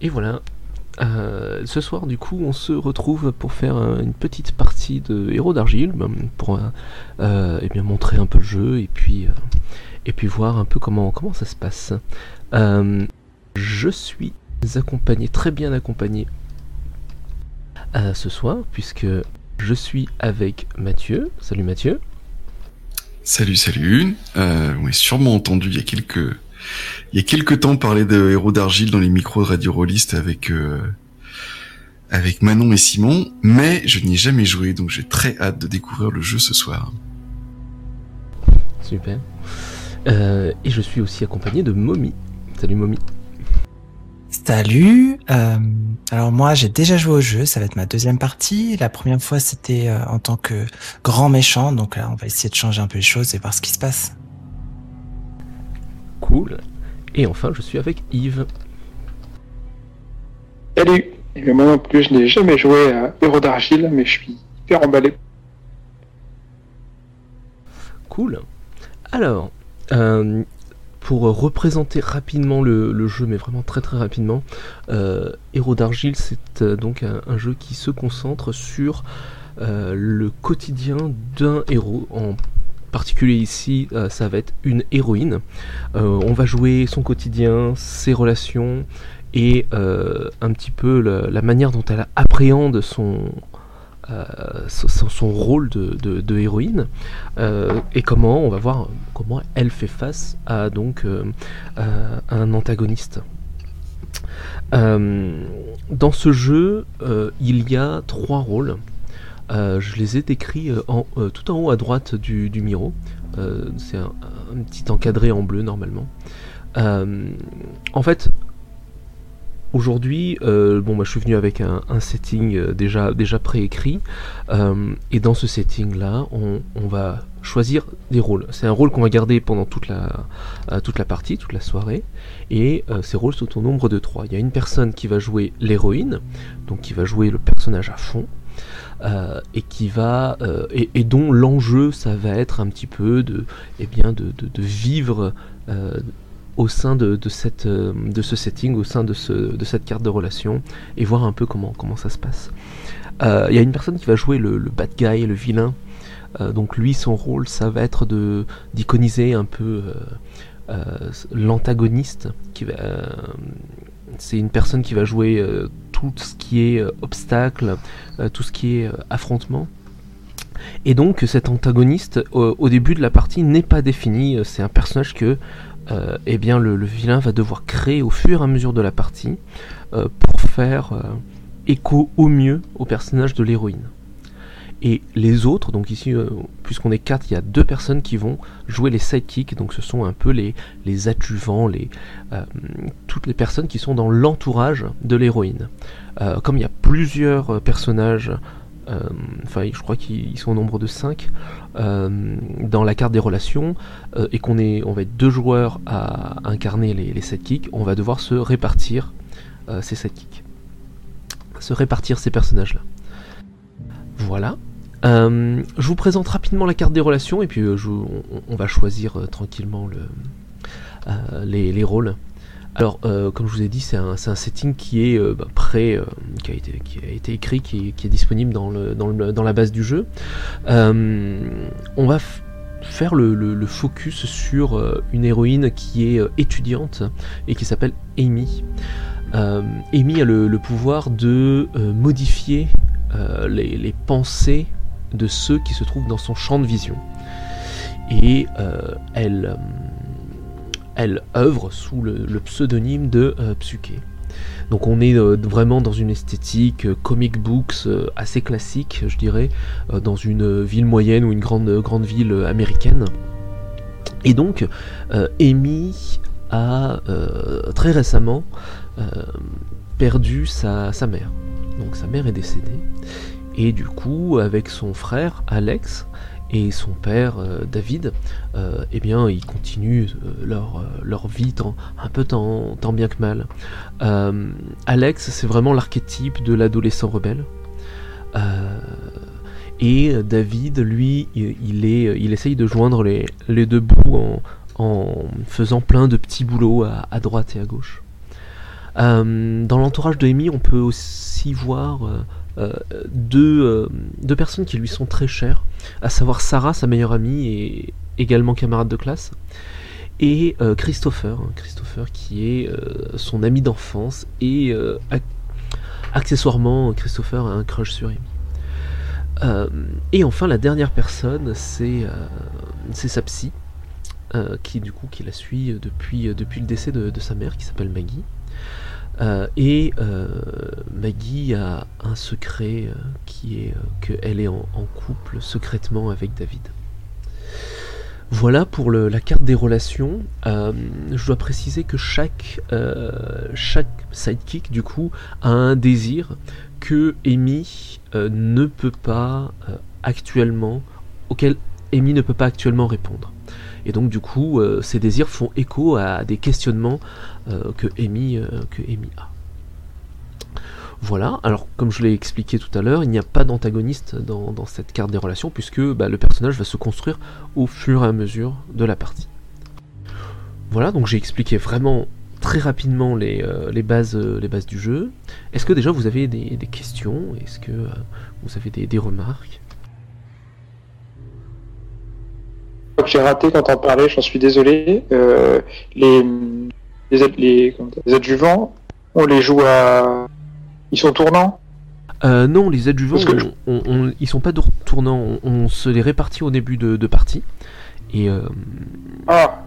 Et voilà. Euh, ce soir, du coup, on se retrouve pour faire euh, une petite partie de Héros d'argile, ben, pour euh, eh montrer un peu le jeu et puis voir un peu comment ça se passe. je suis accompagné, très bien accompagné ce soir, puisque je suis avec Mathieu. Salut Mathieu. Salut, salut. on sûrement entendu il y a quelques il y a quelques temps parler de héros d'argile dans les micros de Radio Rollist avec euh, avec Manon et Simon, mais je n'y ai jamais joué, donc j'ai très hâte de découvrir le jeu ce soir. Super. Euh, et je suis aussi accompagné de Momi. Salut Momi. Salut. Euh, alors moi j'ai déjà joué au jeu, ça va être ma deuxième partie. La première fois c'était en tant que grand méchant, donc là on va essayer de changer un peu les choses et voir ce qui se passe. Cool. Et enfin, je suis avec Yves. Salut et Moi non plus, je n'ai jamais joué à Héros d'Argile, mais je suis hyper emballé. Cool. Alors, euh, pour représenter rapidement le, jeu, mais vraiment très très rapidement, euh, Héros d'Argile, c'est euh, donc un, jeu qui se concentre sur le quotidien d'un héros en particulier ici, euh, ça va être une héroïne. Euh, on va jouer son quotidien, ses relations et euh, un petit peu la, manière dont elle appréhende son, son, rôle de, héroïne et comment on va voir comment elle fait face à donc un antagoniste. dans ce jeu, il y a trois rôles. Euh, je les ai décrits euh, euh, tout en haut à droite du, Miro. c'est un, petit encadré en bleu normalement. en fait, aujourd'hui, bon, moi, je suis venu avec un, setting déjà, préécrit. et dans ce setting-là, on, va choisir des rôles. C'est un rôle qu'on va garder pendant toute la partie, toute la soirée. Et ces rôles sont au nombre de trois. Il y a une personne qui va jouer l'héroïne, donc qui va jouer le personnage à fond. Euh, et qui va euh, et, dont l'enjeu ça va être un petit peu de eh bien de, vivre euh, au sein de, cette, de ce setting, au sein de, ce, de cette carte de relation, et voir un peu comment, comment ça se passe. Il y a une personne qui va jouer le, bad guy, le vilain. donc lui, son rôle, ça va être de d'iconiser un peu l'antagoniste. Qui va, c'est une personne qui va jouer tout ce qui est euh, obstacle, euh, tout ce qui est euh, affrontement. Et donc cet antagoniste, au, début de la partie, n'est pas défini. C'est un personnage que eh bien, le, vilain va devoir créer au fur et à mesure de la partie pour faire écho au mieux au personnage de l'héroïne. Et les autres, donc ici, euh, puisqu'on est quatre, il y a deux personnes qui vont jouer les sidekicks, donc ce sont un peu les, adjuvants, euh, toutes les personnes qui sont dans l'entourage de l'héroïne. Euh, comme il y a plusieurs personnages, enfin je crois qu'ils sont au nombre de 5, dans la carte des relations, et qu'on on va être deux joueurs à incarner les, les sidekicks, on va devoir se répartir ces sidekicks. Se répartir ces personnages-là. Voilà. Euh, je vous présente rapidement la carte des relations et puis euh, on, va choisir euh, tranquillement les, rôles. Alors, comme je vous ai dit, c'est un, setting qui est bah, prêt, qui, a été, écrit, qui est, disponible dans, la base du jeu. on va faire le, focus sur une héroïne qui est étudiante et qui s'appelle Amy. Amy a le, pouvoir de modifier les, pensées de ceux qui se trouvent dans son champ de vision. Et euh, elle, euh, elle œuvre sous le, pseudonyme de euh, Psyche. Donc on est vraiment dans une esthétique comic books assez classique, je dirais, dans une ville moyenne ou une grande, grande ville américaine. Et donc, Amy a très récemment perdu sa mère. Donc sa mère est décédée. Et du coup, avec son frère Alex et son père euh, David, euh, eh bien, ils continuent euh, leur, leur vie un peu tant, bien que mal. Alex, c'est vraiment l'archétype de l'adolescent rebelle. et David, lui, il, est, il essaye de joindre les, les deux bouts en, en faisant plein de petits boulots à, à droite et à gauche. dans l'entourage de Amy, on peut aussi voir deux, deux, personnes qui lui sont très chères, à savoir Sarah, sa meilleure amie et également camarade de classe, et Christopher, hein, Christopher qui est son ami d'enfance et accessoirement Christopher a un crush sur Amy. Euh, et enfin, la dernière personne, c'est euh, sa psy, euh, qui du coup qui la suit depuis, depuis le décès de, sa mère, qui s'appelle Maggie. Et Maggie a un secret qui est qu'elle est en, couple secrètement avec David. Voilà pour la carte des relations. je dois préciser que chaque, chaque sidekick, du coup, a un désir que Amy euh, ne peut pas euh, actuellement, auquel Amy ne peut pas actuellement répondre. Et donc du coup, euh, ces désirs font écho à des questionnements que, Amy, que Amy a. Voilà, alors comme je l'ai expliqué tout à l'heure, il n'y a pas d'antagoniste dans, cette carte des relations, puisque bah, le personnage va se construire au fur et à mesure de la partie. Voilà, donc j'ai expliqué vraiment très rapidement les, euh, bases, euh, les bases du jeu. Est-ce que déjà vous avez des, questions? Est-ce que euh, vous avez des, remarques? J'ai raté quand on parlait, j'en suis désolé. les, les, adjuvants, on les joue à. Ils sont tournants non, les adjuvants, on, ils sont pas tournants, on, se les répartit au début de, de partie. Et, ah,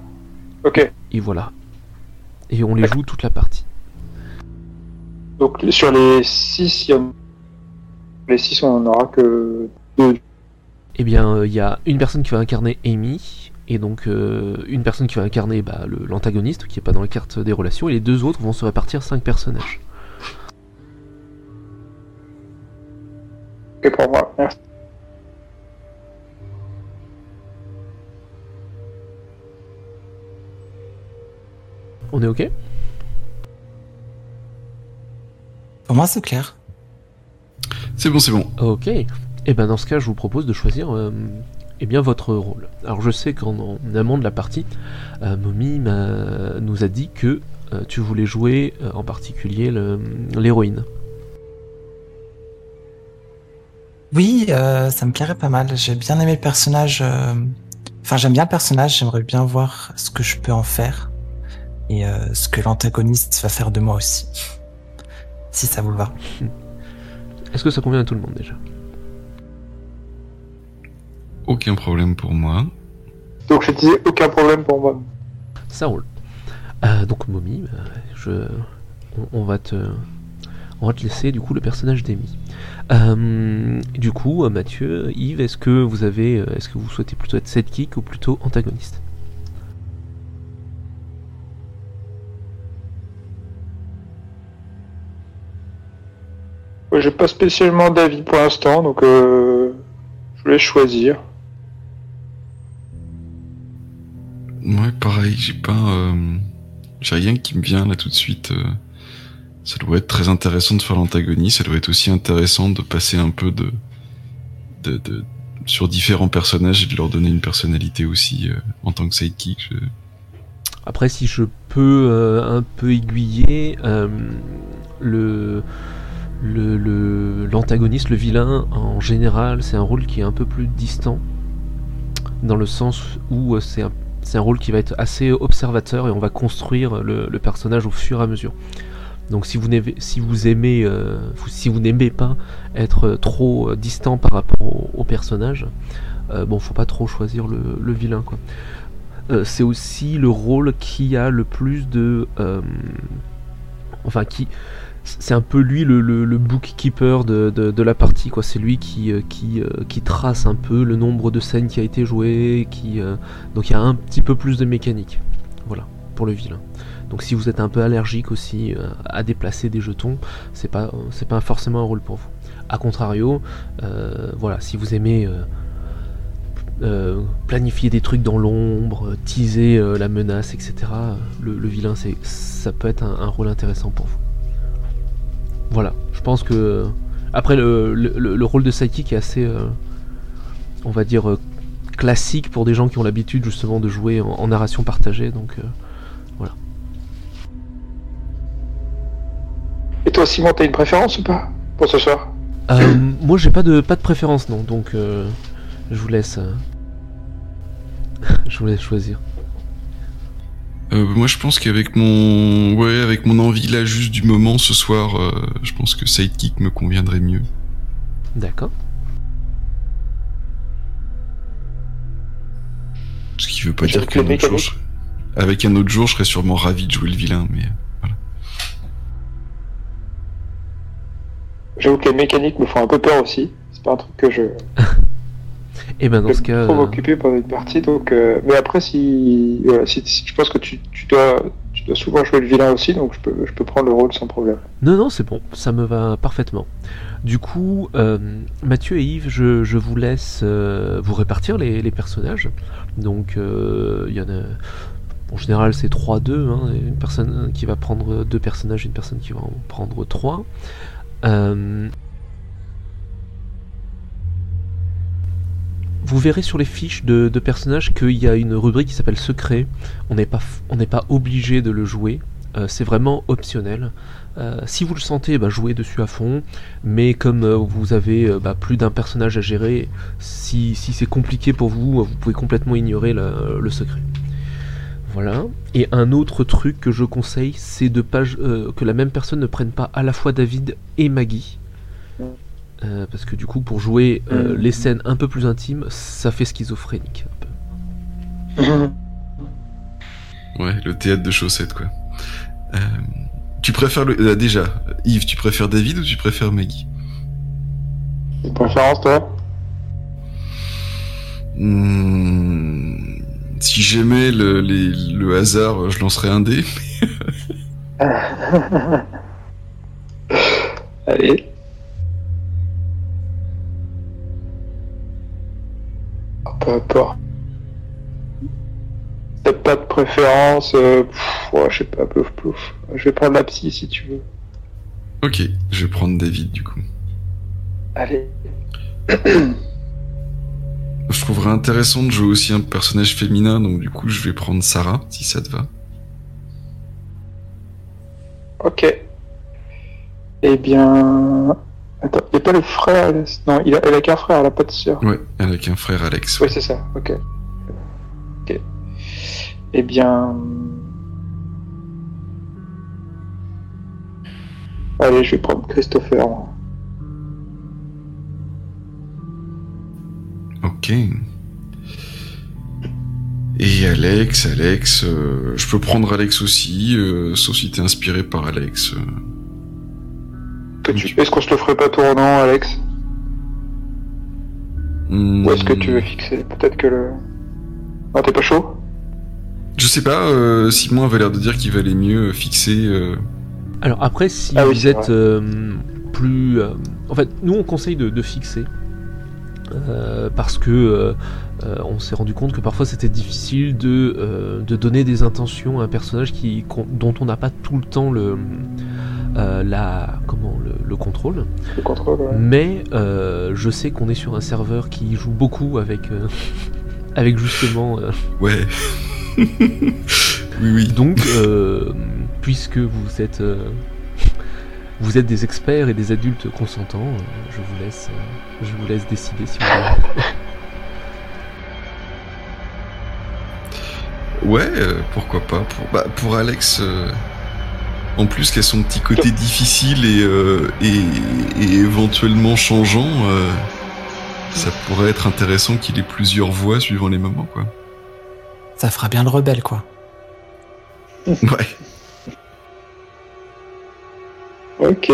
ok. Et voilà et on les joue toute la partie. Donc sur les 6, les 6 on n'aura que 2. Eh bien, euh, il y a une personne qui va incarner Amy, et donc euh, une personne qui va incarner bah, l'antagoniste, qui n'est pas dans la carte des relations, et les deux autres vont se répartir 5 personnages. Ok pour moi, merci. On est ok? Pour moi, c'est clair. C'est bon, c'est bon. Ok. Et eh ben dans ce cas, je vous propose de choisir euh, eh bien votre rôle. Alors je sais qu'en amont de la partie, euh, Momi nous a dit que euh, tu voulais jouer euh, en particulier l'héroïne. Oui, ça me plairait pas mal. J'ai bien aimé le personnage. Enfin, j'aime bien le personnage. J'aimerais bien voir ce que je peux en faire et ce que l'antagoniste va faire de moi aussi. Si ça vous va. Est-ce que ça convient à tout le monde déjà? Aucun problème pour moi. Donc je disais aucun problème pour moi. Ça roule. Euh, donc Mommy, euh, je, on, va te, on va te laisser du coup le personnage d'Amy. du coup, Mathieu, Yves, est-ce que vous avez, est-ce que vous souhaitez plutôt être sidekick ou plutôt antagoniste? J'ai pas spécialement d'avis pour l'instant, donc euh, je laisse choisir. Ouais, pareil, j'ai pas, euh, j'ai rien qui me vient là tout de suite. Euh. ça doit être très intéressant de faire l'antagoniste. Ça doit être aussi intéressant de passer un peu de, de, sur différents personnages et de leur donner une personnalité aussi en tant que sidekick. Après, si je peux un peu aiguiller le l'antagoniste, le, vilain, en général, c'est un rôle qui est un peu plus distant, dans le sens où euh, c'est un, un, rôle qui va être assez observateur et on va construire le, personnage au fur et à mesure. Donc si vous, vous aimez, euh, si vous n'aimez pas être trop euh, distant par rapport au, personnage, bon, faut pas trop choisir le, vilain, quoi. c'est aussi le rôle qui a le plus de, enfin qui c'est un peu lui le, bookkeeper de, la partie quoi c'est lui qui, euh, euh, qui, trace un peu le nombre de scènes qui a été joué euh, donc il y a un petit peu plus de mécanique voilà pour le vilain donc si vous êtes un peu allergique aussi à déplacer des jetons c'est pas pas forcément un rôle pour vous a contrario voilà si vous aimez planifier des trucs dans l'ombre, teaser la menace, etc. Le, vilain, ça peut être un rôle intéressant pour vous. Voilà, je pense que. Après, le, rôle de sidekick est assez. Euh, on va dire. Euh, classique pour des gens qui ont l'habitude justement de jouer en, narration partagée, donc euh, voilà. Et toi, Simon, t'as une préférence ou pas pour ce soir? Euh, moi, j'ai pas de pas de préférence, non. Donc, euh, je vous laisse. je vous laisse choisir. Euh, moi, je pense qu'avec mon, ouais, avec mon envie là juste du moment ce soir, euh, je pense que Sidekick me conviendrait mieux. D'accord. Ce qui veut pas Je dire qu'un autre jour, je- avec un autre jour, je serais sûrement ravi de jouer le vilain, mais voilà. J'avoue que les mécaniques me font un peu peur aussi. C'est pas un truc que je Et ben dans ce cas, trop euh, m'occuper pendant une partie. Donc, euh, mais après, si, voilà, si, si- je pense que tu, tu dois, tu dois souvent jouer le vilain aussi, donc je peux, je peux prendre le rôle sans problème. non, non, c'est bon, ça me va parfaitement. Du coup, euh, Mathieu et Yves, je, je vous laisse euh, vous répartir les, les personnages. Donc, il y en a. En général, c'est 3-2. Hein, une personne qui va prendre deux personnages, une personne qui va en prendre trois. Euh, Vous verrez sur les fiches de, personnages qu'il y a une rubrique qui s'appelle secret. On n'est pas, obligé de le jouer. Euh, c'est vraiment optionnel. Euh, si vous le sentez, bah, jouez dessus à fond. Mais comme euh, vous avez bah, plus d'un personnage à gérer, si, c'est compliqué pour vous, vous pouvez complètement ignorer le, secret. Voilà. Et un autre truc que je conseille, c'est que la même personne ne prenne pas à la fois David et Maggie. Euh, parce que du coup, pour jouer euh, Mm. les scènes un peu plus intimes, ça fait schizophrénique. un peu. Ouais, le théâtre de chaussettes, quoi. Euh, tu préfères le, déjà, Yves, tu préfères David ou tu préfères Maggie? Une préférence, toi? Hmm, Si j'aimais le, les- le hasard, je lancerais un dé. Allez. Peu importe. T'as pas de préférence euh, pff, Je sais pas, plouf plouf. Je vais prendre la psy si tu veux. Ok, je vais prendre David du coup. Allez. Je trouverais intéressant de jouer aussi un personnage féminin, donc du coup je vais prendre Sarah, si ça te va. Ok. Eh bien... Attends, il n'y a pas le frère Alex? Non, il a, elle a qu'un frère, elle a pas de sœur. Ouais, avec un frère Alex. Oui, c'est ça, ok. Ok. Eh bien... Allez, je vais prendre Christopher. Ok. Et Alex, Alex, euh, je peux prendre Alex aussi, euh, sauf si t'es inspiré par Alex. euh. Tu- Est-ce qu'on se le ferait pas toi non, Alex Hmm, Ou est-ce que tu veux fixer Peut-être que le... Non, t'es pas chaud Je sais pas, euh, Simon avait l'air de dire qu'il valait mieux fixer... euh, Alors après, si Ah oui, vous êtes euh, plus... euh, en fait, nous on conseille de, de fixer. euh, parce que euh, euh, on s'est rendu compte que parfois c'était difficile de, euh, de donner des intentions à un personnage qui, dont on n'a pas tout le temps le, euh, la, comment, le, le contrôle. Le contrôle, ouais. Mais euh, je sais qu'on est sur un serveur qui joue beaucoup avec, euh, avec justement... euh, Ouais. oui, oui. Donc, euh, puisque vous êtes, euh, vous êtes des experts et des adultes consentants, euh, je vous laisse, euh, je vous laisse décider si vous voulez. Ouais, pourquoi pas. Pour, bah, pour Alex, euh, en plus qu'il a son petit côté difficile et, euh, et, et éventuellement changeant, euh, ça pourrait être intéressant qu'il ait plusieurs voix suivant les moments, quoi. Ça fera bien le rebelle, quoi. Ouais. Ok.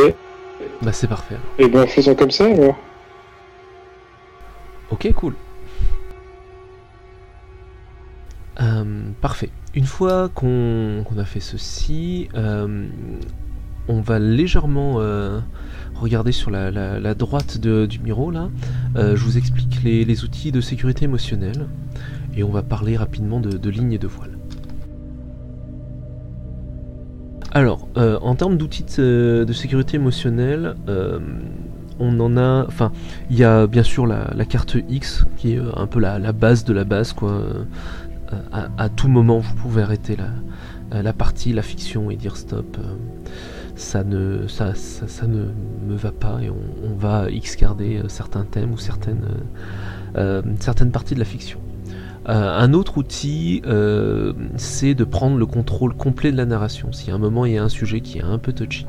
Bah c'est parfait. Eh bien, faisons comme ça alors. Ok, cool. Euh, parfait. Une fois qu'on a fait ceci, euh, on va légèrement euh, regarder sur la, droite de- du miro là. Euh, je vous explique les, outils de sécurité émotionnelle et on va parler rapidement de, lignes et de voile. Alors, en termes d'outils de, sécurité émotionnelle, on en a. Enfin, il y a bien sûr la, la carte X qui est un peu la, la base de la base quoi. Euh, à, tout moment vous pouvez arrêter la, euh, partie, la fiction et dire stop. euh. ça ne, ça, ça, ne me va pas et on, va x-garder certains thèmes ou certaines, certaines parties de la fiction. un autre outil, c'est de prendre le contrôle complet de la narration. Si à un moment il y a un sujet qui est un peu touchy,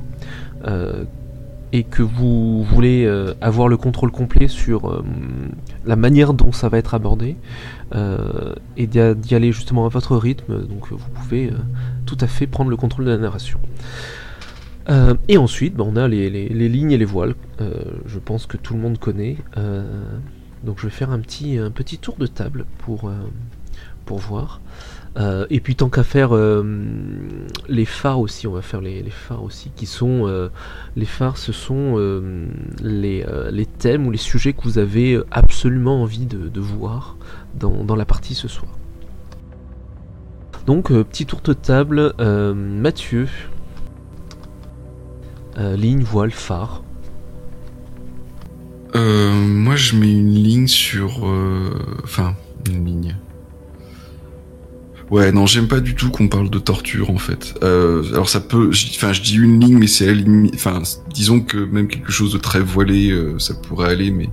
et que vous voulez euh, avoir le contrôle complet sur euh, la manière dont ça va être abordé euh, et d'y aller justement à votre rythme, donc vous pouvez tout à fait prendre le contrôle de la narration. et ensuite, bah, on a les, lignes et les voiles. je pense que tout le monde connaît. donc je vais faire un petit, un petit tour de table pour, pour voir. Euh, et puis tant qu'à faire euh, les phares aussi, on va faire les, phares aussi, qui sont euh, les phares, ce sont les, thèmes ou les sujets que vous avez absolument envie de, voir dans, la partie ce soir. Donc petit tour de table, Mathieu, ligne, voile, phare. moi je mets une ligne sur, enfin une ligne. Ouais, non, j'aime pas du tout qu'on parle de torture en fait. Euh, alors ça peut, enfin je dis une ligne, mais c'est la enfin disons que même quelque chose de très voilé, euh, ça pourrait aller, mais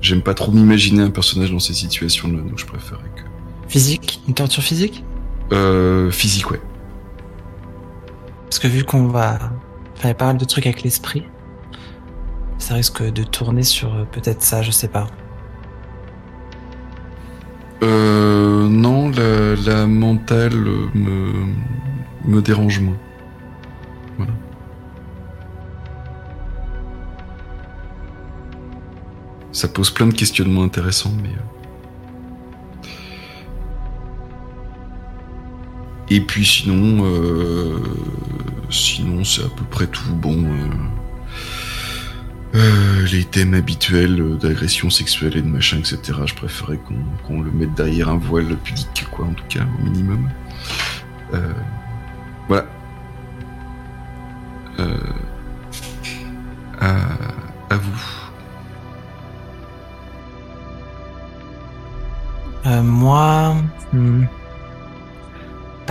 j'aime pas trop m'imaginer un personnage dans ces situations-là, donc je préférerais que. Physique, une torture physique? Euh, Physique, ouais. Parce que vu qu'on va faire pas mal de trucs avec l'esprit, ça risque de tourner sur euh, peut-être ça, je sais pas. Euh, non, la, mentale me, me dérange moins. Voilà. Ça pose plein de questionnements intéressants, mais. Euh. Et puis sinon, euh, sinon c'est à peu près tout. Bon, euh, euh, les thèmes habituels d'agression sexuelle et de machin, etc. Je préférais qu'on le mette derrière un voile pudique, quoi, en tout cas, au minimum. Euh, voilà.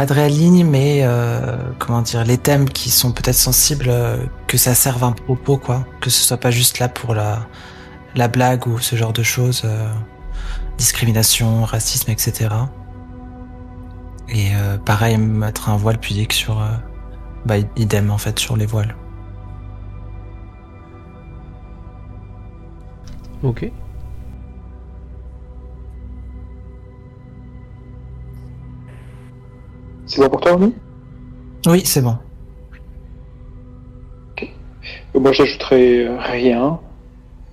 Pas mais euh, comment dire, les thèmes qui sont peut-être sensibles, euh, que ça serve un propos, quoi, que ce soit pas juste là pour la la blague ou ce genre de choses, euh, discrimination, racisme, etc. Et pareil, mettre un voile pudique sur, bah idem en fait sur les voiles. Ok. C'est bon pour toi, oui Oui, c'est bon. Ok. Euh, moi, j'ajouterai euh, rien.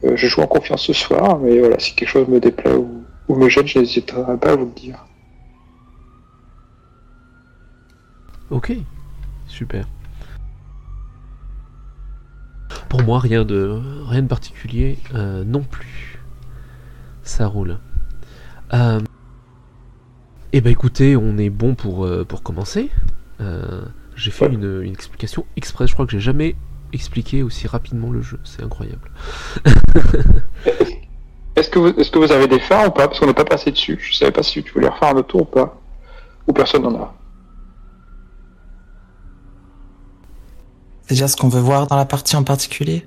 Euh, je joue en confiance ce soir, mais voilà, si quelque chose me déplaît ou, me gêne, je n'hésiterai pas à vous le dire. Ok, super. Pour moi, rien de, rien de particulier non plus. Ça roule. Euh, eh ben écoutez, on est bon pour, euh, pour commencer. Euh, j'ai fait une, explication express, je crois que j'ai jamais expliqué aussi rapidement le jeu, c'est incroyable. est-ce que, vous, est-ce que vous avez des phares ou pas? Parce qu'on n'est pas passé dessus, je savais pas si tu voulais refaire un autre tour ou pas. Ou personne n'en a. C'est déjà ce qu'on veut voir dans la partie en particulier?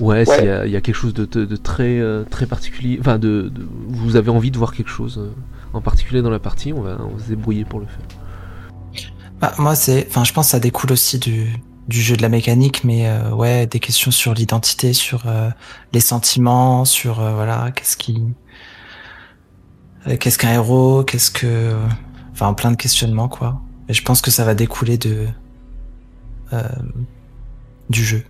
Ouais, s'il y, a quelque chose de, très, euh, très particulier, enfin, de, vous avez envie de voir quelque chose en particulier dans la partie, on va, se débrouiller pour le faire. Bah, moi, c'est, enfin, je pense que ça découle aussi du, du jeu de la mécanique, mais euh, ouais, des questions sur l'identité, sur euh, les sentiments, sur euh, voilà, qu'est-ce qui, qu'est-ce qu'un héros, qu'est-ce que, enfin, plein de questionnements quoi. Et je pense que ça va découler de du jeu.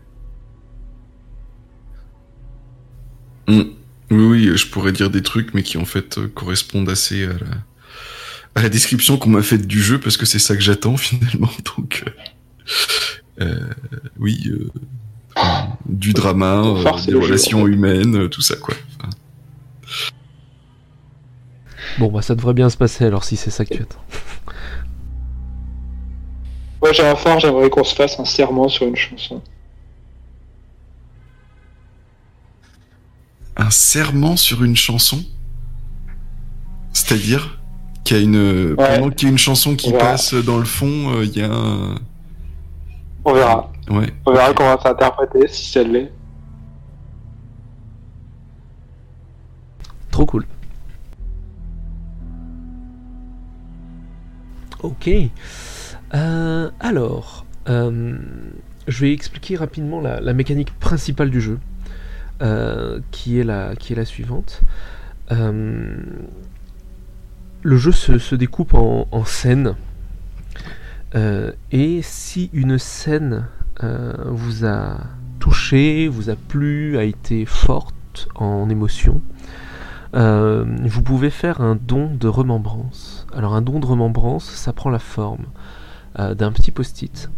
Mm. Oui, je pourrais dire des trucs, mais qui en fait euh, correspondent assez à la, à la description qu'on m'a faite du jeu, parce que c'est ça que j'attends finalement. Donc, euh, euh oui, euh, du drama, des relations humaines, tout ça quoi. Bon, bah ça devrait bien se passer alors si c'est ça que tu attends. Moi j'ai un phare, j'aimerais qu'on se fasse un serment sur une chanson. Un serment sur une chanson C'est-à-dire qu'il y a une pendant qu'il y a une chanson qui passe dans le fond, euh, il y a un on verra. Ouais. On verra comment ça interpréter si ça l'est. Trop cool. Ok. Euh, alors, euh, je vais expliquer rapidement la, la mécanique principale du jeu, euh, qui, est la, qui est la suivante. Euh, le jeu se, se découpe en, scènes. Euh, et si une scène vous a touché, vous a plu, a été forte en émotion, vous pouvez faire un don de remembrance. Alors un don de remembrance, ça prend la forme d'un petit post-it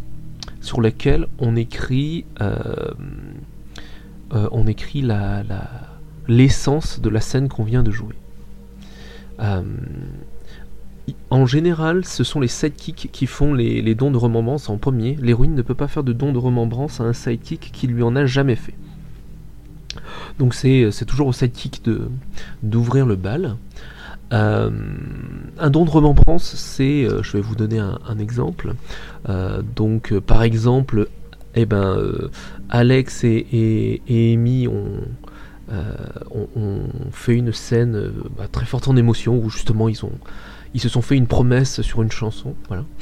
sur lequel on écrit, euh, on écrit la, l'essence de la scène qu'on vient de jouer. Euh, en général, ce sont les sidekicks qui font les, dons de remembrance en premier. L'héroïne ne peut pas faire de don de remembrance à un sidekick qui lui en a jamais fait. Donc c'est toujours au sidekick de, d'ouvrir le bal. Euh, un don de remembrance, c'est, je vais vous donner un, exemple. Donc, par exemple, eh ben, euh, Alex et, Amy ont, euh, ont, fait une scène euh, bah, très forte en émotion où justement ils se sont fait une promesse sur une chanson. Voilà.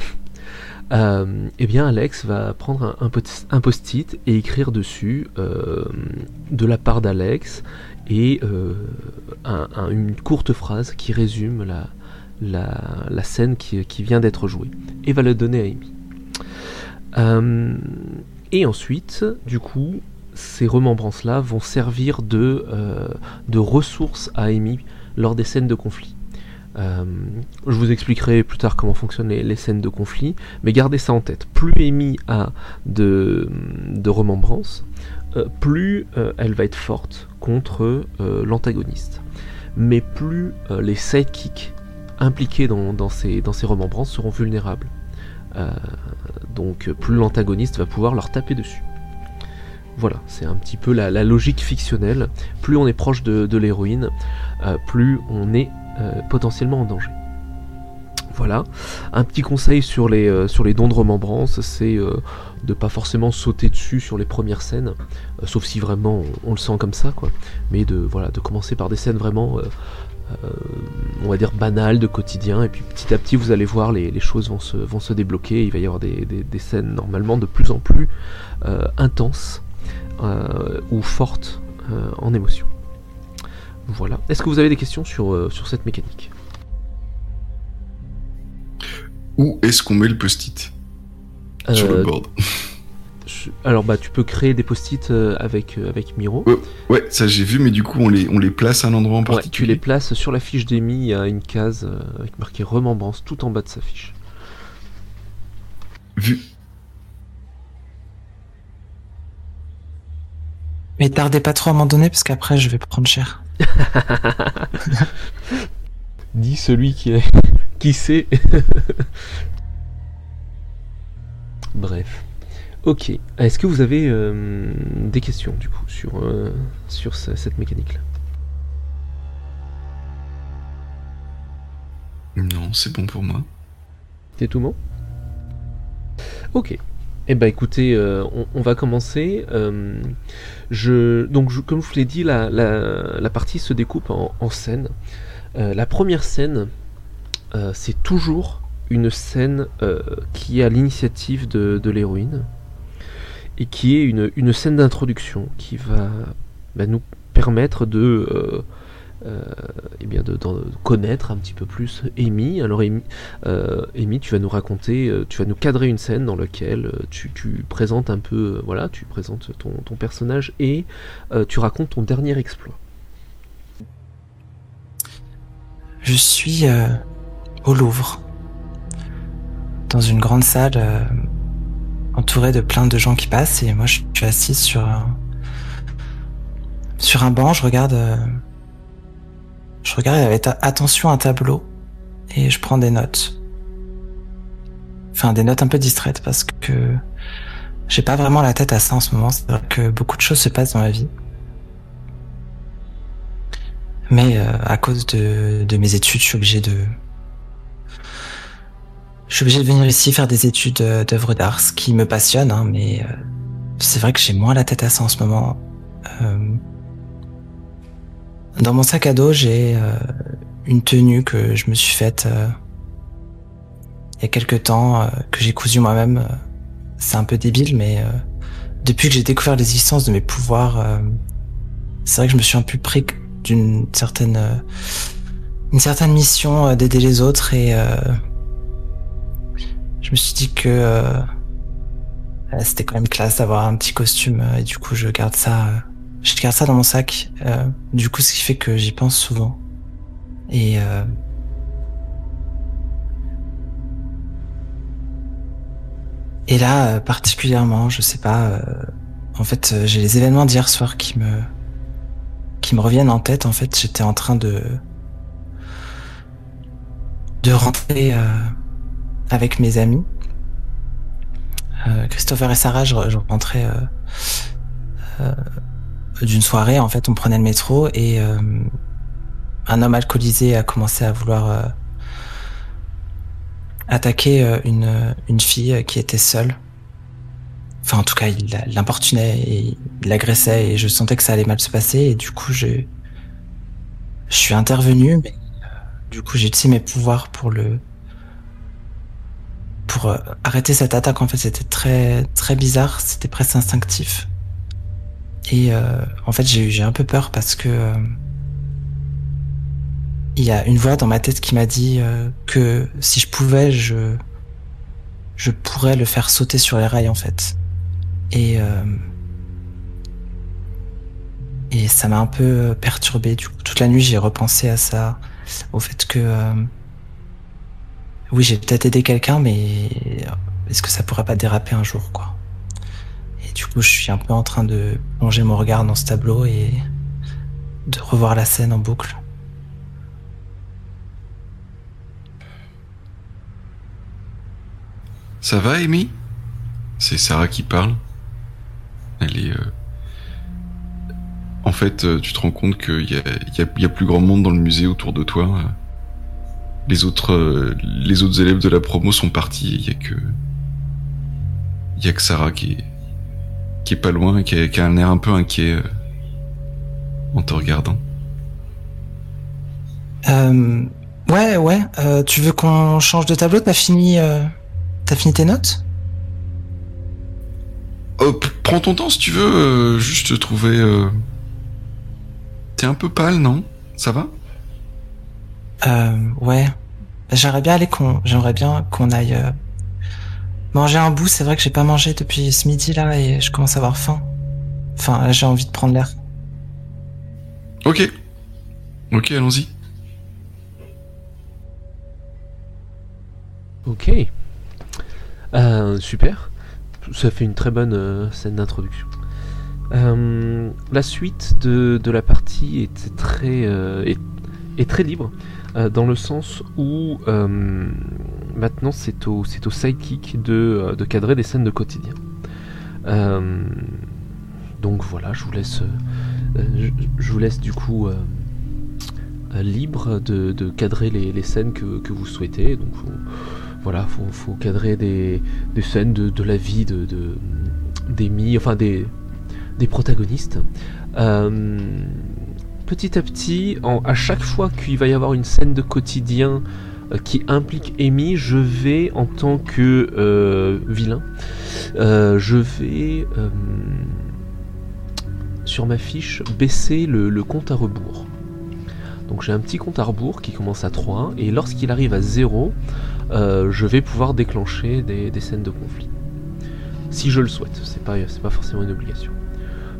Eh bien, Alex va prendre un, un post- un post-it et écrire dessus de la part d'Alex et un- un- une courte phrase qui résume la, scène qui, vient d'être jouée et va le donner à Amy. Et ensuite, du coup, ces remembrances-là vont servir de, euh, de ressources à Amy lors des scènes de conflit. Euh, je vous expliquerai plus tard comment fonctionnent les, scènes de conflit, mais gardez ça en tête. Plus Amy a de, de remembrances, euh, plus elle va être forte contre l'antagoniste. Mais plus les sidekicks impliqués dans, dans, ces, dans ces remembrances seront vulnérables. Donc plus l'antagoniste va pouvoir leur taper dessus. Voilà, c'est un petit peu la, logique fictionnelle. Plus on est proche de, de l'héroïne, euh, plus on est euh, potentiellement en danger. Voilà. Un petit conseil sur les, euh, dons de remembrance, c'est euh, de pas forcément sauter dessus sur les premières scènes, sauf si vraiment on, on le sent comme ça, quoi. Mais de, voilà, de commencer par des scènes vraiment, on va dire, banales, de quotidien, et puis petit à petit, vous allez voir, les, les choses vont se, vont se débloquer, il va y avoir des, des- des scènes normalement de plus en plus euh, intenses euh, ou fortes euh, en émotion. Voilà. Est-ce que vous avez des questions sur, euh, sur cette mécanique? Où est-ce qu'on met le post-it? Sur Euh, le board. Alors bah tu peux créer des post-it euh, avec, euh, avec Miro. Ouais, ça j'ai vu, mais du coup, on les, on les place à un endroit en Ouais, tu particulier. les places sur la fiche d'Emi, il y a une case euh, avec marqué remembrance tout en bas de sa fiche. Vu. Mais tardez pas trop à m'en donner parce qu'après je vais prendre cher. Dit celui qui, est... qui sait. Bref. Ok. Est-ce que vous avez euh, des questions du coup sur, euh, sur ce- cette mécanique-là? Non, c'est bon pour moi. C'est tout bon? Ok. Eh ben écoutez, euh, on, on va commencer. Euh, je, donc je- comme je vous l'ai dit, la, la, la partie se découpe en, en scènes. Euh, la première scène, euh, c'est toujours une scène euh, qui est à l'initiative de, de l'héroïne et qui est une, scène d'introduction qui va bah, nous permettre de, euh, euh, eh connaître un petit peu plus Amy. Alors Amy, euh, tu vas nous raconter, tu vas nous cadrer une scène dans laquelle tu, présentes un peu, voilà, tu présentes ton, personnage et tu racontes ton dernier exploit. Je suis au Louvre, dans une grande salle entourée de plein de gens qui passent et moi je suis assis sur un, sur un banc, je regarde euh, je regarde avec attention un tableau et je prends des notes. Enfin des notes un peu distraites parce que j'ai pas vraiment la tête à ça en ce moment, c'est vrai que beaucoup de choses se passent dans ma vie. Mais euh, à cause de, de mes études, je suis obligé de. Je suis obligé de venir ici faire des études euh, d'œuvres d'art, ce qui me passionne, hein, mais euh, c'est vrai que j'ai moins la tête à ça en ce moment. Euh, dans mon sac à dos, j'ai euh, une tenue que je me suis faite euh, il y a quelques temps, euh, que j'ai cousu moi-même. C'est un peu débile, mais depuis que j'ai découvert l'existence de mes pouvoirs, c'est vrai que je me suis un peu pris d'une certaine une certaine mission d'aider les autres et je me suis dit que c'était quand même classe d'avoir un petit costume et du coup je garde ça je garde ça dans mon sac. Euh, du coup, ce qui fait que j'y pense souvent. Et euh... et là, euh, particulièrement, je sais pas. Euh, en fait, j'ai les événements d'hier soir qui me qui me reviennent en tête. En fait, j'étais en train de de rentrer avec mes amis. Christopher et Sarah, je, je rentrais d'une soirée, en fait, on prenait le métro et euh, un homme alcoolisé a commencé à vouloir euh, attaquer euh, une, une fille qui était seule. Enfin, en tout cas, il l'importunait et il l'agressait et je sentais que ça allait mal se passer et du coup, je, je suis intervenu, mais du coup, j'ai utilisé mes pouvoirs pour le, pour arrêter cette attaque. En fait, c'était très, très bizarre, c'était presque instinctif. Et euh, en fait, j'ai un peu peur parce que euh, il y a une voix dans ma tête qui m'a dit euh, que si je pouvais, je je pourrais le faire sauter sur les rails en fait. Et et ça m'a un peu perturbé. Du coup, toute la nuit, j'ai repensé à ça, au fait que oui, j'ai peut-être aidé quelqu'un, mais est-ce que ça pourrait pas déraper un jour, quoi? Du coup, je suis un peu en train de plonger mon regard dans ce tableau et de revoir la scène en boucle. Ça va, Amy? C'est Sarah qui parle. Elle est. Euh, en fait, euh, tu te rends compte qu'il y a, plus grand monde dans le musée autour de toi. Les autres, euh, les autres élèves de la promo sont partis. Il y a que, il y a que Sarah qui est, qui est pas loin et qui a, un air un peu inquiet euh, en te regardant. Euh, ouais, ouais. Euh, tu veux qu'on change de tableau? T'as fini, t'as fini tes notes? Prends ton temps si tu veux. juste trouver. T'es un peu pâle, non? Ça va? Ouais. J'aimerais bien aller qu'on, j'aimerais bien qu'on aille Manger un bout, c'est vrai que j'ai pas mangé depuis ce midi là et je commence à avoir faim. Enfin, j'ai envie de prendre l'air. Ok. Ok, allons-y. Ok. Euh, super. Ça fait une très bonne euh, scène d'introduction. Euh, la suite de, la partie est très, est très libre. Euh, dans le sens où euh, maintenant c'est au, c'est au sidekick de, euh, de cadrer des scènes de quotidien. donc voilà, je vous laisse, je, vous laisse du coup libre de, cadrer les, les scènes que, que, vous souhaitez. Donc voilà, faut, faut cadrer des, des scènes de, de, la vie de, des enfin des, des protagonistes petit à petit, à chaque fois qu'il va y avoir une scène de quotidien euh, qui implique Amy, je vais, en tant que euh, vilain, euh, je vais sur ma fiche baisser le, compte à rebours. Donc j'ai un petit compte à rebours qui commence à 3 et lorsqu'il arrive à 0, je vais pouvoir déclencher des, scènes de conflit. Si je le souhaite, c'est pas, pas forcément une obligation.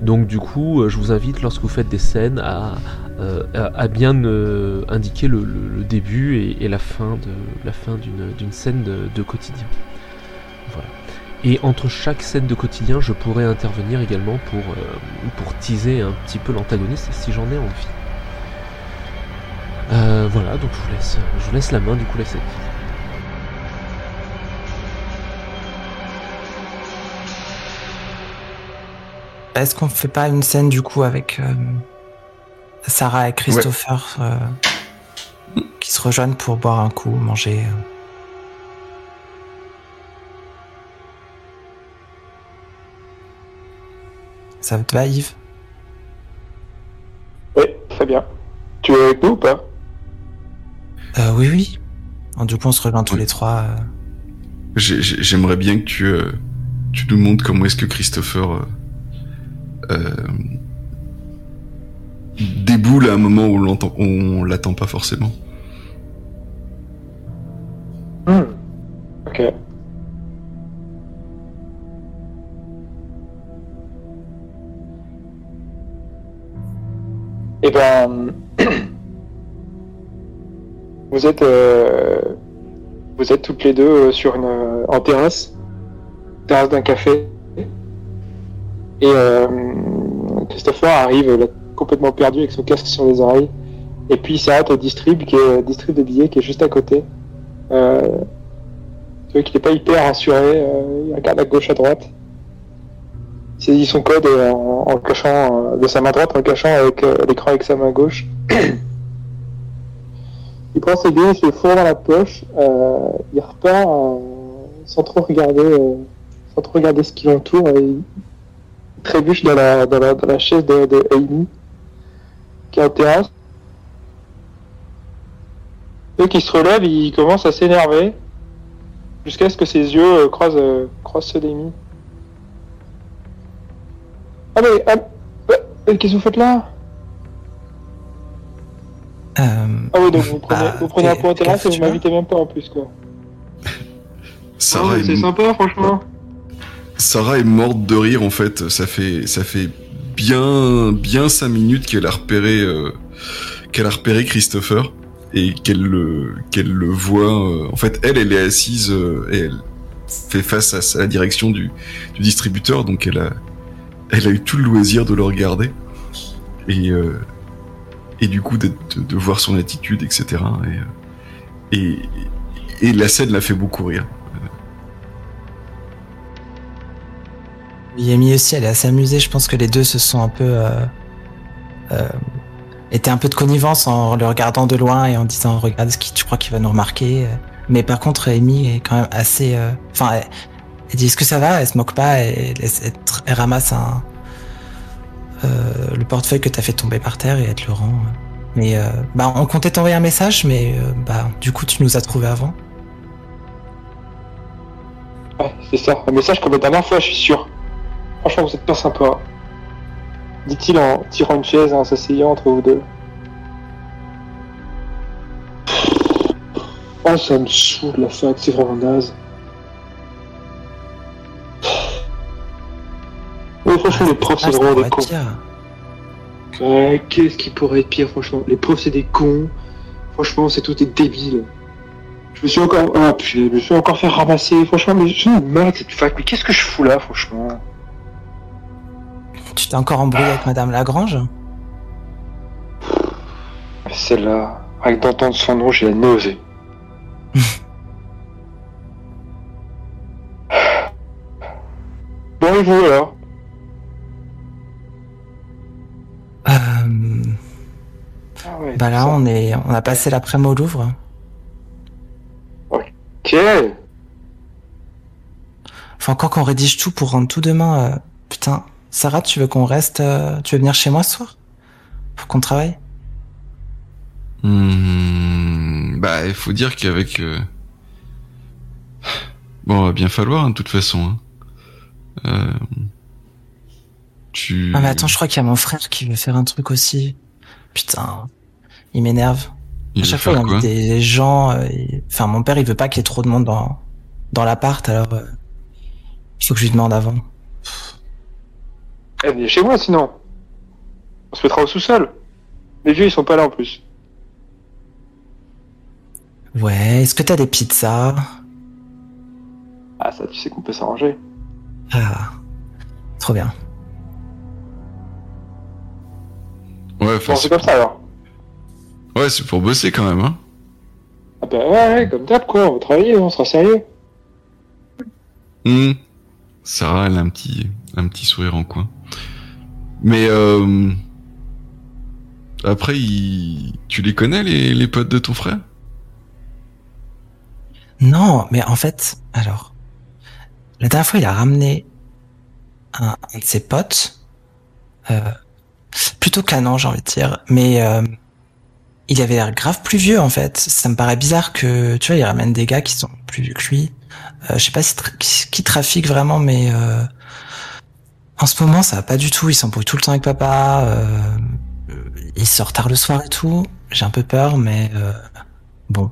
Donc du coup, euh, je vous invite lorsque vous faites des scènes à, euh, bien euh, indiquer le, début et, la fin de la fin d'une scène de, quotidien. Voilà. Et entre chaque scène de quotidien, je pourrais intervenir également pour, pour teaser un petit peu l'antagoniste si j'en ai envie. voilà, donc je vous laisse, je vous laisse la main du coup la Est-ce qu'on fait pas une scène du coup avec euh, Sarah et Christopher euh, qui se rejoignent pour boire un coup, manger euh Ça te va, Yves? Oui, très bien. Tu es avec nous ou pas? Euh, Oui, oui. Du coup, on se rejoint tous Oui. les trois. euh. J'ai- j'ai- J'aimerais bien que tu, euh, tu nous montres comment est-ce que Christopher déboule à un moment où on l'attend pas forcément. Hmm. Eh ben, vous êtes, euh, vous toutes les deux euh, sur une, euh, en terrasse, terrasse d'un café, et euh, Christopher arrive là, complètement perdu avec son casque sur les oreilles, et puis il s'arrête au distrib, qui est distrib de billets qui est juste à côté. Euh, tu vois qu'il n'est pas hyper rassuré, euh, il regarde à gauche, à droite. Il saisit son code euh, en, en cachant euh, de sa main droite, en cachant avec l'écran avec sa main gauche. il prend ses billets, il se les fourre dans la poche, il repart sans trop regarder, sans trop regarder ce qui l'entoure, trébuche dans la, dans la, dans la chaise de, de Amy, qui est en terrasse. Et qui se relève, il commence à s'énerver jusqu'à ce que ses yeux euh, croisent, euh, croisent ceux d'Amy. Ah mais, ah, euh, qu'est-ce que vous faites là? Euh, Ah oui, donc vous prenez, Bah, vous prenez un point terrasse et vous m'invitez même pas en plus quoi. Sarah, Ah, est, c'est sympa franchement. Sarah est morte de rire en fait. Ça fait ça fait bien bien cinq minutes qu'elle a repéré euh, qu'elle a repéré Christopher et qu'elle le qu'elle le voit. euh, en fait, elle elle est assise euh, et elle fait face à, la direction du, du distributeur, donc elle a elle a eu tout le loisir de le regarder et euh, et du coup de, de, de voir son attitude, etc. Et, et et la scène l'a fait beaucoup rire. Yami aussi, elle est assez amusée. Je pense que les deux se sont un peu. Euh, euh, étaient un peu de connivence en le regardant de loin et en disant Regarde ce qui tu crois qu'il va nous remarquer. Mais par contre, Amy est quand même assez. euh, Enfin, elle, dit Est-ce que ça va? Elle se moque pas. Elle, laisse- elle, ramasse le portefeuille que t'as fait tomber par terre et elle te le rend. Mais bah, on comptait t'envoyer un message, mais bah, du coup, tu nous as trouvé avant. Ouais, c'est ça. Un message la dernière fois, je suis sûr. Franchement, vous êtes pas sympa. Dit-il en tirant une chaise et en s'asseyant entre vous deux. Oh, ça me saoule la fac, c'est vraiment naze. Ouais, franchement, les profs, c'est Ah, vraiment des cons. Ouais, qu'est-ce qui pourrait être pire, franchement? Les profs, c'est des cons. Franchement, c'est tout des débiles. Je me suis encore, ah, putain, je me suis encore fait ramasser. Franchement, mais j'ai une merde cette fac. Mais qu'est-ce que je fous là, franchement? Tu t'es encore embrouillé avec Madame Lagrange Celle-là, avec d'entendre son nom, j'ai la nausée. bon, et vous alors Euh, ah ouais, bah là, ça. on est, on a passé l'après-midi au Louvre. Ok. Faut encore qu'on rédige tout pour rendre tout demain. euh, Putain, Sarah, tu veux qu'on reste, euh, tu veux venir chez moi ce soir? Faut qu'on travaille? Hmm, bah, il faut dire qu'avec... euh, Bon, va bien falloir, hein, de toute façon. hein. Euh, Tu... Ah mais attends, je crois qu'il y a mon frère qui veut faire un truc aussi. Putain, il m'énerve. Il à chaque fois, il invite des gens. euh, Enfin, mon père, il veut pas qu'il y ait trop de monde dans dans l'appart, alors euh, il faut que je lui demande avant. Eh, venez chez moi sinon. On se mettra au sous-sol. Les vieux, ils sont pas là en plus. Ouais, est-ce que t'as des pizzas? Ah, ça, tu sais qu'on peut s'arranger. Ah, trop bien. Ouais, enfin, Bon, c'est comme ça alors. Ouais, c'est pour bosser quand même, hein. Ah bah ouais, ouais, comme d'hab quoi, on va travailler, on sera sérieux. Hmm. Sarah, elle a un petit, un petit sourire en coin. Mais euh... après, il- tu les connais les, les potes de ton frère? Non, mais en fait, alors, la dernière fois, il a ramené un, un de ses potes, Euh, plutôt canant, j'ai envie de dire. Mais euh, il avait l'air grave plus vieux en fait. Ça me paraît bizarre que tu vois, il ramène des gars qui sont plus vieux que lui. Euh, je sais pas si qui, qui trafique vraiment, mais euh, en ce moment ça va pas du tout. Il s'embrouille tout le temps avec papa. Euh, il sort tard le soir et tout. J'ai un peu peur, mais euh, bon. De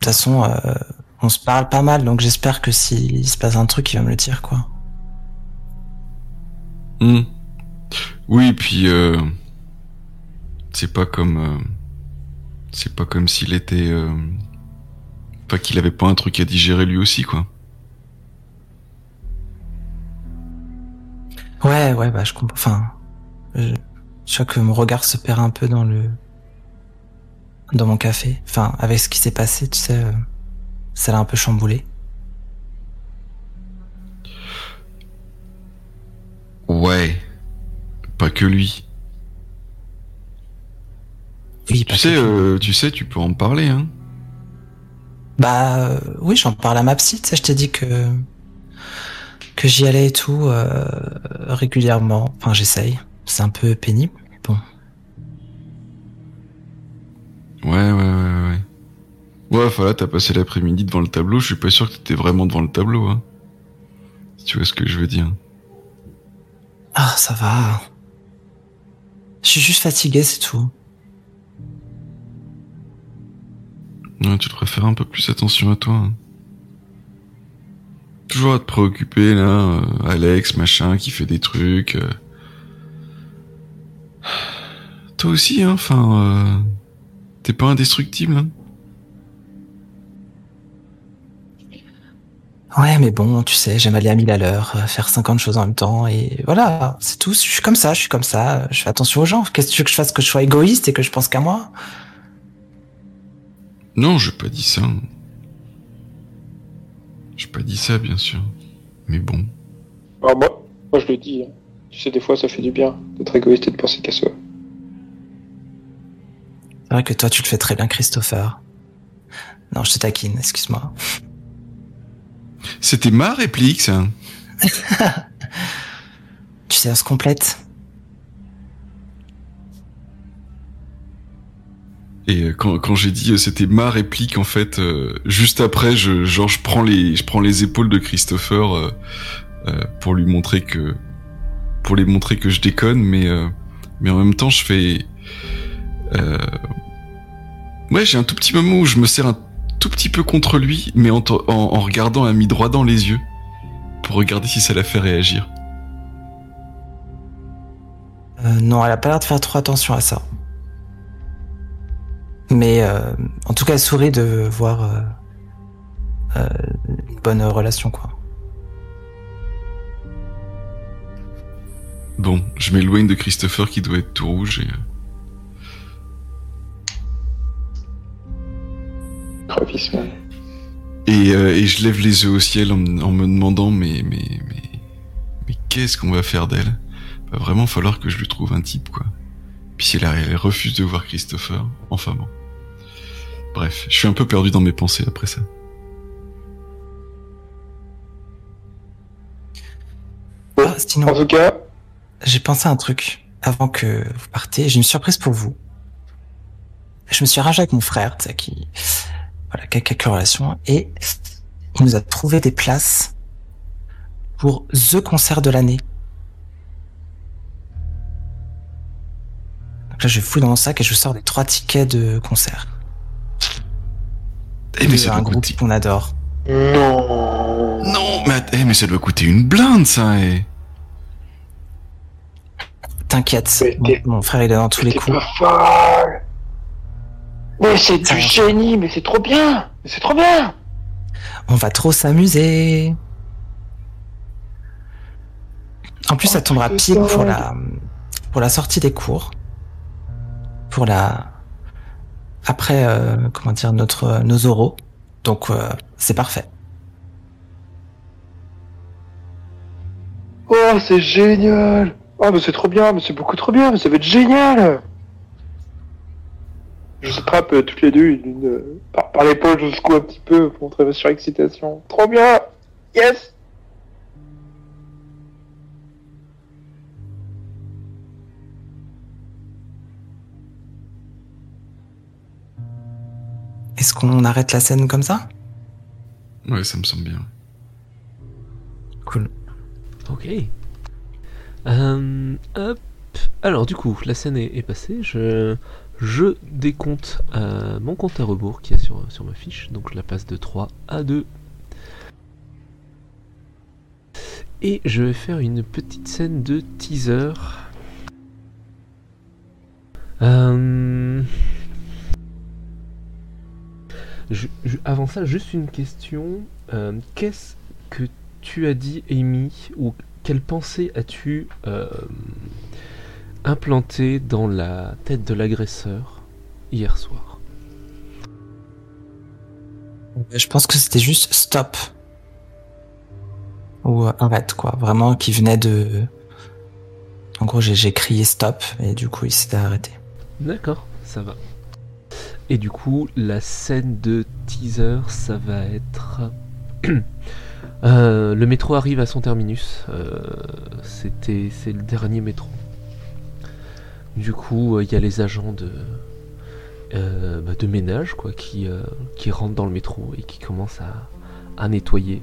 toute façon, euh, on se parle pas mal, donc j'espère que s'il se passe un truc, il va me le dire quoi. Hmm. Oui, puis euh, c'est pas comme euh, c'est pas comme s'il était euh, pas qu'il avait pas un truc à digérer lui aussi quoi. Ouais, ouais, bah je comprends. Enfin, je, je crois que mon regard se perd un peu dans le dans mon café. Enfin, avec ce qui s'est passé, tu sais, euh, ça l'a un peu chamboulé. Ouais, pas que lui. Oui, Tu sais, euh, tu sais, tu peux en parler hein. Bah euh, oui, j'en parle à ma psy. Tu sais, je t'ai dit que que j'y allais et tout euh, régulièrement. Enfin, j'essaye. C'est un peu pénible. mais Bon, Ouais, ouais, ouais, ouais. Ouais, enfin là, t'as passé l'après-midi devant le tableau. Je suis pas sûr que t'étais vraiment devant le tableau, hein. Si tu vois ce que je veux dire. ah, ça va. Je suis juste fatigué, c'est tout. Ouais, tu devrais faire un peu plus attention à toi. hein. Toujours à te préoccuper, là, euh, Alex, machin, qui fait des trucs. euh. Toi aussi, hein, enfin... euh, T'es pas indestructible, hein Ouais, mais bon, tu sais, j'aime aller à 1000 à l'heure, euh, faire 50 choses en même temps, et voilà, c'est tout. Je suis comme ça, je suis comme ça, je fais attention aux gens. Qu'est-ce que tu veux que je fasse Que je sois égoïste et que je pense qu'à moi? Non, j'ai pas dit ça. J'ai pas dit ça, bien sûr. Mais bon. Alors moi, moi je le dis. hein. Tu sais, des fois, ça fait du bien d'être égoïste et de penser qu'à soi. C'est vrai que toi, tu le fais très bien, Christopher. Non, je te taquine, excuse-moi. C'était ma réplique, ça. Tu sais, on se complète. Et euh, quand, quand j'ai dit euh, c'était ma réplique, en fait, euh, juste après, je, genre, je prends les, je prends les épaules de Christopher euh, euh, pour lui montrer que, pour lui montrer que je déconne, mais, euh, mais en même temps, je fais, ouais, j'ai un tout petit moment où je me serre un tout petit peu contre lui, mais en, en, en regardant à mi droit dans les yeux pour regarder si ça la fait réagir. Non, elle a pas l'air de faire trop attention à ça. Mais euh, en tout cas, elle sourit de voir euh, euh, une bonne relation, quoi. Bon, je m'éloigne de Christopher qui doit être tout rouge et. euh. Et, euh, et je lève les yeux au ciel en, me- en me demandant mais mais mais mais qu'est-ce qu'on va faire d'elle? Va vraiment falloir que je lui trouve un type quoi. Puis si elle, elle refuse de voir Christopher, enfin bon. Bref, je suis un peu perdu dans mes pensées après ça. Ah, sinon, En tout cas, j'ai pensé à un truc avant que vous partiez. J'ai une surprise pour vous. Je me suis arrangé avec mon frère, tu sais, qui, voilà, qui a quelques relations, et il nous a trouvé des places pour The Concert de l'année. Là, je fouille dans mon sac et je sors des trois tickets de concert. Eh mais ça un groupe qu'on adore. non. Non, mais, eh, mais ça doit coûter une blinde ça. eh. T'inquiète, mon, frère il est dans tous les coups. pas. Mais c'est du va. génie, mais c'est trop bien. Mais c'est trop bien. On va trop s'amuser. En plus, Oh, ça tombera c'est pile pour la, pour la sortie des cours. Pour la, après, euh, comment dire, notre, nos oraux. Donc, euh, c'est parfait. Oh, c'est génial. Oh, mais c'est trop bien, mais c'est beaucoup trop bien, mais ça va être génial. Je se frappe euh, toutes les deux euh, par, par l'épaule, secoue un petit peu pour montrer ma surexcitation. Trop bien. Yes. Est-ce qu'on arrête la scène comme ça? Ouais, ça me semble bien. Cool. Ok. Euh, hop. Alors du coup, la scène est, est passée. Je, je décompte euh, mon compte à rebours qui est sur, sur ma fiche. Donc je la passe de 3 à 2. Et je vais faire une petite scène de teaser. Euh, je- je- avant ça, juste une question. Euh, Qu'est-ce que tu as dit, Amy, ou quelle pensée as-tu euh, implanté dans la tête de l'agresseur hier soir? Je pense que c'était juste stop. Ou euh, arrête, quoi. Vraiment, qui venait de. En gros, j'ai j'ai crié stop, et du coup, il s'était arrêté. D'accord, ça va. Et du coup, la scène de teaser, ça va être... Euh, le métro arrive à son terminus. Euh, c'est le dernier métro. Du coup, euh, il y a les agents de, bah, de ménage, quoi, qui, qui rentrent dans le métro et qui commencent à, à nettoyer,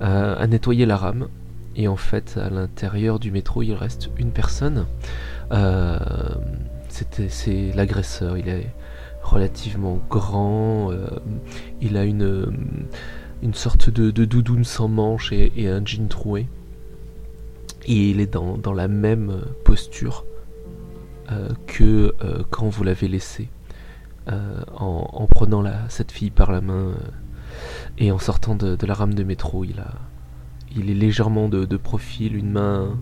à nettoyer la rame. Et en fait, à l'intérieur du métro, il reste une personne. C'était c'est l'agresseur. Il est relativement grand. euh, il a une euh, une sorte de, doudoune sans manches et, un jean troué. Et il est dans, dans la même posture euh, que quand vous l'avez laissé. en, en prenant la, cette fille par la main et en sortant de, la rame de métro, il a il est légèrement de, profil, une main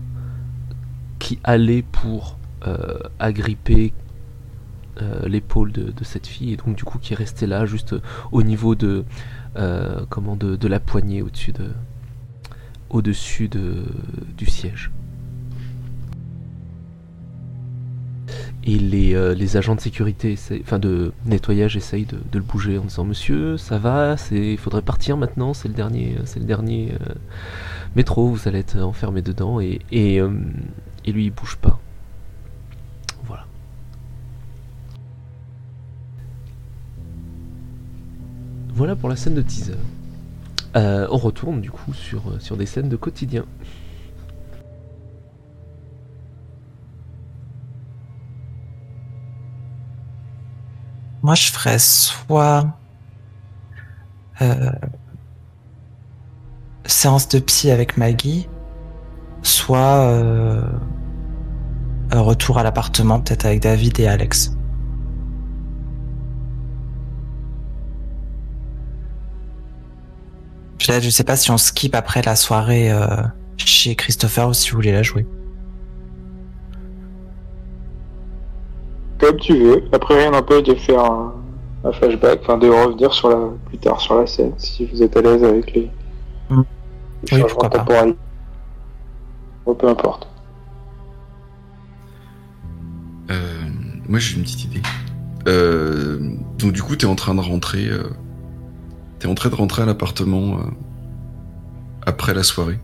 qui allait pour agripper l'épaule de, cette fille et donc du coup qui est resté là juste au niveau de euh, comment de, la poignée au-dessus de au-dessus de, du siège. Et les, euh, les agents de sécurité, enfin de nettoyage, essayent de, le bouger en disant Monsieur, ça va, il faudrait partir maintenant, c'est le dernier, c'est le dernier euh, métro, vous allez être enfermé dedans. Et, euh, et lui, il bouge pas. Voilà pour la scène de teaser. Euh, on retourne du coup sur, euh, sur des scènes de quotidien. Moi, je ferais soit euh, séance de psy avec Maggie, soit retour à l'appartement, peut-être avec David et Alex. Peut-être, je sais pas si on skip après la soirée euh, chez Christopher ou si vous voulez la jouer. Comme tu veux. Après, rien n'empêche de faire un, un flashback, enfin de revenir sur la, plus tard sur la scène, si vous êtes à l'aise avec les, Mm. les Oui, pourquoi pas. Bon, peu importe. Euh, moi, j'ai une petite idée. Euh, donc, du coup, t'es en train de rentrer. Euh, t'es en train de rentrer à l'appartement euh, après la soirée.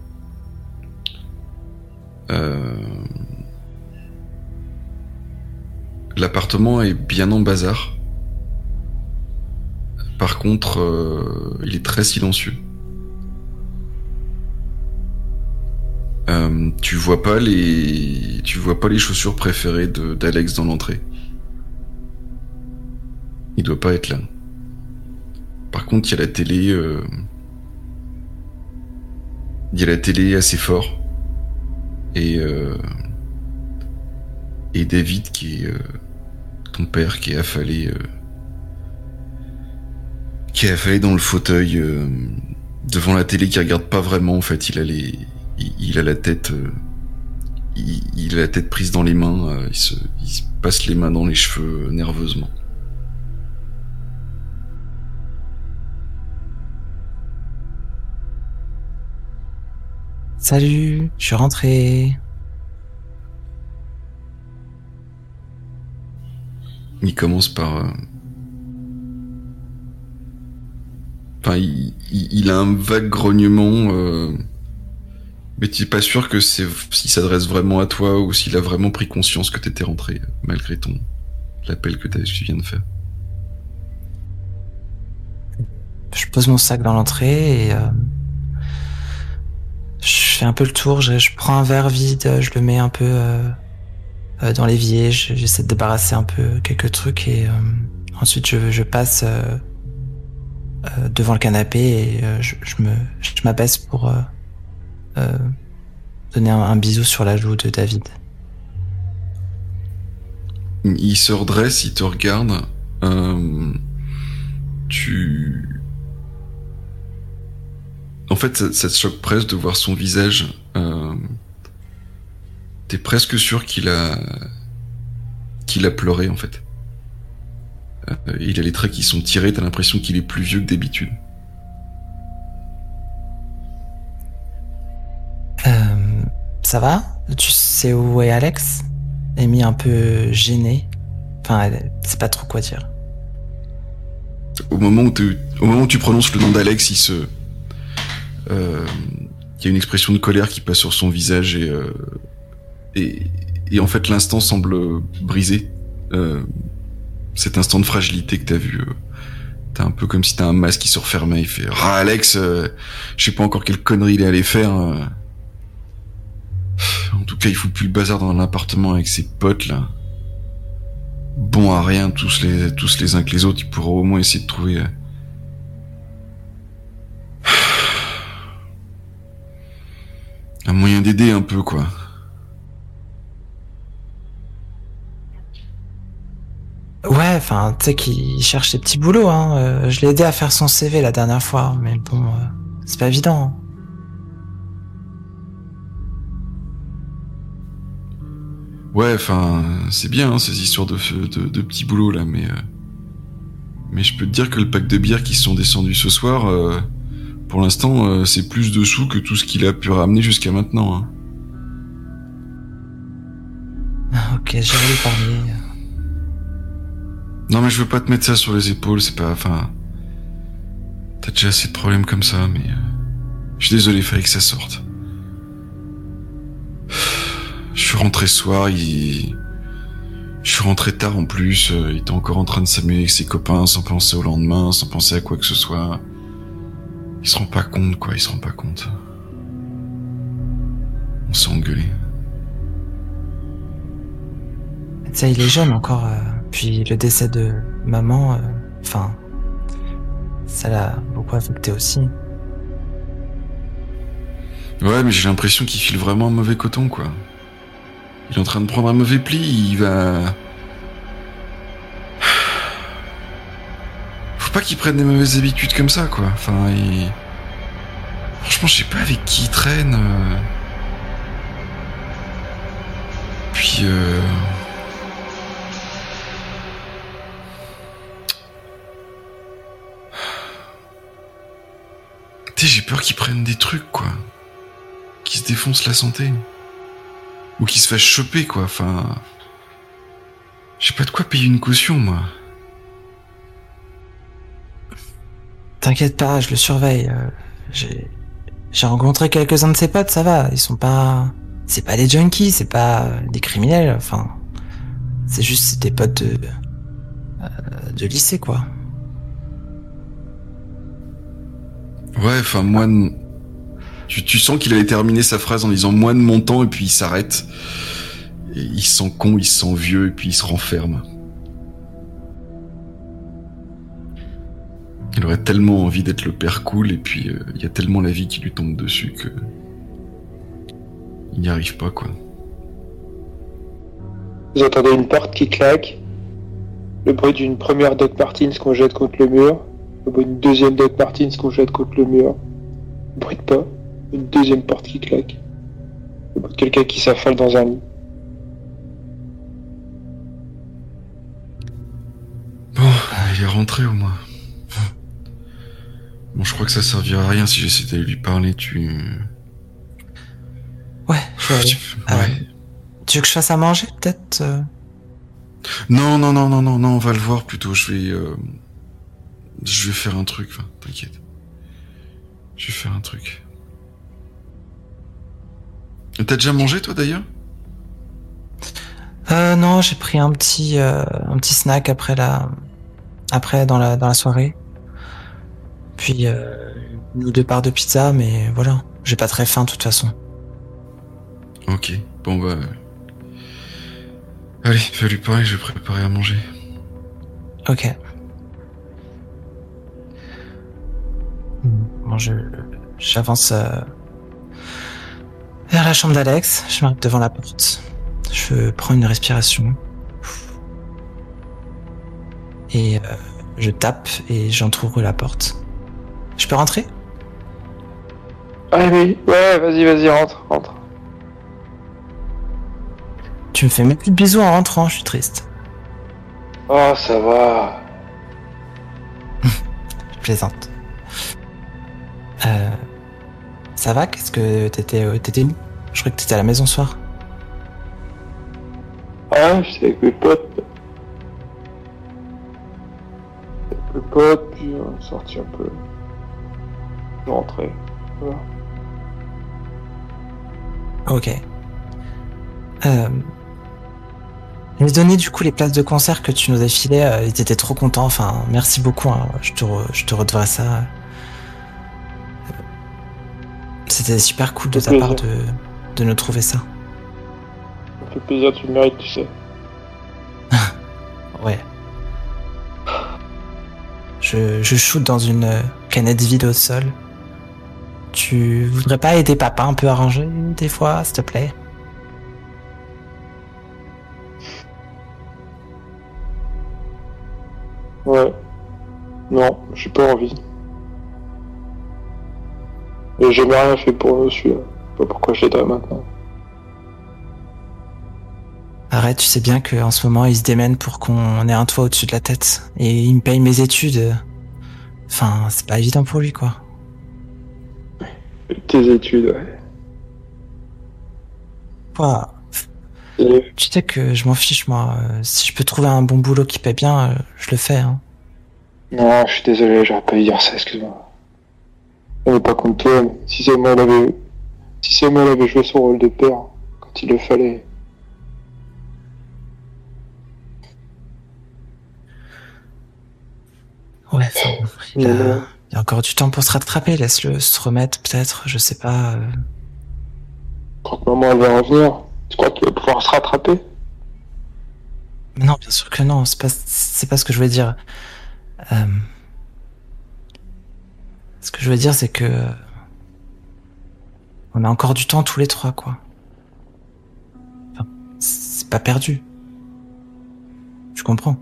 Euh, L'appartement est bien en bazar. Par contre, euh, il est très silencieux. Tu vois pas les, tu vois pas les chaussures préférées d'Alex dans l'entrée. Il doit pas être là. Par contre, il y a la télé, euh, il y a la télé assez fort et euh, et David qui est euh, ton père qui est affalé, qui est affalé dans le fauteuil devant la télé qui regarde pas vraiment. En fait, il a les il, a la tête, il, a la tête prise dans les mains, il, se, passe les mains dans les cheveux nerveusement. Salut, je suis rentré. Il commence par, euh, enfin, il, il- il a un vague grognement, euh, mais tu es pas sûr que c'est s'il s'adresse vraiment à toi ou s'il a vraiment pris conscience que t'étais rentré euh, malgré ton l'appel que tu viens de faire. je pose mon sac dans l'entrée et euh, je fais un peu le tour. Je, je, prends un verre vide, je le mets un peu euh, euh dans l'évier. J'essaie de débarrasser un peu quelques trucs et euh, ensuite je, je passe euh, devant le canapé et je, je, je m'abaisse pour donner un, un bisou sur la joue de David. Il se redresse, il te regarde. Tu. En fait, ça, ça, te choque presque de voir son visage. Euh, T'es presque sûr qu'il a. qu'il a pleuré, en fait. Euh, il a les traits qui sont tirés, t'as l'impression qu'il est plus vieux que d'habitude. Euh, ça va? Tu sais où est Alex? Amy un peu gênée. Enfin, elle sait pas trop quoi dire. Au moment où, tu, au moment où tu prononces le nom d'Alex, il se. Euh, il y a une expression de colère qui passe sur son visage et. Euh, et, et, en fait, l'instant semble brisé. Euh, cet instant de fragilité que t'as vu. Euh, t'as un peu comme si t'as un masque qui se refermait. Il fait Ah, Alex, euh, je sais pas encore quelle connerie il est allé faire. euh. En tout cas, il fout plus le bazar dans l'appartement avec ses potes là. Bon à rien, tous les, tous les uns que les autres, ils pourront au moins essayer de trouver. Un moyen d'aider un peu, quoi. Ouais, enfin, tu sais qu'il cherche ses petits boulots. Hein. Euh, je l'ai aidé à faire son CV la dernière fois, mais bon, euh, c'est pas évident. hein. Ouais, enfin, c'est bien hein, ces histoires de, de, de petits boulots là, mais. euh, Mais je peux te dire que le pack de bières qui se sont descendus ce soir, pour l'instant, euh, c'est plus de sous que tout ce qu'il a pu ramener jusqu'à maintenant. Hein. Ok, j'ai lui parler. Non, mais je veux pas te mettre ça sur les épaules, c'est pas. Enfin. T'as déjà assez de problèmes comme ça, mais. euh, Je suis désolé, fallait que ça sorte. Je suis rentré ce soir, il. Je suis rentré tard en plus, euh, il était encore en train de s'amuser avec ses copains sans penser au lendemain, sans penser à quoi que ce soit. Il se rend pas compte, quoi, il se rend pas compte. On s'est engueulé. Sais, il est jeune encore. euh, puis le décès de maman, euh, enfin, ça l'a beaucoup affecté aussi. Ouais, mais j'ai l'impression qu'il file vraiment un mauvais coton, quoi. Il est en train de prendre un mauvais pli, il va... Faut pas qu'il prenne des mauvaises habitudes comme ça, quoi. Enfin, il... Franchement, je sais pas avec qui il traîne. euh. Puis, euh... J'ai peur qu'il prenne des trucs, quoi qui se défonce la santé. Ou qui se fasse choper, quoi. Enfin. J'ai pas de quoi payer une caution, moi. T'inquiète pas, je le surveille. euh, J'ai rencontré quelques-uns de ses potes, ça va. Ils sont pas, c'est pas des junkies, c'est pas des criminels. Enfin, c'est juste des potes de euh, de lycée, quoi. Ouais, enfin, moi. n- Tu, tu sens qu'il allait terminer sa phrase en disant moi de mon temps et puis il s'arrête. Il se sent con, il se sent vieux et puis il se renferme. Il aurait tellement envie d'être le père cool et puis euh, il y a tellement la vie qui lui tombe dessus que. Il n'y arrive pas, quoi. Vous entendez une porte qui claque, le bruit d'une première Doc Martins qu'on jette contre le mur, le bruit d'une deuxième Doc Martins qu'on jette contre le mur, le bruit de pas, une deuxième porte qui claque, le bruit de quelqu'un qui s'affale dans un lit. Bon, il est rentré au moins. Bon, je crois que ça servira à rien si j'essaie d'aller lui parler, tu... Ouais, je vais aller. tu... Ah Ouais. ouais. Tu veux que je fasse à manger, peut-être euh? Non, non, non, non, non, non, on va le voir plutôt, je vais... euh, Je vais faire un truc, enfin, t'inquiète. Je vais faire un truc. T'as déjà mangé, toi, d'ailleurs? Euh, non, j'ai pris un petit, euh, un petit snack après la, après dans la, dans la soirée. Puis euh, une ou deux parts de pizza, mais voilà. J'ai pas très faim de toute façon. Ok, bon bah. Allez, fais lui parler, je vais préparer à manger. Ok. Bon, je j'avance euh, vers la chambre d'Alex. Je m'arrête devant la porte. Je prends une respiration. Et euh, je tape et j'entrouvre la porte. Je peux rentrer? Ah oui, ouais, vas-y, vas-y, rentre, rentre. Tu me fais même plus de bisous en rentrant, je suis triste. Oh, ça va. Je plaisante. Euh, ça va? Qu'est-ce que t'étais euh, t'étais où? Je croyais que t'étais à la maison ce soir. Ah, j'étais avec mes potes. Avec mes potes, puis on est sorti un peu. Voilà. Ok. Euh, vais donner du coup les places de concert que tu nous as filées. Euh, ils étaient trop contents. Enfin, merci beaucoup. hein. Je te re- je te redevrais ça. Euh, C'était super cool de ta Plaisir. part de de nous trouver ça. Ça fait plaisir, tu le mérites, tu sais. Ouais. Je, je shoot dans une euh, canette vide au sol. Tu voudrais pas aider papa un peu à ranger des fois, s'il te plaît? Ouais. Non, j'ai pas envie. Et j'ai rien fait pour. Je sais Pas pourquoi je l'aiderais maintenant. Arrête, tu sais bien qu'en ce moment, il se démène pour qu'on ait un toit au-dessus de la tête. Et il me paye mes études. Enfin, c'est pas évident pour lui, quoi. Études, ouais. Et Tu sais que je m'en fiche, moi. Euh, Si je peux trouver un bon boulot qui paie bien, euh, je le fais. Hein. Non, je suis désolé, j'aurais pas dû dire ça, excuse-moi. On n'est pas contre toi, mais si seulement elle avait... Si seulement elle avait joué son rôle de père, quand il le fallait. Ouais, enfin, bon, il, Mais a, non. Il y a encore du temps pour se rattraper. Laisse-le se remettre, peut-être. Je sais pas. euh. Quand maman elle va revenir, tu crois qu'il va pouvoir se rattraper? Mais Non, bien sûr que non. C'est pas, c'est pas ce que je voulais dire. Euh, Ce que je veux dire, c'est que on a encore du temps tous les trois, quoi. Enfin, c'est pas perdu. Tu comprends?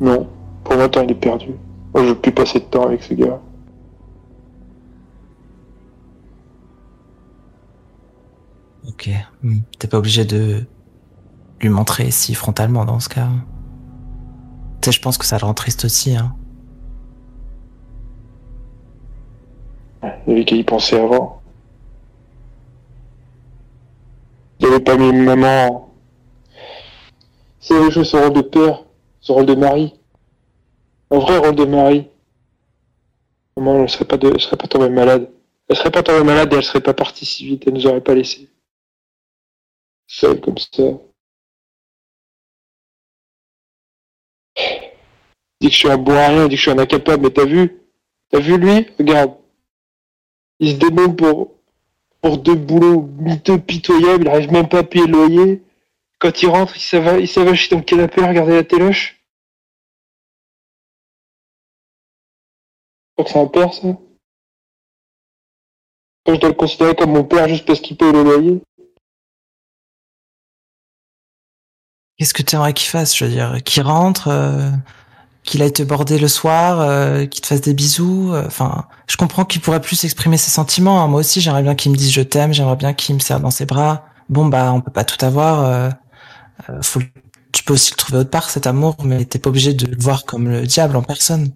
Non, pour moi, temps il est perdu. Moi, je veux plus passer de temps avec ce gars. Ok. Hmm. T'es pas obligé de lui montrer si frontalement dans ce cas. Tu sais, je pense que ça le rend triste aussi, hein. Il avait qu'à y penser avant. Il avait pas mis maman. Avait joué son rôle de père, son rôle de mari, un vrai rôle de mari, maman ne serait pas, de, elle serait pas tombée malade. Elle serait pas tombée malade et elle serait pas partie si vite, elle nous aurait pas laissé. Seule comme ça. Dit que je suis un bon à rien, dit que je suis un incapable, mais t'as vu? T'as vu lui? Regarde. Il se démonte pour, pour deux boulots miteux pitoyables, il arrive même pas à payer le loyer. Quand il rentre, il s'ava- il s'avachit dans le canapé à regarder la téloche. Je crois que c'est un père, ça je dois le considérer comme mon père juste parce qu'il paye le loyer Qu'est-ce que tu aimerais qu'il fasse Je veux dire, qu'il rentre, euh, qu'il aille te border le soir, euh, qu'il te fasse des bisous. euh, Enfin, je comprends qu'il pourrait plus exprimer ses sentiments. hein. Moi aussi, j'aimerais bien qu'il me dise je t'aime, j'aimerais bien qu'il me serre dans ses bras. Bon, bah, on peut pas tout avoir. Faut, le- tu peux aussi le trouver autre part, cet amour, mais t'es pas obligé de le voir comme le diable en personne.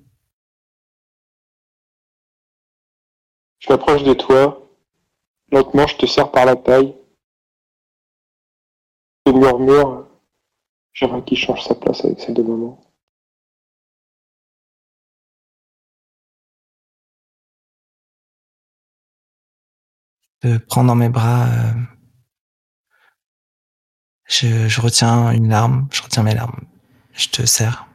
Je m'approche de toi. Lentement, je te serre par la taille. Je murmure. J'aimerais qu'il change sa place avec celle de maman. te prends dans mes bras. euh, je, retiens une larme, je retiens mes larmes. Je te serre.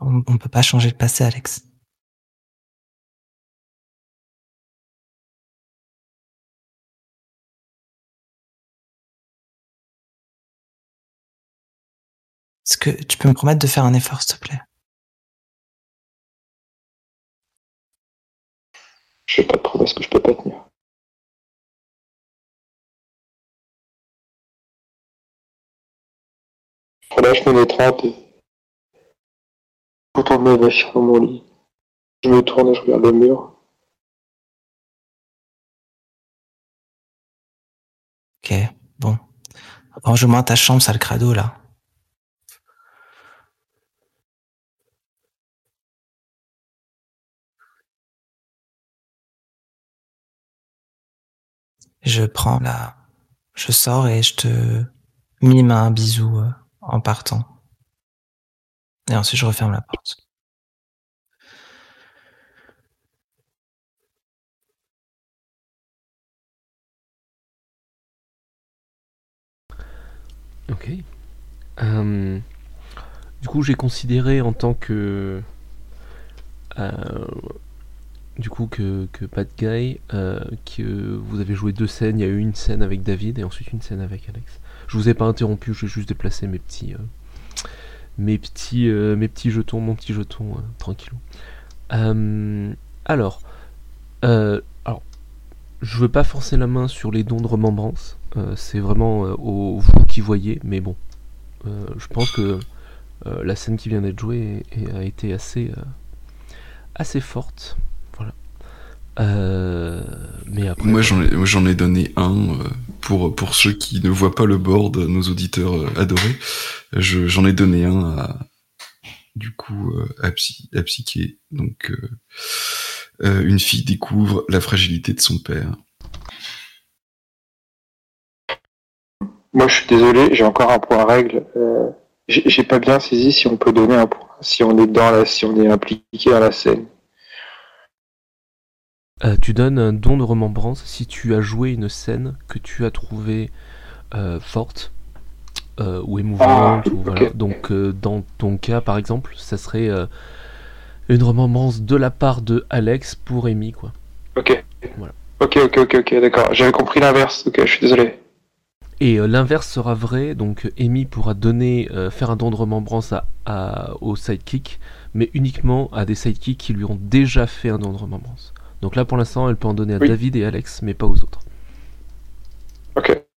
On ne peut pas changer le passé, Alex. Est-ce que tu peux me promettre de faire un effort, s'il te plaît? Je fais pas de promesse que je peux pas tenir. Je relâche mon étreinte et retourne me mettre dans mon lit. Je me tourne et je regarde le mur. Ok, bon. Range-moi ta chambre, sale crado, là. Je prends la... Je sors et je te mime un bisou euh, en partant. Et ensuite, je referme la porte. Ok. Euh, du coup, j'ai considéré en tant que. euh, du coup, que, que Bad Guy, euh, que vous avez joué deux scènes. Il y a eu une scène avec David et ensuite une scène avec Alex. Je vous ai pas interrompu, j'ai juste déplacé mes petits. euh, mes petits, euh, mes petits jetons, mon petit jeton, tranquillou. Alors, alors, je veux pas forcer la main sur les dons de remembrance. C'est vraiment au vous qui voyez, mais bon, je pense que la scène qui vient d'être jouée a été assez forte. Euh, mais après, Moi, j'en ai, moi, j'en ai donné un euh, pour pour ceux qui ne voient pas le board, nos auditeurs euh, adorés. Je, j'en ai donné un à du coup euh, à, Psy, à Psyché. Donc, euh, euh, une fille découvre la fragilité de son père. Moi, je suis désolé, j'ai encore un point règle. Euh, j'ai j'ai pas bien saisi si on peut donner un point, si on est dans la, si on est impliqué dans la scène. Euh, tu donnes un don de remembrance si tu as joué une scène que tu as trouvée euh, forte euh, ou émouvante. Ah, ou, voilà. Donc, dans ton cas, par exemple, ça serait une remembrance de la part de Alex pour Amy, quoi. Ok. Voilà. Ok, ok, ok, ok, d'accord. J'avais compris l'inverse. Ok, je suis désolé. Et l'inverse sera vrai, donc Amy pourra donner, faire un don de remembrance à, à- au sidekick, mais uniquement à des sidekicks qui lui ont déjà fait un don de remembrance. Donc là, pour l'instant, elle peut en donner à Oui. David et Alex, mais pas aux autres. Ok.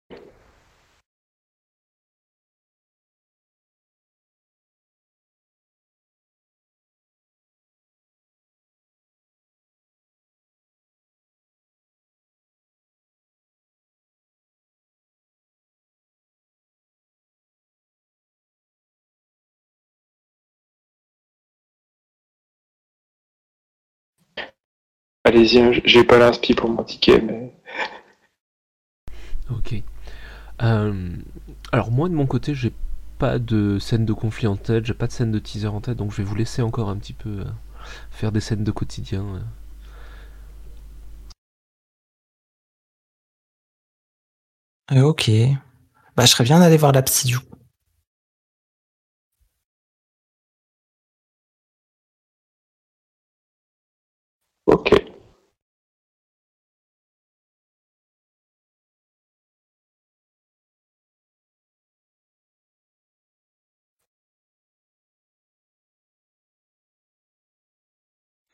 Allez-y, j'ai pas l'inspi pour mon ticket, mais Ok. Euh, alors moi de mon côté, j'ai pas de scène de conflit en tête, j'ai pas de scène de teaser en tête, donc je vais vous laisser encore un petit peu euh, faire des scènes de quotidien. euh. Euh, ok. Bah, je serais bien d'aller voir la psy du coup. ok.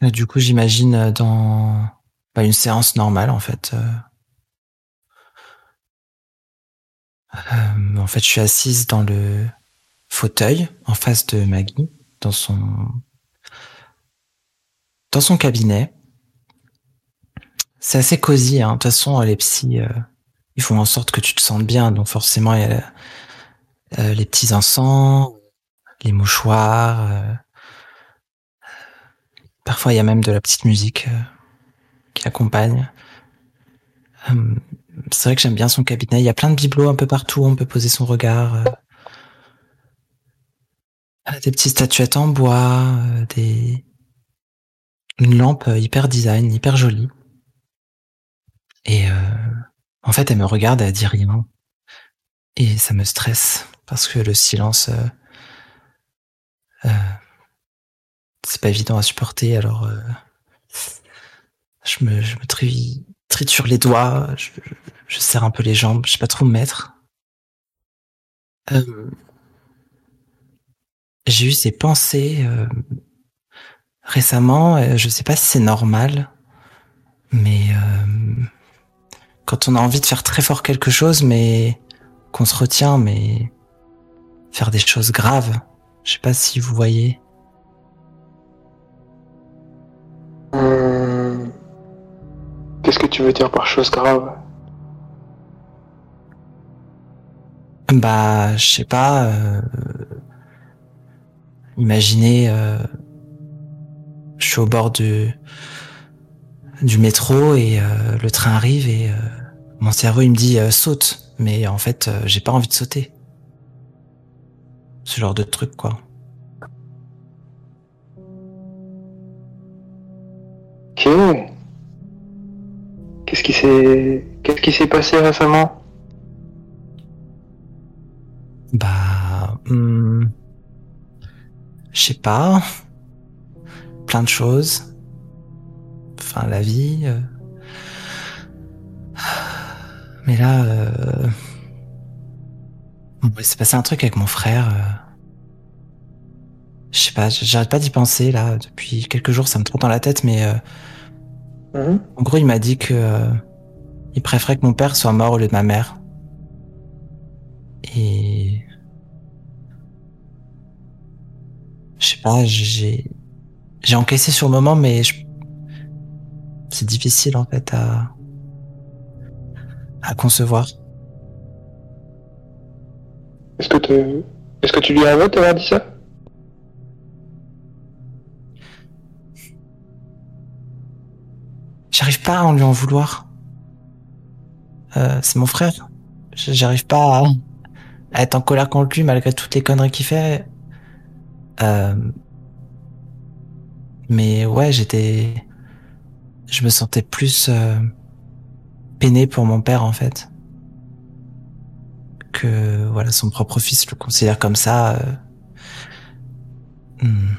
Du coup, j'imagine euh, dans bah, une séance normale, en fait. euh. Euh, en fait, je suis assise dans le fauteuil en face de Maggie, dans son dans son cabinet. C'est assez cosy. Hein. De toute façon, les psys, euh, ils font en sorte que tu te sentes bien. Donc forcément, il y a euh, les petits encens, les mouchoirs. Parfois, il y a même de la petite musique euh, qui accompagne. Euh, c'est vrai que j'aime bien son cabinet. Il y a plein de bibelots un peu partout. On peut poser son regard. euh. Des petites statuettes en bois, euh, des une lampe hyper design, hyper jolie. Et en fait, elle me regarde, elle dit rien. Et ça me stresse parce que le silence, euh, c'est pas évident à supporter, alors euh, je me, je me tri- triture les doigts, je, serre un peu les jambes, je sais pas trop me mettre. Euh, j'ai eu ces pensées euh, récemment, je sais pas si c'est normal, mais quand on a envie de faire très fort quelque chose, mais qu'on se retient, mais faire des choses graves, je sais pas si vous voyez. Hum, Qu'est-ce que tu veux dire par chose grave Bah, je sais pas. euh, imaginez, euh, je suis au bord du métro et euh, le train arrive et euh, mon cerveau il me dit euh, saute, mais en fait euh, j'ai pas envie de sauter. Ce genre de truc quoi. Ok. Qu'est-ce qui s'est qu'est-ce qui s'est passé récemment? Bah, hum, je sais pas. Plein de choses. Enfin, la vie. euh. Mais là, euh... bon, il s'est passé un truc avec mon frère. euh. Je sais pas, j'arrête pas d'y penser là. Depuis quelques jours, ça me trotte dans la tête, mais Mhm. en gros, il m'a dit que euh, il préférait que mon père soit mort au lieu de ma mère. Et je sais pas, j'ai j'ai encaissé sur le moment, mais je... c'est difficile en fait à à concevoir. Est-ce que tu est-ce que tu lui t'avoir dit ça? J'arrive pas à en lui en vouloir. Euh, c'est mon frère. J'arrive pas à, à être en colère contre lui malgré toutes les conneries qu'il fait. Euh, mais ouais, j'étais, je me sentais plus euh, peiné pour mon père en fait que voilà son propre fils le considère comme ça. euh. Hmm.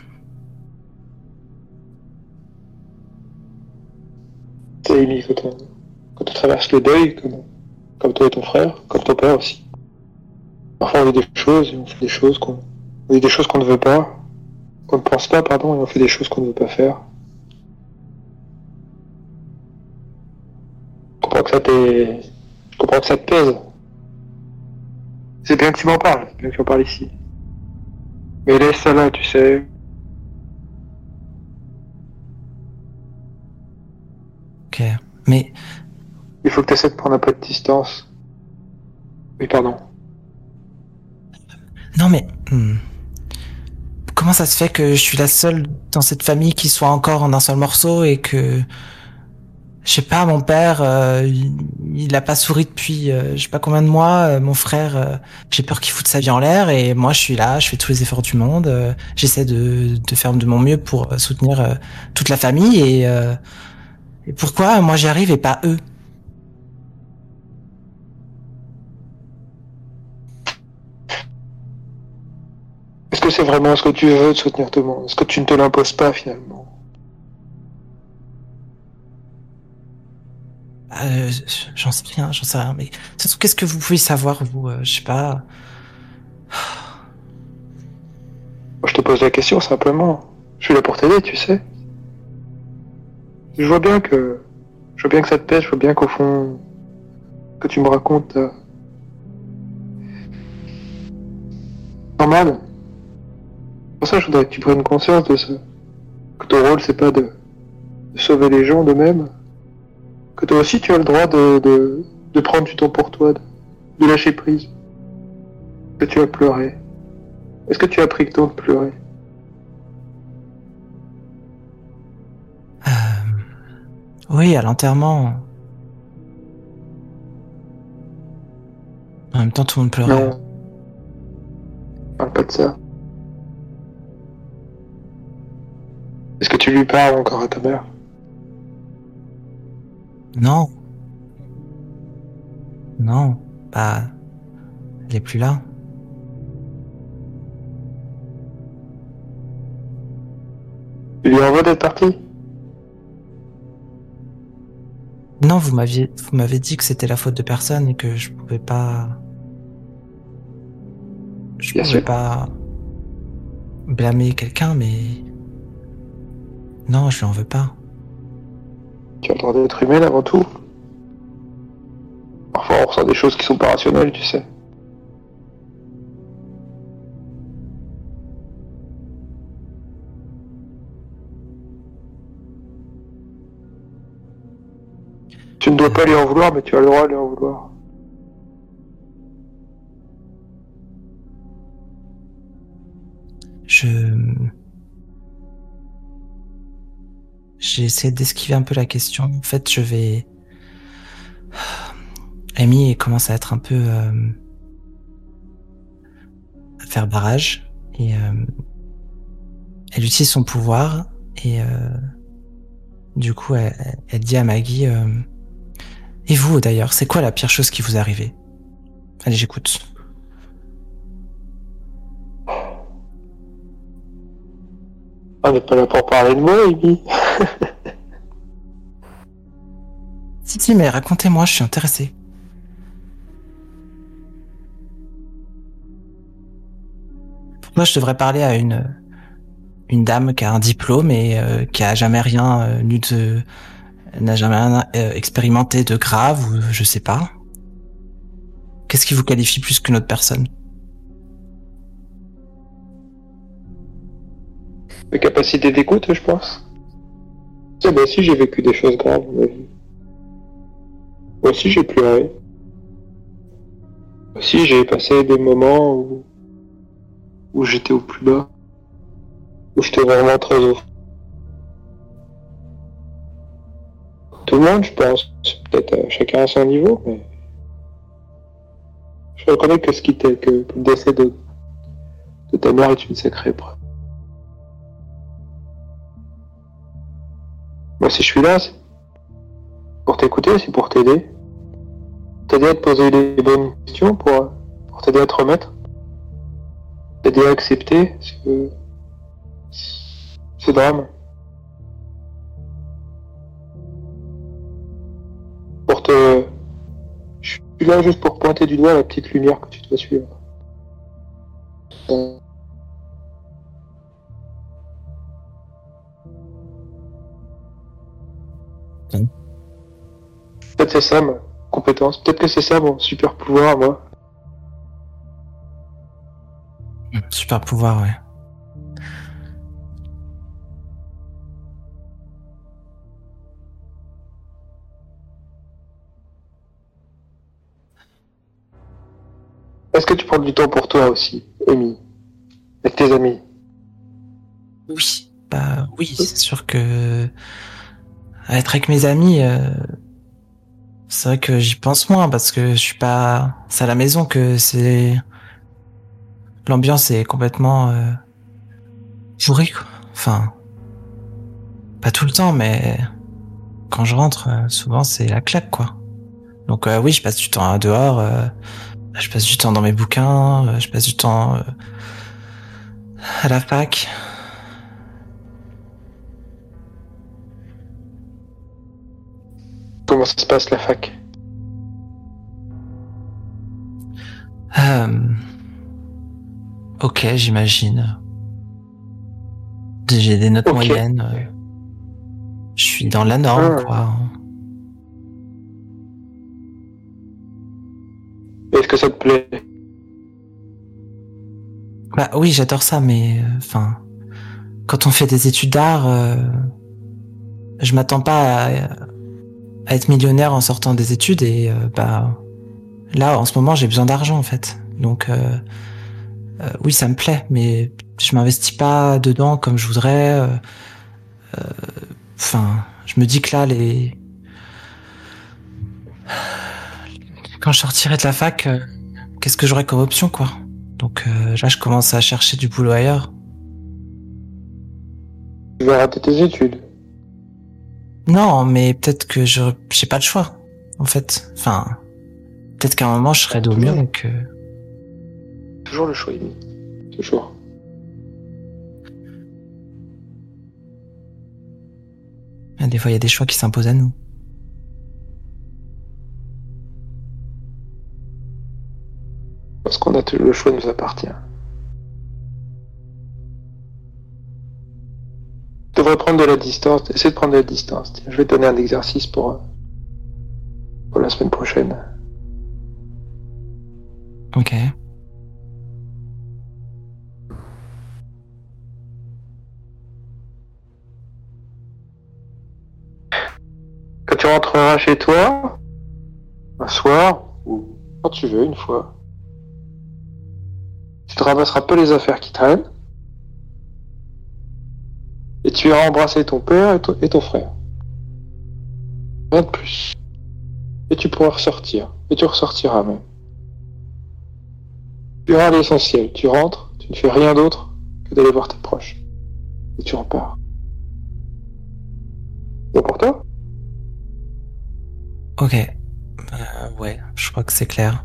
Amy, quand on, quand on traverse le deuil, comme, toi et ton frère, comme ton père aussi. Parfois on dit des choses, et on fait des choses qu'on, on dit des choses qu'on ne veut pas, qu'on ne pense pas, pardon, et on fait des choses qu'on ne veut pas faire. Je comprends que ça je comprends que ça te pèse. C'est bien que tu m'en parles, c'est bien que tu en parles ici. Mais laisse ça là, tu sais. Ok, mais Il faut que tu essaies de prendre un peu de distance. Oui, pardon. Non mais hmm. comment ça se fait que je suis la seule dans cette famille qui soit encore en un seul morceau et que je sais pas mon père euh, il, a pas souri depuis euh, je sais pas combien de mois euh, mon frère j'ai peur qu'il foute sa vie en l'air et moi je suis là je fais tous les efforts du monde j'essaie de, de faire de mon mieux pour soutenir toute la famille et, et pourquoi moi j'y arrive et pas eux? Est-ce que c'est vraiment ce que tu veux de soutenir tout le monde? Est-ce que tu ne te l'imposes pas finalement? Euh, j'en sais rien, j'en sais rien. Mais surtout, qu'est-ce que vous pouvez savoir, vous euh, Je sais pas. Je te pose la question simplement. Je suis là pour t'aider, tu sais. Je vois bien que. Je vois bien que ça te pèse, je vois bien qu'au fond. que tu me racontes. euh, normal. Pour ça, je voudrais que tu prennes conscience de ce. que ton rôle, c'est pas de. sauver les gens d'eux-mêmes. Que toi aussi, tu as le droit de. de, prendre du temps pour toi, de, de lâcher prise. Que tu as pleuré? Est-ce que tu as pris le temps de pleurer? Oui, à l'enterrement. En même temps, tout le monde pleurait. Non. Parle pas de ça. Est-ce que tu lui parles encore à ta mère? Non. Non. Bah, elle est plus là. Tu lui envoies d'être parti Non, vous m'aviez, vous m'avez dit que c'était la faute de personne et que je pouvais pas. Je Bien pouvais sûr. pas blâmer quelqu'un, mais non, je lui en veux pas. Tu as le droit d'être humaine avant tout. Parfois, on ressent des choses qui sont pas rationnelles, tu sais. Tu ne dois pas lui en vouloir, mais tu as le droit de lui en vouloir. Je j'ai essayé d'esquiver un peu la question. En fait, je vais. Amy commence à être un peu euh, à faire barrage et euh, elle utilise son pouvoir et euh, du coup elle, dit à Maggie euh, et vous d'ailleurs c'est quoi la pire chose qui vous est arrivée? Allez j'écoute. On n'est pas là pour parler de moi, Amy. Si si mais racontez-moi je suis intéressé. Pourquoi je devrais parler à une une dame qui a un diplôme et euh, qui a jamais rien euh, nu de n'a jamais rien euh, expérimenté de grave ou je sais pas. Qu'est-ce qui vous qualifie plus qu'une autre personne? De capacité d'écoute, je pense. Ah bah si, j'ai vécu des choses graves dans ma vie. Moi aussi, j'ai pleuré. Moi aussi, j'ai passé des moments où, où j'étais au plus bas. Où j'étais vraiment très haut. Tout le monde, je pense. Peut-être euh, chacun à son niveau, mais... Je reconnais que ce qui t'est, que le décès de, de ta mère est une sacrée épreuve. Moi, si je suis là, c'est pour t'écouter, c'est pour t'aider. T'aider à te poser les bonnes questions, pour, pour t'aider à te remettre. T'aider à accepter ce, ce drame. Je suis là juste pour pointer du doigt la petite lumière que tu dois suivre. Euh, Peut-être c'est ça ma compétence. Peut-être que c'est ça mon super pouvoir, moi. Super pouvoir, ouais. Du temps pour toi aussi, Amy Avec tes amis Oui. Bah oui, c'est sûr que être avec mes amis, euh, c'est vrai que j'y pense moins parce que je suis pas. C'est à la maison que c'est. L'ambiance est complètement euh, pourrie, quoi. Enfin, pas tout le temps, mais quand je rentre, euh, souvent c'est la claque, quoi. Donc euh, oui, je passe du temps dehors. euh, je passe du temps dans mes bouquins. euh, je passe du temps euh, à la fac. Comment ça se passe la fac? Euh, ok, j'imagine. J'ai des notes moyennes. euh, Je suis dans la norme, Ah. quoi. Est-ce que ça te plaît? Bah oui, j'adore ça, mais euh, enfin, quand on fait des études d'art, euh, je m'attends pas à, être millionnaire en sortant des études et euh, bah là, en ce moment, j'ai besoin d'argent en fait. Donc oui, ça me plaît, mais je m'investis pas dedans comme je voudrais. Enfin, je me dis que là, les quand je sortirai de la fac, euh, qu'est-ce que j'aurai comme option, quoi? Donc euh, là, je commence à chercher du boulot ailleurs. Tu vas rater tes études. Non, mais peut-être que je j'ai pas de choix, en fait. Enfin, peut-être qu'à un moment, je serai au mur, donc... euh, Toujours le choix, Amy. Toujours. des fois, il y a des choix qui s'imposent à nous. Parce qu'on a le choix nous appartient. Tu devrais prendre de la distance. Essaie de prendre de la distance. je vais te donner un exercice pour, pour la semaine prochaine. Ok. Quand tu rentreras chez toi, un soir, ou quand tu veux, une fois, tu te ramasseras peu les affaires qui traînent, et tu iras embrasser ton père et, ton frère. Rien de plus. Et tu pourras ressortir, et tu ressortiras même. Tu auras l'essentiel, tu rentres, tu ne fais rien d'autre que d'aller voir tes proches. Et tu repars. C'est pour toi? Ok. Euh, ouais, je crois que c'est clair.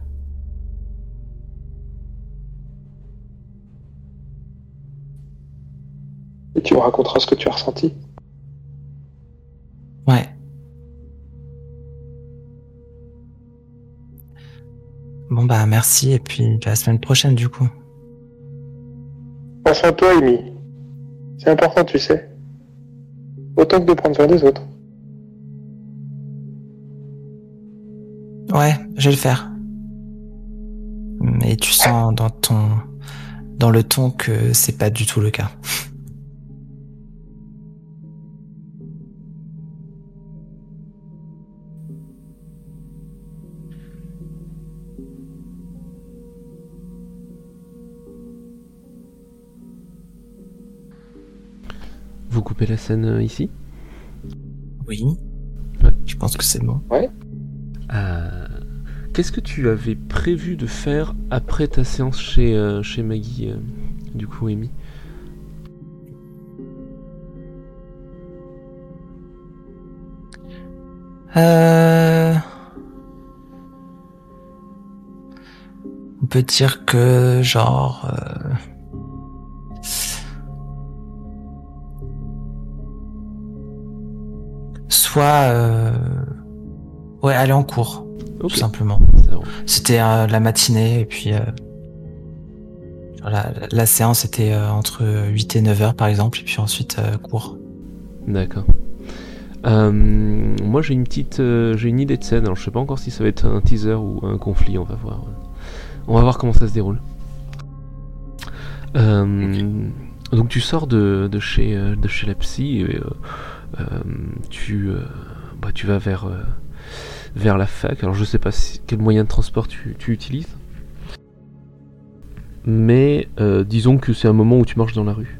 Et tu me raconteras ce que tu as ressenti. Ouais. Bon bah merci et puis la semaine prochaine du coup. Pense à toi, Amy. C'est important, tu sais. Autant que de prendre soin des autres. Ouais, je vais le faire. Mais tu sens dans ton dans le ton que c'est pas du tout le cas. La scène euh, ici Oui. Je pense que c'est bon. Ouais. Euh, qu'est-ce que tu avais prévu de faire après ta séance chez, euh, chez Maggie, du coup, Amy? On peut dire que, genre... soit euh, ouais aller en cours tout simplement. C'était euh, la matinée et puis euh, la, séance était entre 8 et 9 heures par exemple et puis ensuite cours. D'accord. moi j'ai une petite j'ai une idée de scène alors je sais pas encore si ça va être un teaser ou un conflit on va voir on va voir comment ça se déroule. Donc tu sors de, de, chez, de chez la psy et tu, euh, bah, tu vas vers, euh, vers la fac. Alors je sais pas quel moyen de transport tu, utilises. Mais disons que c'est un moment où tu marches dans la rue.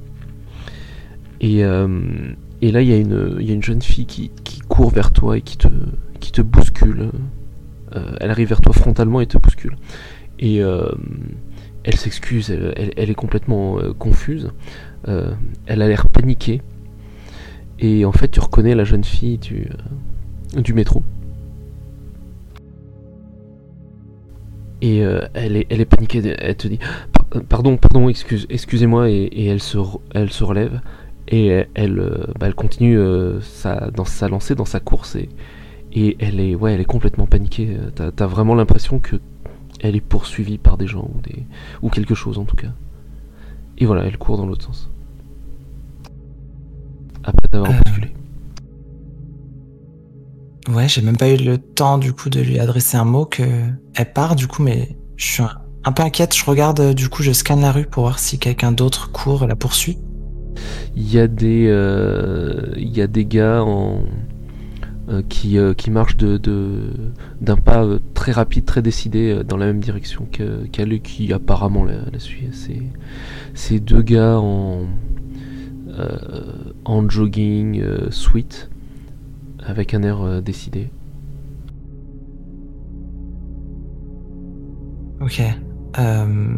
Et, et là, il y, a une, y a une jeune fille qui, qui, court vers toi et qui te, qui te bouscule. elle arrive vers toi frontalement et te bouscule. Et elle s'excuse, elle, elle, est complètement confuse. elle a l'air paniquée. Et en fait, tu reconnais la jeune fille du, euh, du métro. Et euh, elle, est, elle est paniquée, elle te dit Pardon, pardon, excuse, excusez-moi, et, elle, se, elle se relève et elle, euh, bah, elle continue sa, dans sa lancée, dans sa course, et, et elle, est, ouais, elle est complètement paniquée. T'as as vraiment l'impression que elle est poursuivie par des gens ou, des, ou quelque chose en tout cas. Et voilà, elle court dans l'autre sens après t'avoir euh... Ouais, j'ai même pas eu le temps du coup de lui adresser un mot que elle part du coup, mais je suis un, peu inquiète. Je regarde du coup, je scanne la rue pour voir si quelqu'un d'autre court et la poursuit. Il y a des, euh, il y a des gars en euh, qui, euh, qui marchent de d'un pas très rapide, très décidé dans la même direction qu'elle et qui apparemment la, la suit. C'est c'est deux gars en en jogging euh, sweet, avec un air euh, décidé. Ok. Euh,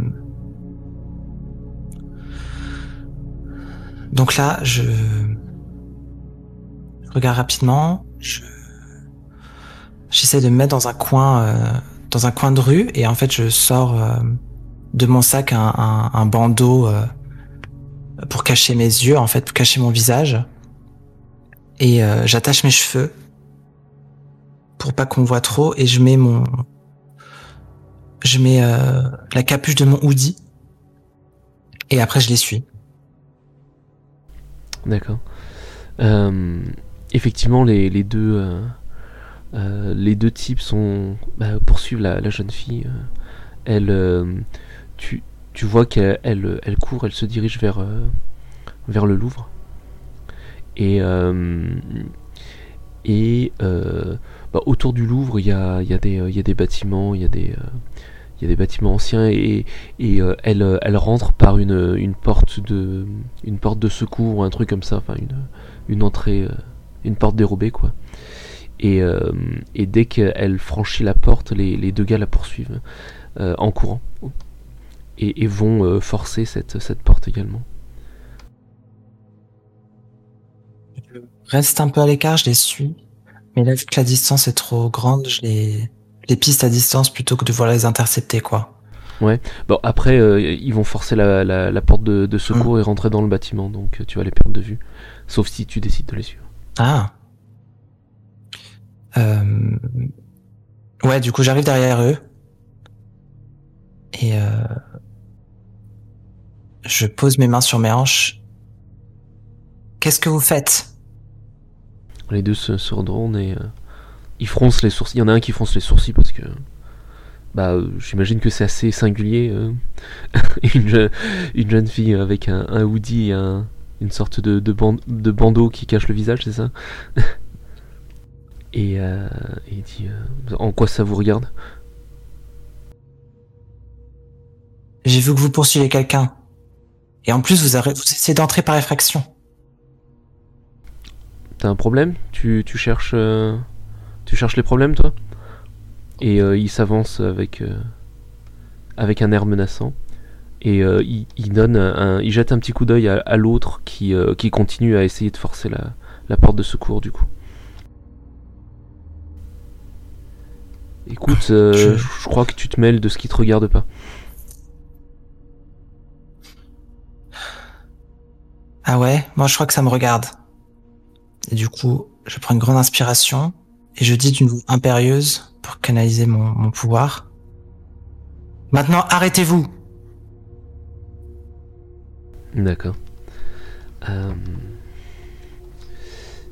donc là, je... regarde rapidement. Je j'essaie de me mettre dans un coin, dans un coin de rue, et en fait, je sors de mon sac un, un bandeau pour cacher mes yeux, en fait, pour cacher mon visage. et euh, j'attache mes cheveux pour pas qu'on voit trop et je mets mon je mets euh, la capuche de mon hoodie et après je les suis. D'accord. Euh, effectivement, les, deux les deux types sont bah, poursuivent la, la jeune fille. elle, tu, tu vois qu'elle elle, elle court, elle se dirige vers euh, vers le Louvre. Et euh, et euh, bah, autour du Louvre, il y a, y, a y a des bâtiments, il y a des il y a des bâtiments anciens et, et elle, elle rentre par une, une porte de une porte de secours ou un truc comme ça, enfin une, une entrée, une porte dérobée quoi. Et, et dès qu'elle franchit la porte, les, les deux gars la poursuivent en courant et, et vont euh, forcer cette, cette porte également. Je reste un peu à l'écart, je les suis. Mais là, vu que la distance est trop grande, je les, les piste à distance plutôt que de vouloir les intercepter, quoi. Bon après, euh, ils vont forcer la, la, la porte de, de secours et rentrer dans le bâtiment, donc euh, tu vas les perdre de vue, sauf si tu décides de les suivre. Ah. Euh... Ouais, du coup, j'arrive derrière eux. Et euh... je pose mes mains sur mes hanches. Qu'est-ce que vous faites? Les deux se, se retournent et euh, ils froncent les sourcils. Il y en a un qui fronce les sourcils parce que. Bah, euh, j'imagine que c'est assez singulier. euh, une, je- une jeune fille avec un, un hoodie et un- une sorte de, de, ban- de bandeau qui cache le visage, c'est ça? Et euh, il dit En quoi ça vous regarde? J'ai vu que vous poursuivez quelqu'un. Et en plus, vous, vous essayez d'entrer par effraction. T'as un problème tu, tu cherches. euh, tu cherches les problèmes, toi? Et euh, il s'avance avec. euh, avec un air menaçant. Et il, il donne un, il jette un petit coup d'œil à, à l'autre qui, qui continue à essayer de forcer la, la porte de secours du coup. Écoute, Je- je... je crois que tu te mêles de ce qui te regarde pas. Ah ouais, moi je crois que ça me regarde. Et du coup, je prends une grande inspiration et je dis d'une voix impérieuse pour canaliser mon, pouvoir. Maintenant, arrêtez-vous D'accord. Euh,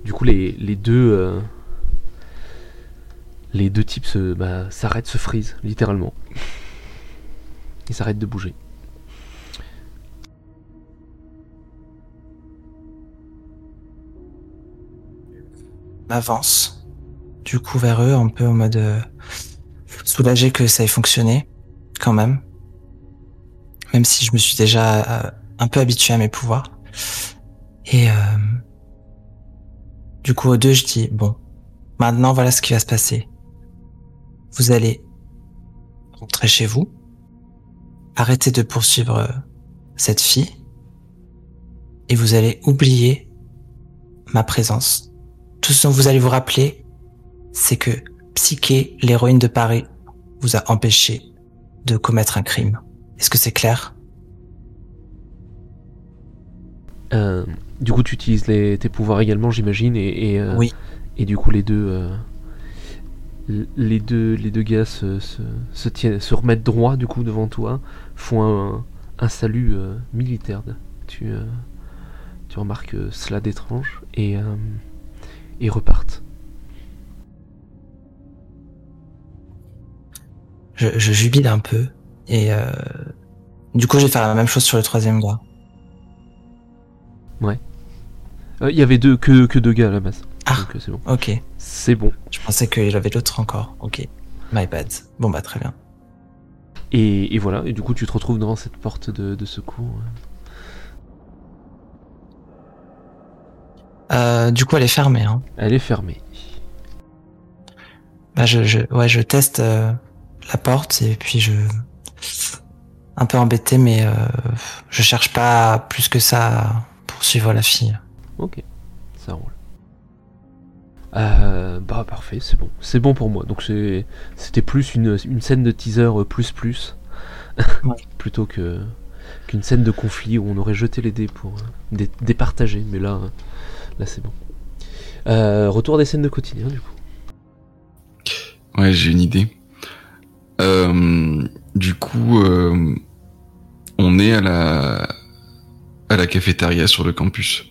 Du coup, les, deux. euh, Les deux types se, bah, s'arrêtent, se frisent, littéralement. Ils s'arrêtent de bouger. M'avance du coup vers eux un peu en mode euh, soulagé que ça ait fonctionné quand même. Même si je me suis déjà euh, un peu habitué à mes pouvoirs. Et euh, du coup aux deux je dis bon maintenant voilà ce qui va se passer. Vous allez rentrer chez vous. Arrêter de poursuivre euh, cette fille. Et vous allez oublier ma présence tout ce dont vous allez vous rappeler, c'est que Psyché, l'héroïne de Paris, vous a empêché de commettre un crime. Est-ce que c'est clair? Euh, du coup, tu utilises les, tes pouvoirs également, j'imagine, et, et, euh, Oui. et du coup, les deux, euh, les deux, les deux gars se, se, se, tiennent, se remettent droit du coup devant toi, font un, un salut militaire. Tu, tu remarques cela d'étrange et, et repartent. je, je jubile un peu et euh, du coup je vais faire la même chose sur le troisième gars. Euh, Il y avait deux, que, que deux gars à la base. Ah. Euh, c'est bon. Ok, C'est bon. je pensais qu'il y avait l'autre encore. Ok, my bad. Bon bah très bien. Et, et voilà, et du coup, tu te retrouves devant cette porte de, de secours. Euh, du coup elle est fermée. Hein. Elle est fermée. Bah je, je, ouais, je teste euh, la porte et puis je un peu embêté mais euh, je cherche pas plus que ça à poursuivre la fille. Ok, ça roule. Euh, bah parfait, c'est bon. C'est bon pour moi. Donc c'est- c'était plus une, une scène de teaser plus plus. Ouais. Plutôt que qu'une scène de conflit où on aurait jeté les dés pour dé- départager. Mais là, là c'est bon. Euh, retour des scènes de quotidien, du coup. Ouais, j'ai une idée. Euh, du coup, euh, on est à la à la cafétéria sur le campus.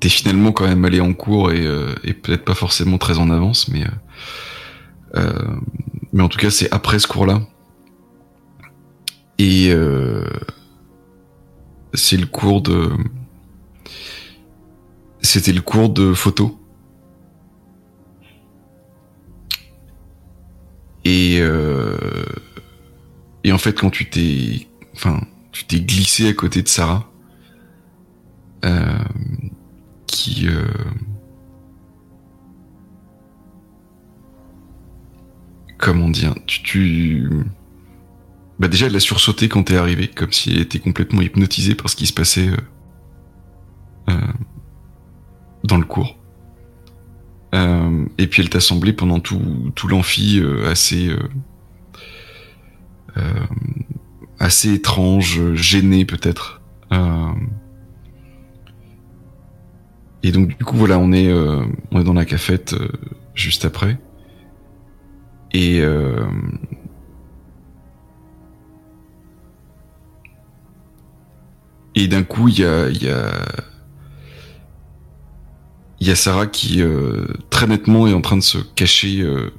T'es finalement quand même allé en cours et, et peut-être pas forcément très en avance, mais mais en tout cas c'est après ce cours-là. Et c'est le cours de c'était le cours de photo. Et euh, et en fait quand tu t'es enfin tu t'es glissé à côté de Sarah euh, qui euh, comment dire tu, tu bah déjà elle a sursauté quand t'es arrivé comme si elle était complètement hypnotisée par ce qui se passait euh, euh, dans le cours. Euh, et puis elle t'a semblé pendant tout, tout l'amphi euh, assez euh, euh, assez étrange gêné peut-être. Et donc du coup voilà on est on est dans la cafette juste après. Et et d'un coup il y a y a Sarah qui euh, très nettement est en train de se cacher euh,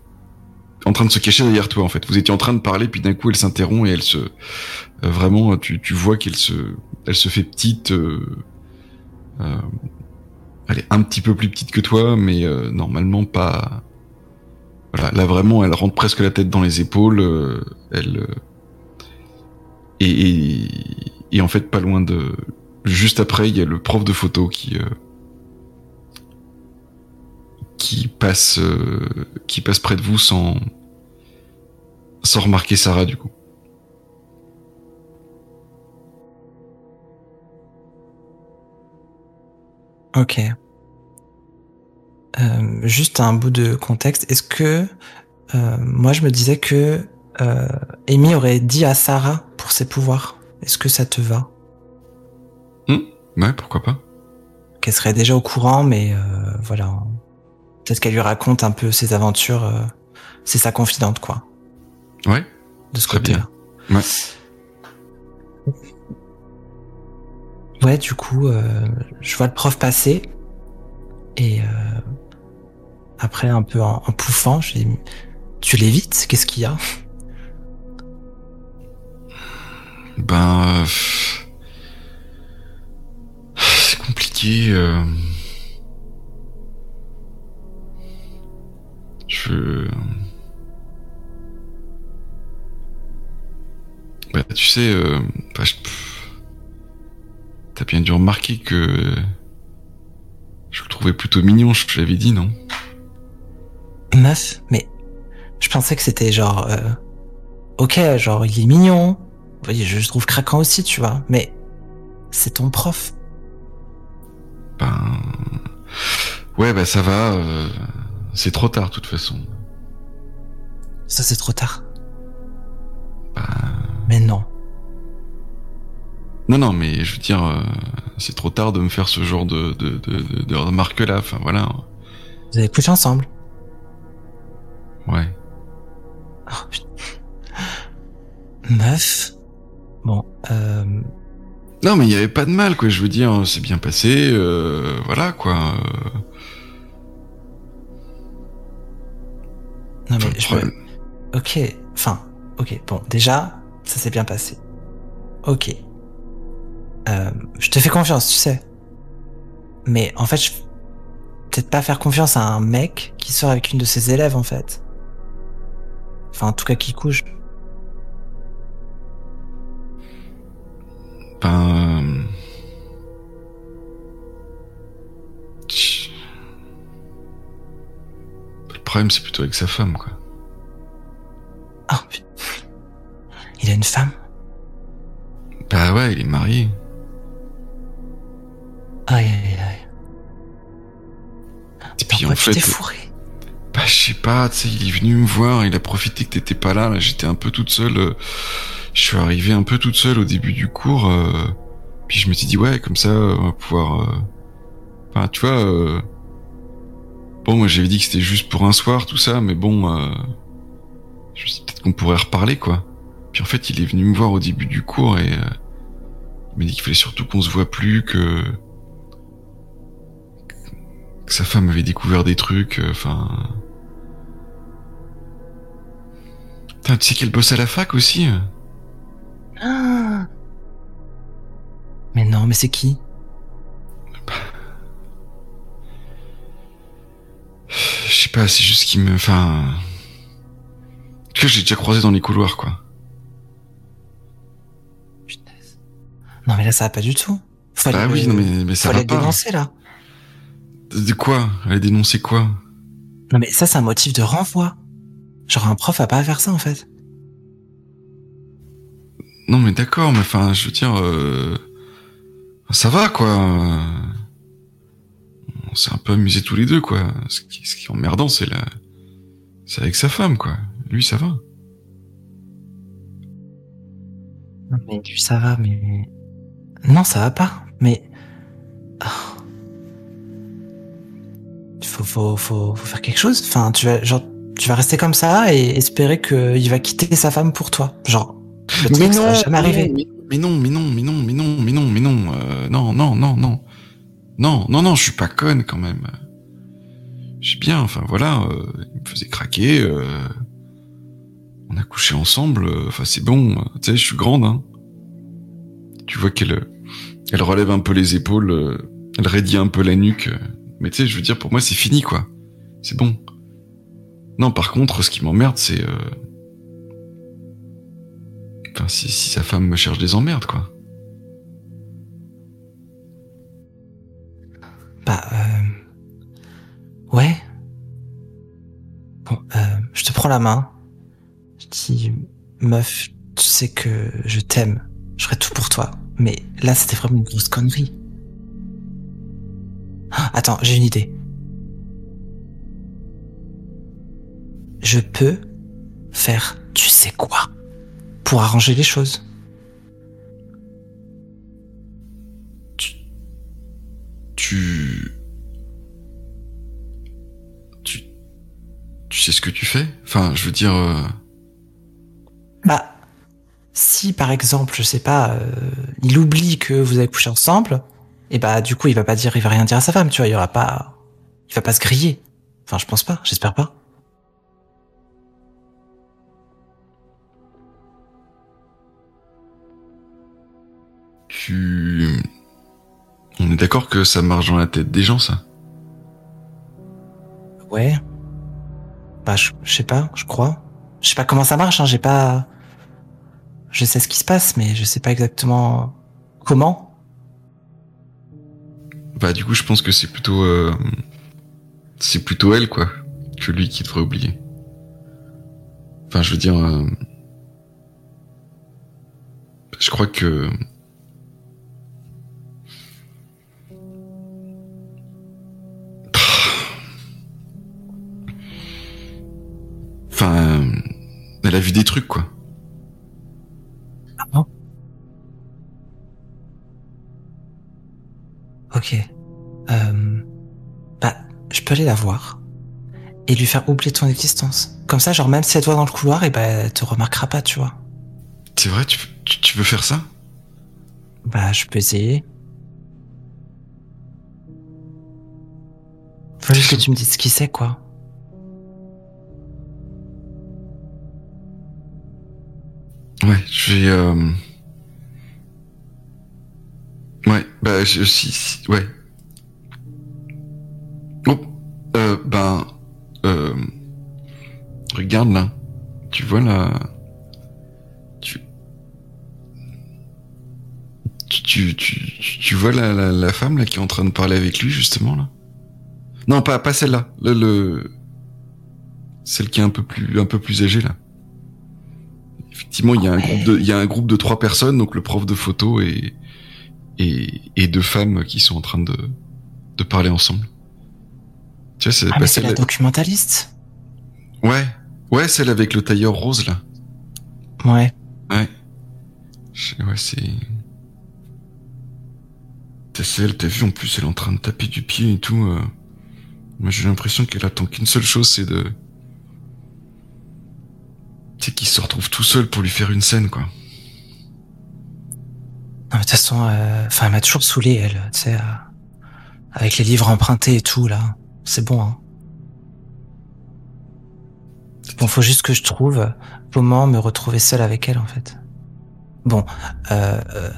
en train de se cacher derrière toi en fait vous étiez en train de parler puis d'un coup elle s'interrompt et elle se euh, vraiment tu, vois qu'elle se elle se fait petite elle est un petit peu plus petite que toi, mais normalement pas. Voilà, là vraiment, elle rentre presque la tête dans les épaules. elle et, et en fait, pas loin de. Juste après, il y a le prof de photo qui euh, qui passe euh, qui passe près de vous sans sans remarquer Sarah du coup. Ok. Euh, juste un bout de contexte. Est-ce que moi je me disais que Amy aurait dit à Sarah pour ses pouvoirs? Est-ce que ça te va Ouais, pourquoi pas. Qu'elle serait déjà au courant, mais euh, voilà. Peut-être qu'elle lui raconte un peu ses aventures. euh, c'est sa confidente, quoi, Ouais. de ce côté-là. Ouais. Ouais, du coup, euh, je vois le prof passer et euh, après un peu en, en pouffant, je dis tu l'évites? Qu'est-ce qu'il y a? Ben, euh, c'est compliqué. euh. Je. Bah, tu sais, euh, bah, t'as bien dû remarquer que je le trouvais plutôt mignon. Je te l'avais dit, non? Meuf, mais je pensais que c'était genre euh, ok, genre il est mignon. Oui, je le trouve craquant aussi, tu vois. Mais c'est ton prof. Ben, ouais, bah ça va. euh, C'est trop tard, de toute façon. Ça c'est trop tard. Ben, Mais non. Non, non, mais je veux dire, euh, c'est trop tard de me faire ce genre de, de, de, de, de remarque-là. Enfin, voilà. Vous avez couché ensemble. Ouais. Oh, putain. Meuf. Bon, euh, Non, mais il n'y avait pas de mal, quoi. Je veux dire, c'est bien passé. euh, voilà, quoi. non mais je problème. Ok, enfin, ok, bon, déjà, ça s'est bien passé. Ok. Euh, je te fais confiance, tu sais. Mais en fait, je... peut-être pas faire confiance à un mec qui sort avec une de ses élèves, en fait. Enfin, en tout cas, qui couche. Ben. Le problème, c'est plutôt avec sa femme, quoi. Ah, putain. Il a une femme? Bah ouais, il est marié. Aïe, aïe, aïe. Et puis en fait, fourré? Bah, je sais pas, tu sais, il est venu me voir, il a profité que t'étais pas là, là, j'étais un peu toute seule, euh, je suis arrivé un peu toute seule au début du cours, euh, Puis je me suis dit ouais, comme ça, on va pouvoir. euh, Enfin, tu vois. euh, Bon, moi j'avais dit que c'était juste pour un soir, tout ça, mais bon, euh... je me suis dit peut-être qu'on pourrait reparler, quoi. Puis en fait, il est venu me voir au début du cours et euh, il m'a dit qu'il fallait surtout qu'on se voit plus, que que sa femme avait découvert des trucs, euh, enfin. Putain, tu sais qu'elle bosse à la fac aussi euh Ah. Mais non, mais c'est qui? Je sais pas, c'est juste qu'il me. Enfin. Que j'ai déjà croisé dans les couloirs, quoi. Punaise. Non, mais là, ça va pas du tout. Faut Bah aller- oui, non, mais, mais ça faut va aller pas. dénoncer, là. De quoi? Elle a dénoncé quoi? Non, mais ça, c'est un motif de renvoi. Genre, un prof a pas à faire ça, en fait. Non, mais d'accord, mais enfin, je veux dire. euh, Ça va, quoi. On s'est un peu amusés tous les deux, quoi. Ce qui, est emmerdant, c'est la. C'est avec sa femme, quoi. Lui, ça va. Non, mais lui, ça va, mais... Non, ça va pas, mais... Ah. Faut, faut, faut, faut faire quelque chose. Enfin, tu vas, genre, tu vas rester comme ça et espérer qu'il va quitter sa femme pour toi. Genre, le ça va jamais arriver. Mais non, mais non, mais non, mais non, mais non, mais non, euh, non, non, non, non, non, non, non, je suis pas conne quand même. Je suis bien, enfin voilà, euh, il me faisait craquer, euh, on a couché ensemble, euh, enfin c'est bon, euh, tu sais, je suis grande, hein. Tu vois qu'elle, elle relève un peu les épaules, elle raidit un peu la nuque, mais tu sais, je veux dire, pour moi c'est fini quoi, c'est bon. Non, par contre, ce qui m'emmerde, c'est euh, Si sa femme me cherche des emmerdes, quoi. Bah, euh... Ouais. Bon, euh, je te prends la main. Je dis, meuf, tu sais que je t'aime. Je ferai tout pour toi. Mais là, c'était vraiment une grosse connerie. Ah, attends, j'ai une idée. Je peux faire tu sais quoi? Pour arranger les choses. Tu... Tu... Tu sais ce que tu fais? Enfin, je veux dire... euh, Bah, si par exemple, je sais pas, euh, il oublie que vous avez couché ensemble, et bah du coup il va pas dire, il va rien dire à sa femme, tu vois, il y aura pas, il va pas se griller. Enfin, je pense pas, j'espère pas. Tu... On est d'accord que ça marche dans la tête des gens, ça? Ouais. Bah, je, je sais pas, je crois. Je sais pas comment ça marche, hein, j'ai pas. Je sais ce qui se passe, mais je sais pas exactement comment. Bah, du coup, je pense que c'est plutôt... euh, C'est plutôt elle, quoi, que lui qui devrait oublier. Enfin, je veux dire... euh, Je crois que... Enfin, elle a vu des trucs, quoi. Ah bon Ok. Euh, bah, je peux aller la voir et lui faire oublier ton existence. Comme ça, genre même si elle te voit dans le couloir, et bah, elle te remarquera pas, tu vois. C'est vrai, tu, tu, tu veux faire ça? Bah, je peux essayer. Faut juste que tu me dises ce qui c'est, quoi. Je vais... euh, Ouais, bah, je, si, si, ouais. Oh, euh, ben, euh, regarde là. Tu vois là, tu, tu, tu, tu, vois la, la, la femme là qui est en train de parler avec lui justement là? Non, pas, pas celle-là. Le, le, celle qui est un peu plus, un peu plus âgée là. Effectivement, il y a un groupe de, il y a un groupe de trois personnes, donc le prof de photo et, et, et deux femmes qui sont en train de, de parler ensemble. Tu vois, c'est Ah, bah, celle- la documentaliste Ouais, ouais, celle avec le tailleur rose là. Ouais. Ouais. Je- Ouais, c'est. c'est elle, t'as vu, en plus, elle est en train de taper du pied et tout. euh. Moi, j'ai l'impression qu'elle attend qu'une seule chose, c'est de... C'est qu'il se retrouve tout seul pour lui faire une scène, quoi. Non, mais de toute façon, euh, enfin, elle m'a toujours saoulé, elle, tu sais, euh, avec les livres empruntés et tout, là. C'est bon, hein. Bon, faut juste que je trouve comment me retrouver seul avec elle, en fait. Bon, euh, euh,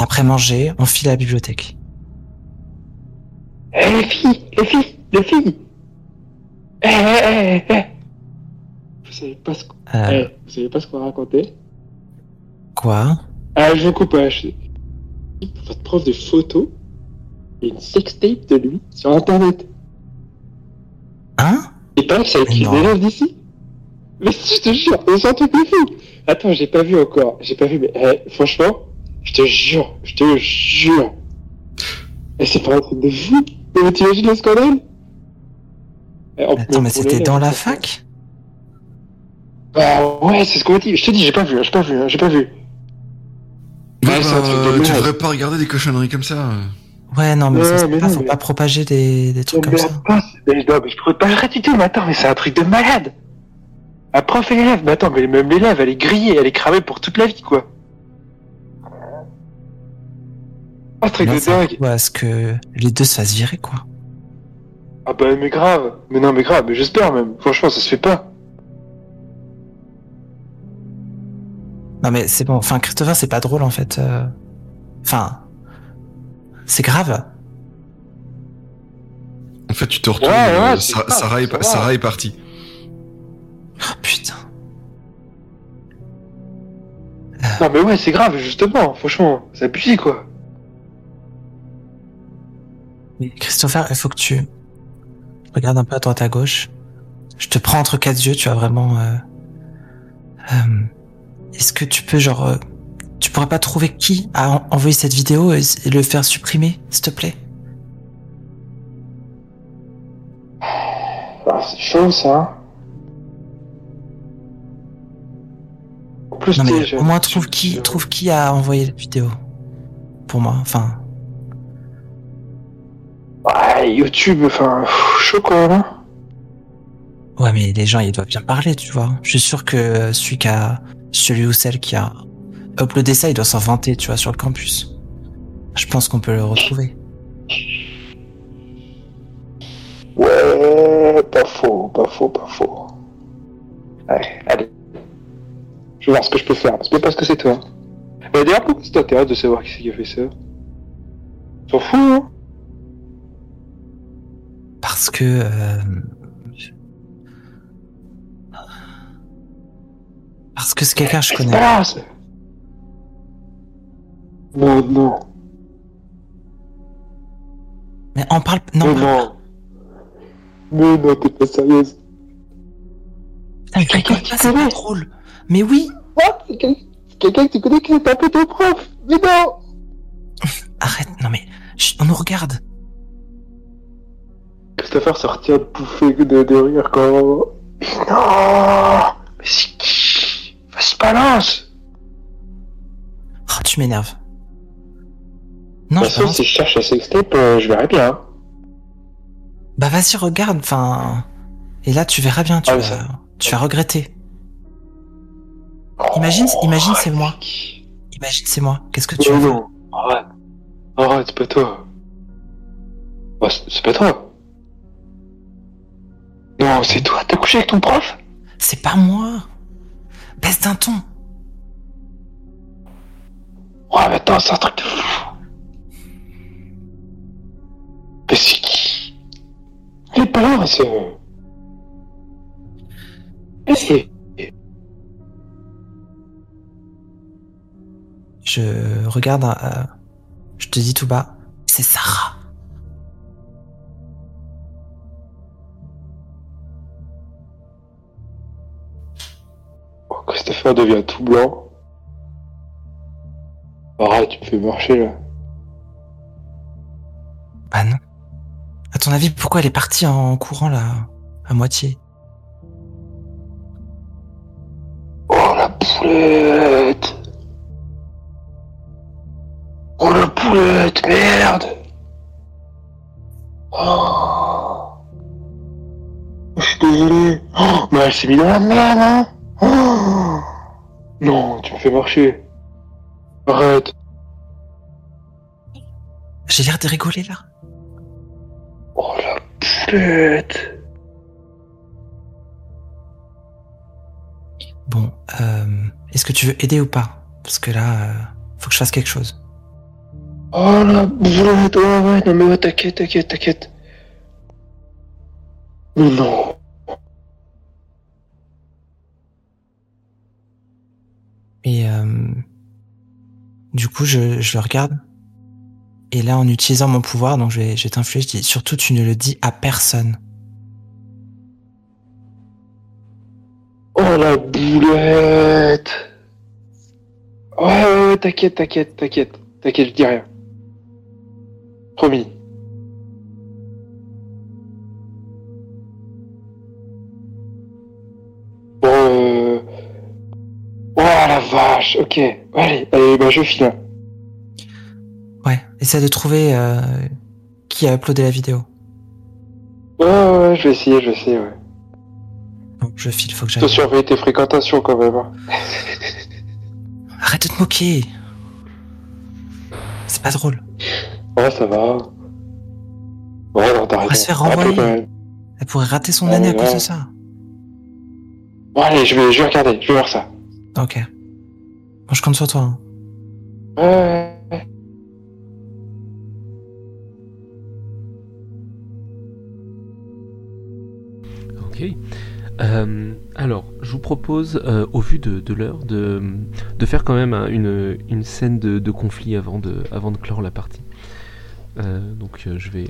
après manger, on file à la bibliothèque. Eh, les filles, les filles, les filles Eh, eh, eh, eh savez pas ce qu'on Euh, eh, vous savez pas ce qu'on racontait quoi? Ah, je vous coupe, hein, je... Votre prof de photo, a une sextape de lui sur internet. Hein? Et pas que ça a écrit Non. des élèves d'ici. Mais je te jure, c'est un truc de fou. Attends, j'ai pas vu encore, j'ai pas vu, mais eh, franchement, je te jure, je te jure. Et c'est pas un truc de fou. Mais t'imagines le scandale? Eh, on- Attends, mais c'était dans la fac? Bah ouais, c'est ce qu'on m'a dit, je te dis, j'ai pas vu, j'ai pas vu, j'ai pas vu. Ouais, Ouais, c'est un bah, truc de tu devrais pas regarder des cochonneries comme ça. Ouais, non, mais Ouais, ça se mais pas, non, faut mais- pas propager des, des trucs Mais comme ça. c'est- mais non, mais je pourrais pas le du tout, mais attends, mais c'est un truc de malade Un prof et l'élève, mais attends, mais même l'élève, elle est grillée, elle est cramée pour toute la vie, quoi Ah, ce truc de dingue à ce que les deux se fassent virer, quoi. Ah bah mais grave, mais non mais grave, mais j'espère même, franchement ça se fait pas. Non, mais c'est bon. Enfin, Christopher, c'est pas drôle, en fait. euh. Enfin, c'est grave. En fait, tu te retrouves. Ouais, ouais, euh, c'est Sa- ça, Sarah, est, ça. Sarah est partie. Oh, putain. Non mais ouais c'est grave justement, franchement, c'est abusé quoi. Mais Christopher, il faut que tu regardes un peu à droite à gauche. Je te prends entre quatre yeux, tu vas vraiment. euh, euh, Est-ce que tu peux genre, euh, tu pourrais pas trouver qui a en- envoyé cette vidéo et, et le faire supprimer, s'il te plaît? Ah, c'est chaud ça. En plus Non mais au moins trouve qui, trouve qui a envoyé la vidéo. Pour moi, enfin. Ouais, YouTube, enfin, chaud quand même. hein. Ouais, mais les gens, ils doivent bien parler, tu vois. Je suis sûr que euh, celui qui a, celui ou celle qui a uploadé ça, il doit s'en vanter, tu vois, sur le campus. Je pense qu'on peut le retrouver. Ouais, pas faux, pas faux, pas faux. Ouais, allez. Je vais voir ce que je peux faire, c'est parce que c'est toi. Mais d'ailleurs, pourquoi ça t'intéresse de savoir qui c'est qui a fait ça? T'en fous, hein? Parce que euh, parce que c'est quelqu'un que je connais. ça. Non, non, Mais on parle non. mais parle- non. Mais non, t'es pas sérieuse. Putain, mais quelqu'un qui pas, c'est pas drôle. Mais oui. What C'est quel- c'est quelqu'un que tu connais qui est tapé ton prof Mais non Arrête. Non mais chut, on nous regarde. Christopher se retient de bouffer de, de rire quand... Mais non Mais Vas-y, balance Oh, tu m'énerves. De Non, toute façon, balance. si je cherche la sextape, euh, je verrai bien. Bah vas-y, regarde. Enfin, et là tu verras bien. Tu Ah, vas, ça- tu vas regretter. Imagine, imagine, c'est moi. Imagine, c'est moi. Qu'est-ce que tu veux non, arrête. Arrête, c'est pas toi. Bah, c'est c'est pas toi. Non, c'est toi, t'as couché avec ton prof? C'est pas moi. Baisse d'un ton. Ouais, mais attends, c'est un truc de fou. Mais c'est qui? Il est pas là, c'est... Eh, Je regarde. euh, je te dis tout bas. C'est Sarah. Devient tout blanc. Arrête, tu me fais marcher là. Ah non. À ton avis, pourquoi elle est partie en courant là, à moitié? Oh la poulette Oh la poulette merde Oh Je suis désolé. Oh, mais elle s'est mise dans la merde, hein Oh Non, tu me fais marcher. Arrête. J'ai l'air de rigoler là. Oh la poulette Bon, euh, est-ce que tu veux aider ou pas? Parce que là, euh, faut que je fasse quelque chose. Oh la boulette, ouais, ouais, non mais ouais, t'inquiète, t'inquiète, t'inquiète. Non. Et euh, du coup, je, je le regarde. Et là, en utilisant mon pouvoir, donc je vais, je je dis surtout tu ne le dis à personne. Oh la boulette Ouais, ouais, t'inquiète, t'inquiète, t'inquiète, t'inquiète, je dis rien. Promis. Vache, ok. Allez, allez, bah je file. Ouais, essaie de trouver euh, qui a uploadé la vidéo. Ouais, ouais, ouais, je vais essayer, je vais essayer, ouais. Donc je file, faut que Faut j'aille. surveiller tes fréquentations quand même. hein. Arrête de te moquer C'est pas drôle. Ouais, ça va. Ouais, non, t'as On va raison. se faire renvoyer. même. Elle pourrait rater son Ouais, année à ouais. cause de ça. Bon, allez, je vais, je vais regarder, je vais voir ça. Ok. Bon, je compte sur toi. hein. Ok. Euh, alors, je vous propose, euh, au vu de, de l'heure, de, de faire quand même un- une, une scène de, de conflit avant de, avant de clore la partie. Euh, donc, je vais,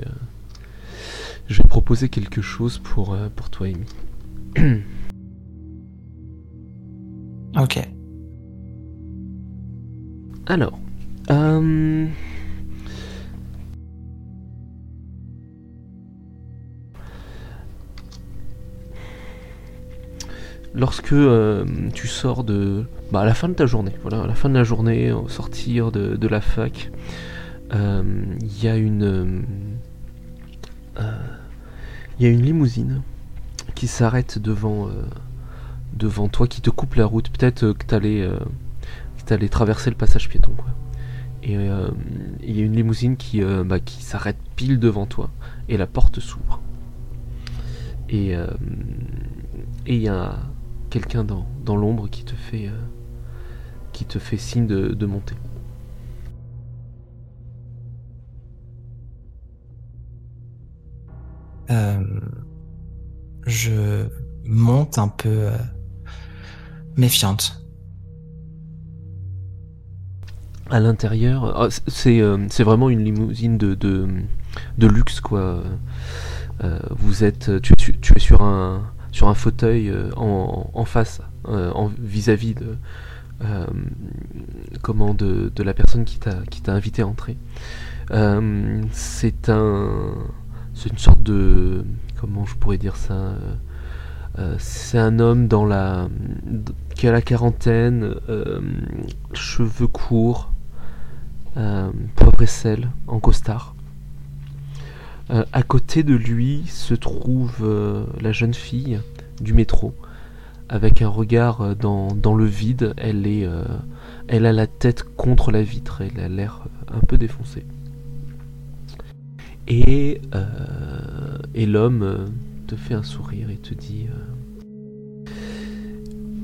je vais proposer quelque chose pour, pour toi, Amy. Ok. Alors, euh, lorsque euh, tu sors de, bah, à la fin de ta journée, voilà, à la fin de la journée, au sortir de, de la fac, euh, il y a une, il y a une limousine qui s'arrête devant, devant toi, qui te coupe la route. Peut-être que t'allais t'allais traverser le passage piéton, quoi. Et euh, il y a une limousine qui, euh, bah, qui s'arrête pile devant toi, et la porte s'ouvre. Et euh, il y a quelqu'un dans, dans l'ombre qui te fait qui te fait signe de, monter. Je monte un peu méfiante. À l'intérieur, c- c'est euh, c'est vraiment une limousine de, de, luxe quoi. Euh, vous êtes, tu, es sur un sur un fauteuil euh, en, en face, euh, vis-à-vis de euh, comment de, de la personne qui t'a invité à entrer. Euh, c'est un c'est une sorte de comment je pourrais dire ça. euh, euh, c'est un homme dans la qui a la quarantaine, euh, cheveux courts, euh, sel, en costard. Euh, à côté de lui se trouve euh, la jeune fille du métro, avec un regard euh, dans, le vide. Elle est, elle a la tête contre la vitre. Elle a l'air un peu défoncée. Et, l'homme te fait un sourire et te dit.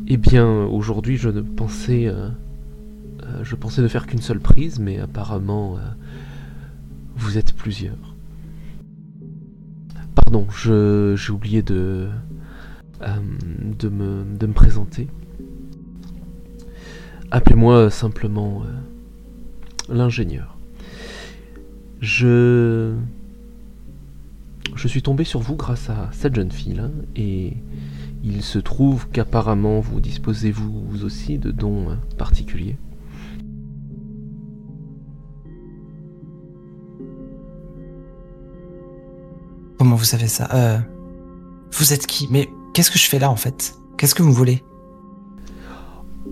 eh bien, aujourd'hui, je ne pensais, je pensais ne faire qu'une seule prise, mais apparemment, euh, vous êtes plusieurs. Pardon, j'ai oublié de, euh, de, me, de me présenter. Appelez-moi simplement euh, l'ingénieur. Je, je suis tombé sur vous grâce à cette jeune fille là, et il se trouve qu'apparemment vous disposez vous, aussi de dons euh, particuliers. Comment vous savez ça? Euh, Vous êtes qui? Mais qu'est-ce que je fais là en fait? Qu'est-ce que vous voulez?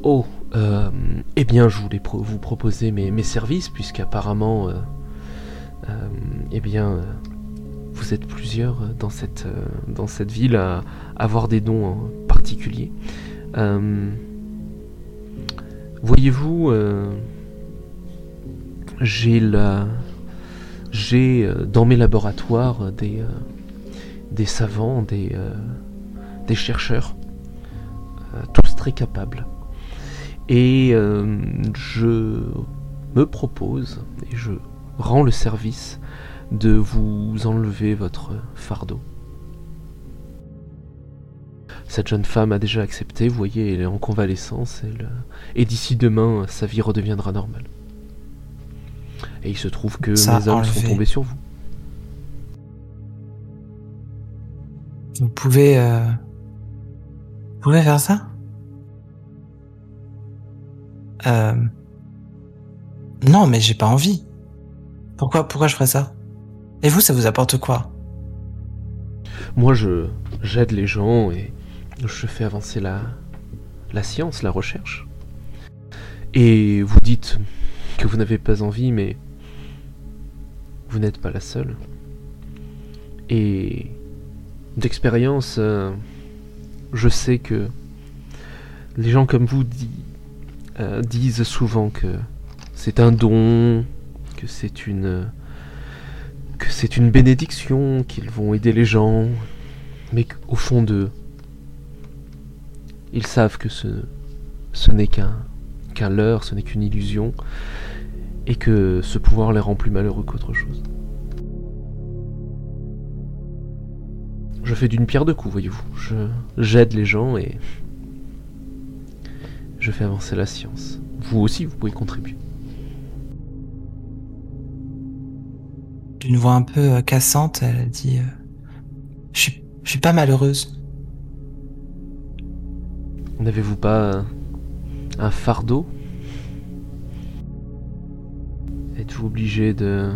Oh, Euh, eh bien, je voulais vous proposer mes, services, puisqu'apparemment, euh, eh bien, vous êtes plusieurs dans cette, dans cette ville à avoir des dons en particulier. Voyez-vous, j'ai la, j'ai dans mes laboratoires des, des savants, des, chercheurs, tous très capables. Et euh, je me propose, et je rends le service, de vous enlever votre fardeau. Cette jeune femme a déjà accepté, vous voyez, elle est en convalescence, et d'ici demain, sa vie redeviendra normale. Et il se trouve que mes hommes sont tombés sur vous. Vous pouvez... Euh... Vous pouvez faire ça? Euh... Non, mais j'ai pas envie. Pourquoi, pourquoi je ferais ça? Et vous, ça vous apporte quoi? Moi, je j'aide les gens et je fais avancer la la science, la recherche. Et vous dites que vous n'avez pas envie, mais vous n'êtes pas la seule. Et d'expérience, euh, je sais que les gens comme vous disent euh, disent souvent que c'est un don, que c'est une que c'est une bénédiction, qu'ils vont aider les gens, mais qu'au fond d'eux, ils savent que ce, ce n'est qu'un qu'un leurre, ce n'est qu'une illusion, et que ce pouvoir les rend plus malheureux qu'autre chose. Je fais d'une pierre deux coups, voyez-vous. Je j'aide les gens et je fais avancer la science. Vous aussi, vous pouvez contribuer. D'une voix un peu euh, cassante, elle dit euh, je, suis, je suis pas malheureuse. N'avez-vous pas un fardeau? Êtes-vous obligé de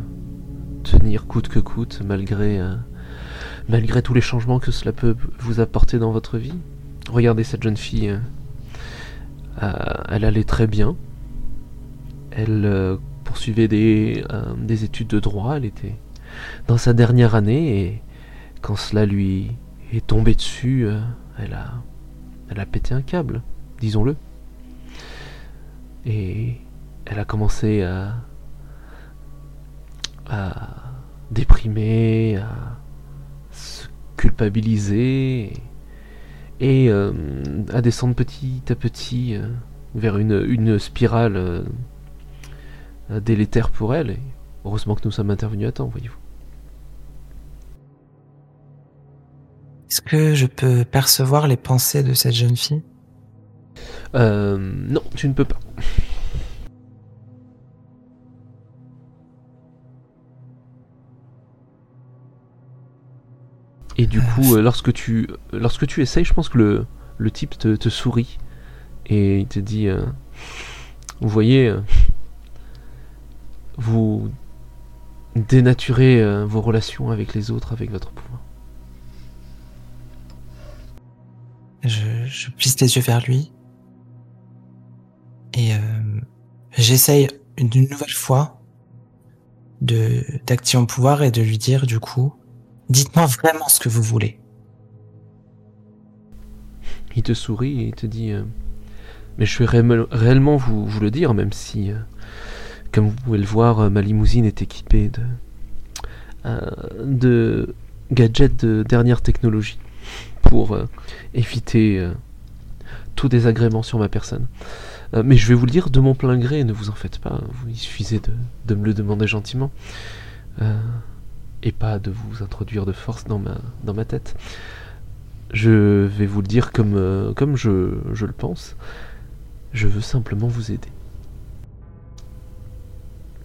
tenir coûte que coûte malgré, euh, malgré tous les changements que cela peut vous apporter dans votre vie? Regardez cette jeune fille euh, elle allait très bien. Elle euh, poursuivait des, euh, des, études de droit. Elle était dans sa dernière année et quand cela lui est tombé dessus, elle, a, elle a pété un câble, disons-le. Et elle a commencé à, à déprimer, à se culpabiliser et euh, à descendre petit à petit euh, vers une, une spirale euh, délétère pour elle. Et heureusement que nous sommes intervenus à temps, voyez-vous. Est-ce que je peux percevoir les pensées de cette jeune fille? Non, tu ne peux pas. Et du coup, euh, lorsque tu lorsque tu essayes, je pense que le, le type te, te sourit et il te dit euh, Vous voyez, euh, vous dénaturez vos relations avec les autres avec votre pouvoir. Je, je plisse les yeux vers lui et j'essaye une, nouvelle fois de d'activer mon pouvoir et de lui dire du coup Dites-moi vraiment ce que vous voulez. Il te sourit et te dit euh, Mais je vais réellement vous, le dire, même si, euh, comme vous pouvez le voir, euh, ma limousine est équipée de, gadgets de dernière technologie pour éviter tout désagrément sur ma personne. mais je vais vous le dire de mon plein gré, ne vous en faites pas, il suffisait de me le demander gentiment et pas de vous introduire de force dans ma, dans ma tête. Je vais vous le dire comme, euh, comme je, je le pense. Je veux simplement vous aider.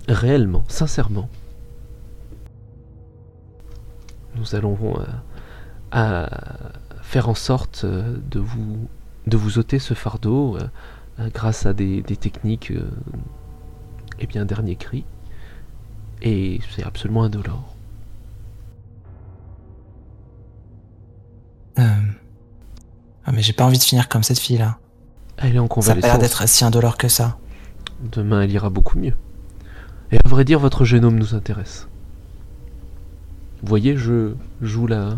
Réellement, sincèrement. Nous allons euh, à faire en sorte euh, de vous, de vous ôter ce fardeau grâce à des, des techniques et bien dernier cri. Et c'est absolument indolore. Euh... Ah, mais j'ai pas envie de finir comme cette fille-là. Elle est en Ça a convalescence. l'air d'être si indolore que ça. Demain, elle ira beaucoup mieux. Et à vrai dire, votre génome nous intéresse. Vous voyez, je joue la,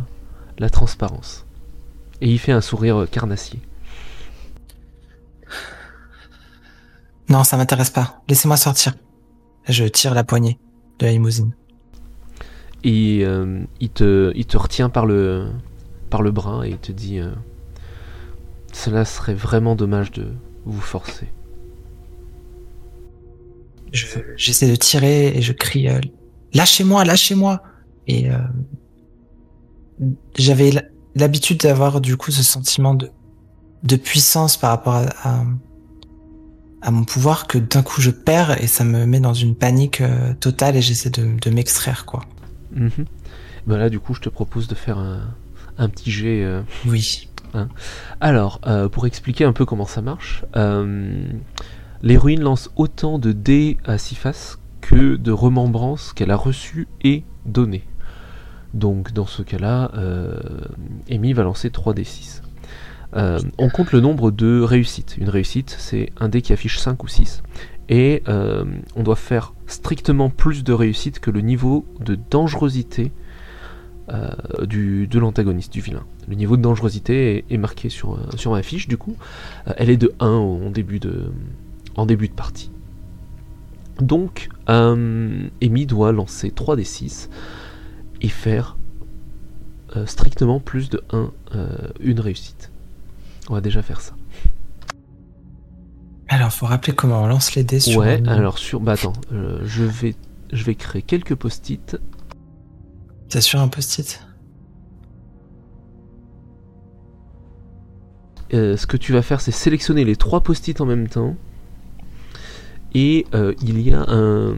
la transparence. Et il fait un sourire carnassier. Non, ça m'intéresse pas. Laissez-moi sortir. Je tire la poignée de la limousine. Et euh, il, te, il te retient par le, par le bras et te dit euh, Cela serait vraiment dommage de vous forcer. Je- J'essaie de tirer et je crie euh, Lâchez-moi, lâchez-moi Et euh, j'avais l'habitude d'avoir du coup ce sentiment de, de puissance par rapport à, à, à mon pouvoir que d'un coup je perds et ça me met dans une panique euh, totale et j'essaie de, de m'extraire quoi. Mhm. Ben là, du coup, je te propose de faire un, un petit jet. euh, Oui. Alors, euh, pour expliquer un peu comment ça marche, euh, l'héroïne lance autant de dés à six faces que de remembrances qu'elle a reçues et données. Donc, dans ce cas-là, Amy va lancer 3 d 6. Euh, on compte le nombre de réussites. Une réussite, c'est un dé qui affiche 5 ou 6. Et euh, on doit faire strictement plus de réussites que le niveau de dangerosité euh, du, de l'antagoniste, du vilain. Le niveau de dangerosité est, est marqué sur, euh, sur ma fiche, du coup. Euh, elle est de 1 en début de, en début de partie. Donc, Amy doit lancer 3 des 6 et faire strictement plus de 1, euh, une réussite. On va déjà faire ça. Alors faut rappeler comment on lance les dés sur ouais, alors sur. Bah attends, euh, je, vais, je vais créer quelques post-it. C'est sur un post-it? Euh, ce que tu vas faire, c'est sélectionner les trois post-it en même temps. Et euh, il y a un,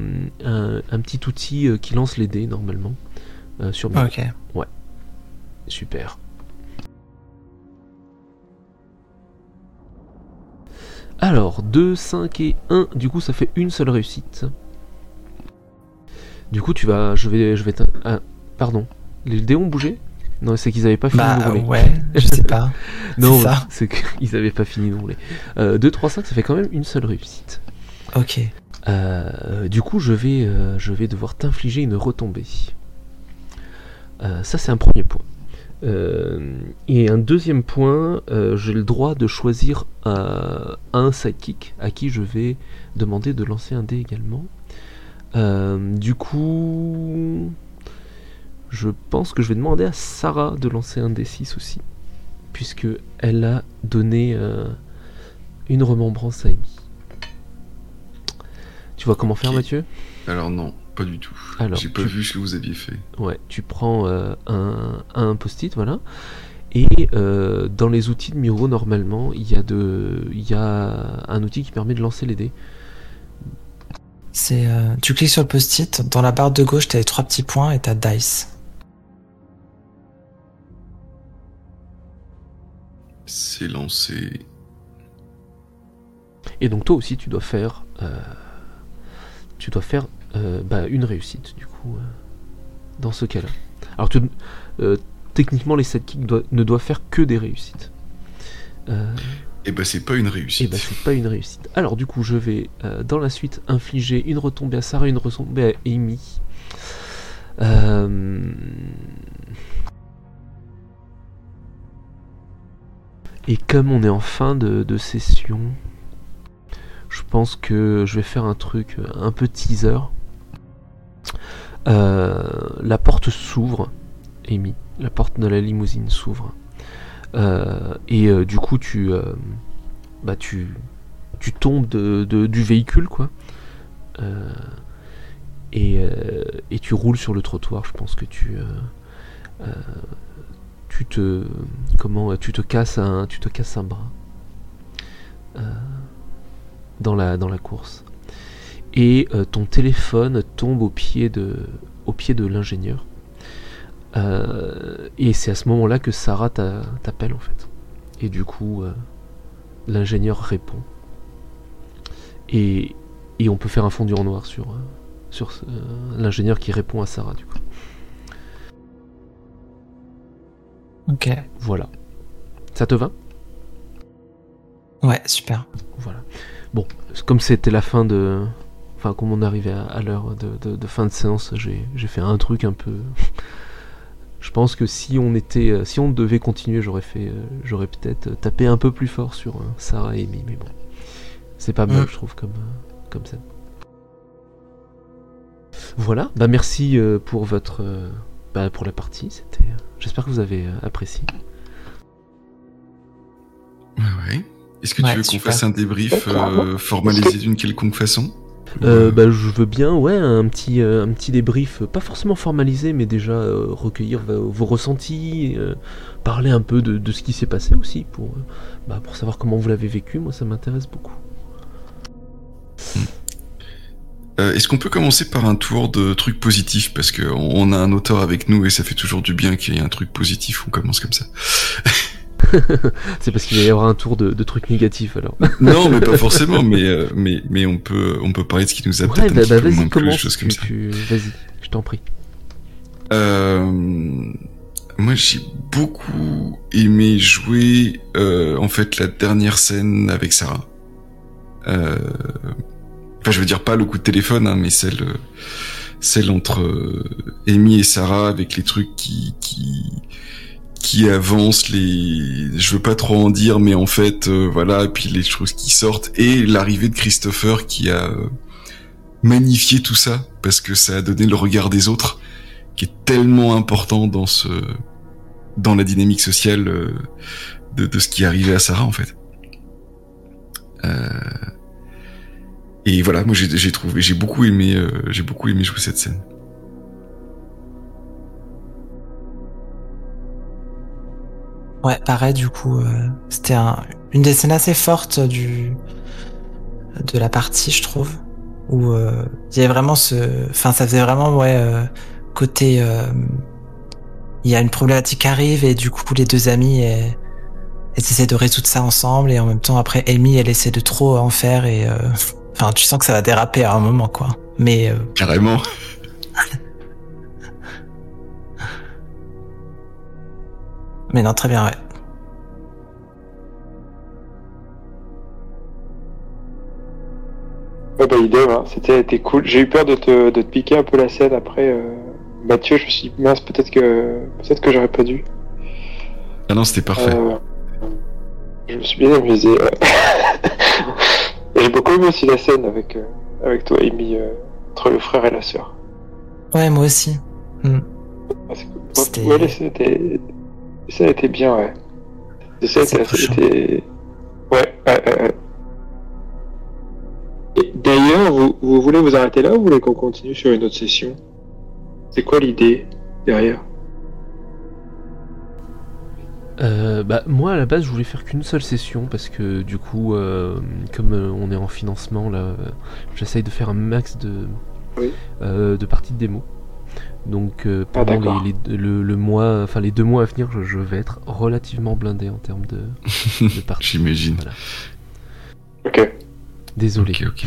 un- un petit outil euh, qui lance les dés normalement euh, sur Ok. Super. Alors, 2, 5 et 1, du coup ça fait une seule réussite. Du coup tu vas... Je vais... Je vais ah, pardon. Les dés ont bougé? Non, c'est qu'ils avaient pas fini de Bah rouler. ouais, je sais pas. Non, c'est qu'ils avaient pas fini de rouler. Euh, 2, 3, 5, ça fait quand même une seule réussite. Ok. Euh, du coup, je vais, euh, je vais devoir t'infliger une retombée. Euh, ça, c'est un premier point. Et un deuxième point, j'ai le droit de choisir un sidekick à qui je vais demander de lancer un dé également. Du coup, je pense que je vais demander à Sarah de lancer un D6 aussi, puisque elle a donné euh, une remembrance à Amy. Tu vois comment faire. Mathieu? Alors non, pas du tout. Alors, J'ai pas tu- vu ce que vous aviez fait. Ouais, tu prends euh, un, un post-it, voilà. Et euh, dans les outils de Miro, normalement, il y, a de, il y a un outil qui permet de lancer les dés. C'est euh, tu cliques sur le post-it, dans la barre de gauche, t'as les trois petits points et t'as dice. C'est lancé. Et donc toi aussi, tu dois faire, euh, tu dois faire euh, bah, une réussite, du coup, euh, dans ce cas-là. Alors, tu- techniquement, les sidekicks doivent- ne doivent faire que des réussites. Euh, Eh ben c'est pas une Et réussite. bah c'est pas une réussite. Alors du coup je vais dans la suite infliger une retombée à Sarah, une retombée à Amy. Euh, Et comme on est en fin de, session, je pense que je vais faire un truc un peu teaser. Euh, la porte s'ouvre, Amy. La porte de la limousine s'ouvre. Euh, et euh, du coup, tu, bah, tu, tu tombes de, du véhicule, quoi. Et, et tu roules sur le trottoir. Je pense que tu, tu te, comment, tu te casses un, bras euh, dans la, course. Et euh, ton téléphone tombe au pied de, l'ingénieur. Euh, et c'est à ce moment-là que Sarah t'a- t'appelle en fait. Et du coup, l'ingénieur répond. Et, on peut faire un fondu en noir sur, sur l'ingénieur qui répond à Sarah du coup. Ok. Voilà. Ça te va? Ouais, super. Voilà. Bon, comme c'était la fin de. Enfin, comme on arrivait à, à l'heure de, de, fin de séance, j'ai fait un truc un peu. Je pense que si on était, euh, si on devait continuer, j'aurais fait, euh, j'aurais peut-être tapé un peu plus fort sur euh, Sarah et Amy, mais bon, c'est pas mal, mm. je trouve, comme, comme ça. Voilà, bah merci pour votre, bah, pour la partie. C'était, j'espère que vous avez apprécié. Ouais, ouais. Est-ce que tu veux qu'on fasse un débrief formalisé d'une quelconque façon? Euh, bah, je veux bien, ouais, un petit, euh, un petit débrief, pas forcément formalisé, mais déjà euh, recueillir vos, ressentis, parler un peu de, ce qui s'est passé aussi, pour, bah, pour savoir comment vous l'avez vécu, moi ça m'intéresse beaucoup. Est-ce qu'on peut commencer par un tour de trucs positifs? Parce qu'on a un auteur avec nous et ça fait toujours du bien qu'il y ait un truc positif, on commence comme ça. c'est parce qu'il va y avoir un tour de, trucs négatifs alors. non, mais pas forcément, mais, euh, mais, mais on peut, on peut parler de ce qui nous a peut-être bah, bah, vas-y, commence, comme ça. Vas-y, je t'en prie. Euh, moi, j'ai beaucoup aimé jouer, euh, en fait, la dernière scène avec Sarah. Euh, enfin, je veux dire pas le coup de téléphone, hein, mais celle, celle entre Amy et Sarah avec les trucs qui, qui, qui avance les je veux pas trop en dire mais en fait euh, voilà et puis les choses qui sortent et l'arrivée de Christopher qui a euh, magnifié tout ça parce que ça a donné le regard des autres qui est tellement important dans ce dans la dynamique sociale euh, de, de ce qui est arrivé à Sarah en fait et voilà moi j'ai trouvé j'ai beaucoup aimé j'ai beaucoup aimé jouer cette scène. Ouais, pareil, du coup, euh, c'était un, une des scènes assez fortes du, de la partie, je trouve, où euh, il y avait vraiment ce, enfin, ça faisait vraiment, ouais, euh, côté, il y a une problématique qui arrive et du coup, les deux amis, elles, essaient de résoudre ça ensemble et en même temps, après, Amy, elle essaie de trop en faire et, enfin, tu sens que ça va déraper à un moment, quoi. Mais carrément. Mais non, très bien, ouais. Ouais, bah, idée, hein. c'était cool. J'ai eu peur de te, de te piquer un peu la scène après. Euh... Mathieu, je me suis dit, mince, peut-être que, peut-être que j'aurais pas dû. Ah non, c'était parfait. Euh, je me suis bien amusé. et j'ai beaucoup aimé aussi la scène avec, euh, avec toi, Amy, euh, entre le frère et la sœur. Ouais, moi aussi. Ouais, c'était ça a été bien, ouais. Ouais, ouais, ouais. D'ailleurs, vous, vous, voulez vous arrêter là ou vous voulez qu'on continue sur une autre session? C'est quoi l'idée derrière? Euh, bah, moi à la base je voulais faire qu'une seule session parce que du coup euh, comme euh, on est en financement là j'essaye de faire un max de, de parties de démo donc euh, ah, pendant les, le, mois, enfin les deux mois à venir, je, vais être relativement blindé en termes de, de parties. J'imagine. Ok. Désolé. Ok, ok.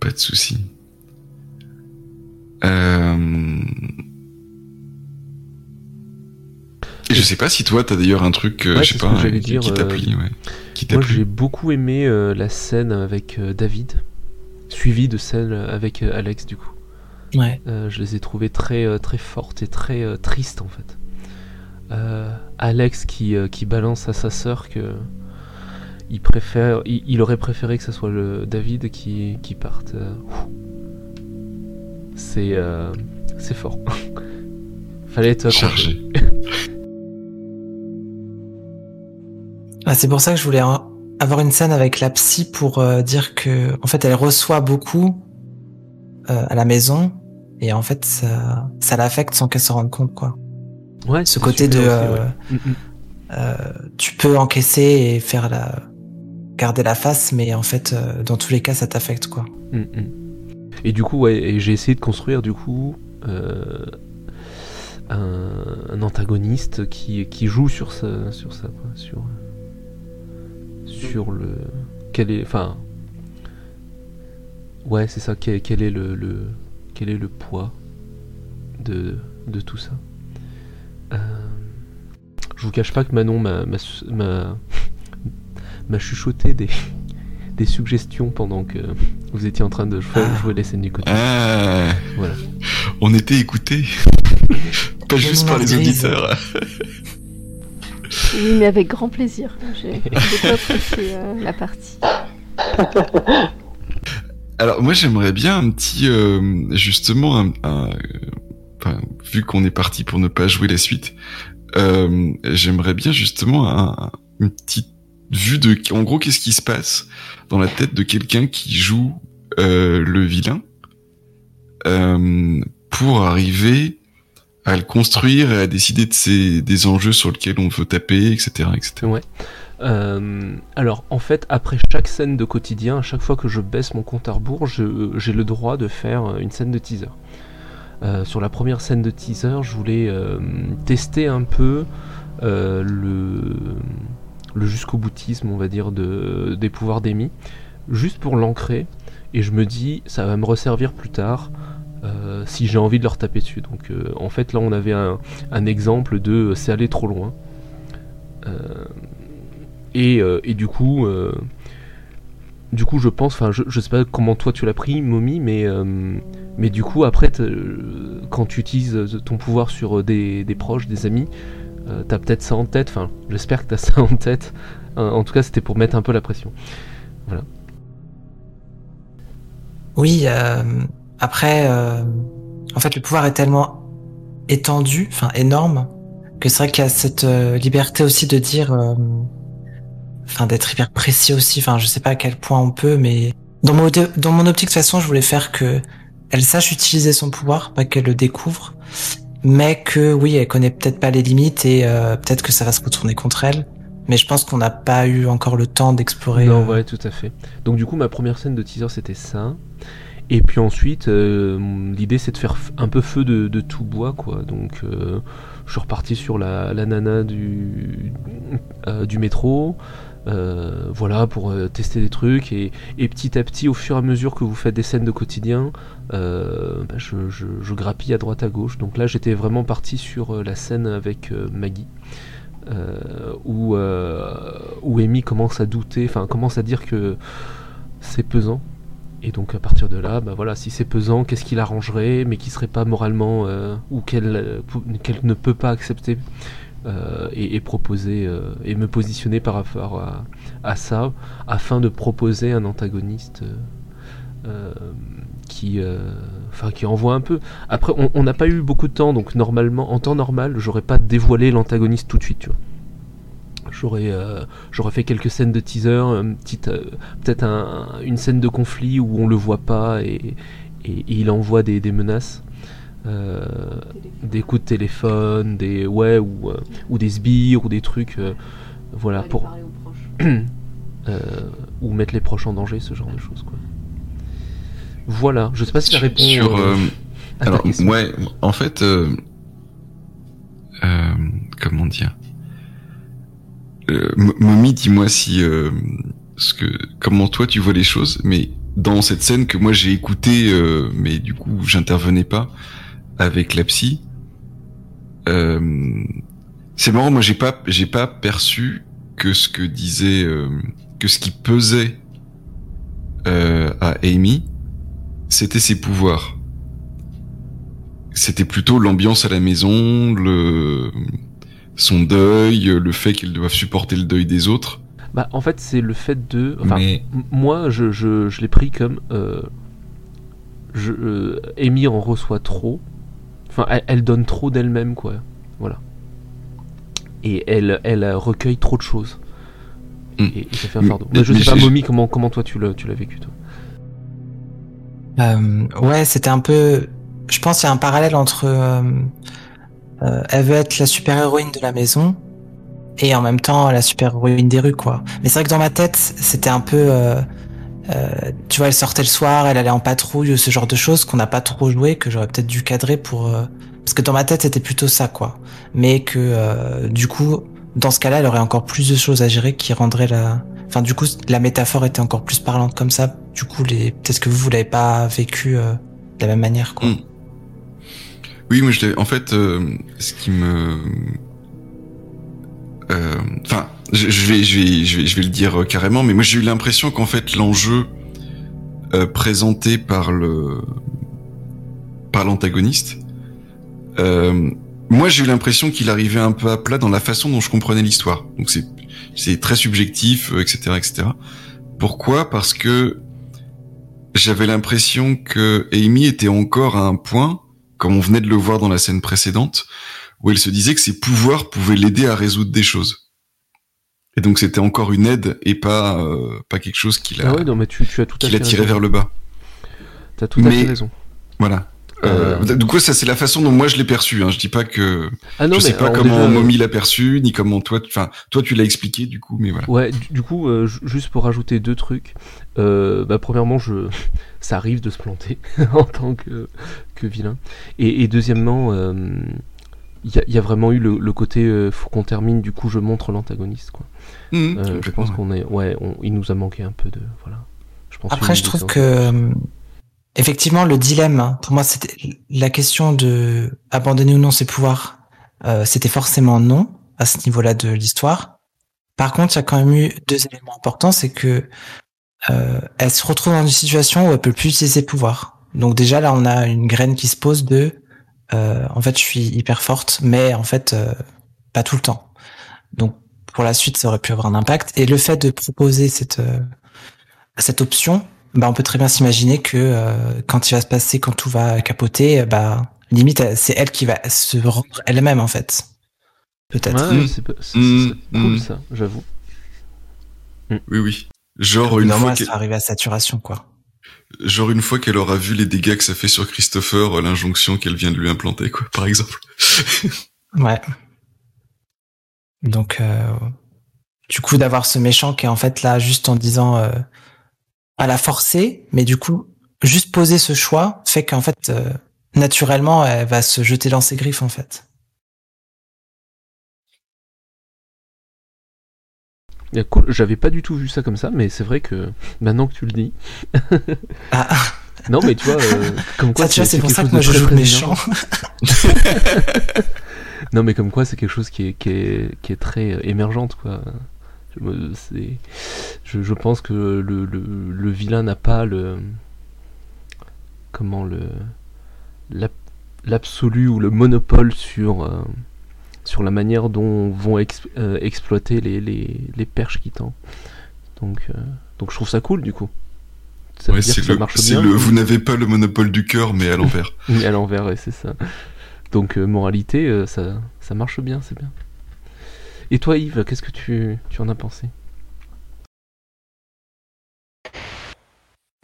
Pas de souci. Euh... je sais pas si toi t'as d'ailleurs un truc, euh, je sais pas, qui t'a plu. Moi j'ai beaucoup aimé euh, la scène avec David, suivie de celle avec Alex du coup. Euh, je les ai trouvées très, euh, très fortes et très euh, tristes en fait. Alex qui, qui balance à sa sœur que il préfère, il, aurait préféré que ce soit le David qui, qui parte. C'est c'est fort. Fallait être chargé. ah, c'est pour ça que je voulais avoir une scène avec la psy pour dire que en fait elle reçoit beaucoup à la maison et en fait ça, ça l'affecte sans qu'elle se rende compte quoi. Ouais, ce côté de euh, mm, mm. euh, tu peux encaisser et faire la garder la face mais en fait euh, dans tous les cas ça t'affecte quoi. Mm, et du coup ouais, j'ai essayé de construire du coup un, antagoniste qui, qui joue sur ça sur ça sur sur le quel est enfin ouais c'est ça quel, quel est le, le quel est le poids de, de tout ça euh, Je vous cache pas que Manon m'a m'a chuchoté des, des suggestions pendant que vous étiez en train de jouer, Ah. jouer les scènes du côté. Ah, Voilà. on était écoutés. Pas juste par les auditeurs. Oui, mais avec grand plaisir. J'ai apprécié euh, la partie. Alors moi j'aimerais bien un petit euh, justement un, un, euh, enfin, vu qu'on est parti pour ne pas jouer la suite, euh, j'aimerais bien justement un- une petite vue de en gros qu'est-ce qui se passe dans la tête de quelqu'un qui joue euh, le vilain euh, pour arriver à le construire et à décider de des enjeux sur lesquels on veut taper, etc.. Ouais. Euh, alors, en fait, après chaque scène de quotidien, à chaque fois que je baisse mon compte à rebours, j'ai le droit de faire une scène de teaser. Euh, sur la première scène de teaser, je voulais euh, tester un peu euh, le, le jusqu'au boutisme, on va dire, de, des pouvoirs d'Amy, juste pour l'ancrer. Et je me dis, ça va me resservir plus tard. Euh, si j'ai envie de leur taper dessus. Donc euh, en fait là on avait un, exemple de euh, c'est aller trop loin. Et, et du coup, du coup, je pense, enfin, je, je sais pas comment toi tu l'as pris, Momi, mais, mais du coup, après, quand tu utilises ton pouvoir sur des, des proches, des amis, t'as peut-être ça en tête. Enfin, j'espère que t'as ça en tête. En tout cas, c'était pour mettre un peu la pression. Oui, euh, après, euh, en fait, le pouvoir est tellement étendu, enfin énorme, que c'est vrai qu'il y a cette euh, liberté aussi de dire, euh, enfin d'être hyper précis aussi. Enfin, je sais pas à quel point on peut, mais dans mon dans mon optique de toute façon, je voulais faire que elle sache utiliser son pouvoir, pas qu'elle le découvre, mais que oui, elle connaît peut-être pas les limites et euh, peut-être que ça va se retourner contre elle. Mais je pense qu'on n'a pas eu encore le temps d'explorer. Non, ouais, tout à fait. Donc du coup, ma première scène de teaser, c'était ça. Et puis ensuite, euh, l'idée, c'est de faire un peu feu de, tout bois, quoi. Donc, euh, je suis reparti sur la, nana du, euh, métro. voilà, pour tester des trucs. Et, et petit à petit, au fur et à mesure que vous faites des scènes de quotidien, bah, je, grappille à droite à gauche. Donc là, j'étais vraiment parti sur la scène avec Maggie. où, où Amy commence à douter, enfin commence à dire que c'est pesant. Et donc à partir de là, bah voilà, si c'est pesant, qu'est-ce qui l'arrangerait, mais qui serait pas moralement euh, ou qu'elle euh, qu'elle ne peut pas accepter euh, et, proposer et me positionner par rapport à, ça, afin de proposer un antagoniste qui, enfin qui envoie un peu. Après, on- on n'a pas eu beaucoup de temps, donc normalement, en temps normal, j'aurais pas dévoilé l'antagoniste tout de suite, tu vois. J'aurais, euh, j'aurais fait quelques scènes de teaser, une petite, euh, peut-être un- une scène de conflit où on le voit pas et, et- et il envoie des, des menaces, euh, des coups de téléphone, des ouais ou, euh, ou des sbires ou des trucs, euh, voilà pour euh, ou mettre les proches en danger, ce genre de choses quoi. Voilà, je sais pas si ça répond Sur, euh, euh, alors ouais, en fait, euh, euh, comment dire? Euh, M- Momi, dis-moi si euh, ce que comment toi tu vois les choses, mais dans cette scène que moi j'ai écoutée, euh, mais du coup j'intervenais pas avec la psy. Euh, c'est marrant, moi j'ai pas j'ai pas perçu que ce que disait euh, que ce qui pesait euh, à Amy, c'était ses pouvoirs. C'était plutôt l'ambiance à la maison, le son deuil, le fait qu'elle doive supporter le deuil des autres. Bah, en fait, c'est le fait de. Enfin, Mais moi, je, je, je l'ai pris comme. Euh, je, euh, Amy en reçoit trop. Enfin, elle, elle donne trop d'elle-même, quoi. Voilà. Et elle, elle euh, recueille trop de choses. Mm. Et, et ça fait un fardeau. mais- je mais sais pas, Momi, comment, comment toi tu l'as, tu l'as vécu, toi? Euh, ouais, c'était un peu. Je pense qu'il y a un parallèle entre. Euh, elle veut être la super héroïne de la maison et en même temps la super héroïne des rues, quoi. Mais c'est vrai que dans ma tête, c'était un peu. euh, euh, tu vois, elle sortait le soir, elle allait en patrouille, ce genre de choses qu'on n'a pas trop joué, que j'aurais peut-être dû cadrer pour. euh, Parce que dans ma tête, c'était plutôt ça, quoi. Mais que euh, du coup, dans ce cas-là, elle aurait encore plus de choses à gérer qui rendraient la. Enfin, du coup, la métaphore était encore plus parlante comme ça. Du coup, les... peut-être que vous, vous l'avez pas vécu euh, de la même manière, quoi. Mm. Oui, moi je l'ai. En fait, euh, ce qui me euh, enfin, je, vais, je vais, je vais, je vais le dire euh, carrément, mais moi j'ai eu l'impression qu'en fait l'enjeu présenté par le par l'antagoniste, moi j'ai eu l'impression qu'il arrivait un peu à plat dans la façon dont je comprenais l'histoire. Donc c'est c'est très subjectif, etc., etc. Pourquoi? Parce que j'avais l'impression que Amy était encore à un point, comme on venait de le voir dans la scène précédente, où elle se disait que ses pouvoirs pouvaient l'aider à résoudre des choses. Et donc c'était encore une aide et pas euh, pas quelque chose qui l'a Ah ouais, non, mais tu, tu as tout à qui fait l'a tiré raison. vers le bas. T'as tout à Mais- fait raison. Voilà. Euh, Euh, Du coup, ça c'est la façon dont moi je l'ai perçu. Hein. Je dis pas que Ah non, je sais mais pas comment déjà, Mommy l'a perçu, ni comment toi, enfin toi tu l'as expliqué du coup, mais voilà. Ouais, du, du coup, euh, ju- juste pour rajouter deux trucs. Euh, bah, premièrement, je... ça arrive de se planter en tant que, que vilain. Et, et deuxièmement, euh, il y, a- il y a vraiment eu le, le côté euh, faut qu'on termine, du coup je montre l'antagoniste. quoi. Mmh, Euh, je pense qu'on est. Ouais, on- il nous a manqué un peu de. Voilà. Je pense Après, je trouve que effectivement le dilemme, hein, pour moi, c'était la question de abandonner ou non ses pouvoirs. euh, c'était forcément non à ce niveau-là de l'histoire. Par contre, il y a quand même eu deux éléments importants, c'est que euh, elle se retrouve dans une situation où elle peut plus utiliser ses pouvoirs. Donc déjà là, on a une graine qui se pose de, euh, en fait, je suis hyper forte, mais en fait, euh, pas tout le temps. Donc pour la suite, ça aurait pu avoir un impact. Et le fait de proposer cette euh, cette option, bah, on peut très bien s'imaginer que euh, quand il va se passer, quand tout va capoter, euh, bah limite euh, c'est elle qui va se rendre elle-même en fait. Peut-être. Ouais, Mmh. c'est pas- c'est- Mmh, c'est cool mmh. ça, j'avoue. Oui, oui. Genre une fois ça arrive à saturation quoi. genre une fois qu'elle aura vu les dégâts que ça fait sur Christopher, euh, l'injonction qu'elle vient de lui implanter, quoi, par exemple. Ouais. Donc, euh, du coup, d'avoir ce méchant qui est en fait là juste en disant euh, à la forcer, mais du coup, juste poser ce choix fait qu'en fait, euh, naturellement, elle va se jeter dans ses griffes en fait. Et cool, j'avais pas du tout vu ça comme ça, mais c'est vrai que maintenant que tu le dis. Ah, Non, mais tu vois, euh, comme quoi ça, tu vois, c'est pour quelque ça que chose moi je joue méchant. Non, mais comme quoi, c'est quelque chose qui est, qui est, qui est très émergente, quoi. Je, me- c'est- je, je pense que le, le, le vilain n'a pas le. Comment le. l'ab- L'absolu ou le monopole sur. euh, sur la manière dont vont euh, exploiter les, les, les perches qui tend. Donc, euh, donc je trouve ça cool, du coup. Ça veut dire que ça le, marche c'est bien. vous n'avez pas le monopole du cœur, mais à l'envers. Oui, à l'envers, ouais, c'est ça. Donc, euh, moralité, euh, ça, ça marche bien, c'est bien. Et toi, Yves, qu'est-ce que tu, tu en as pensé?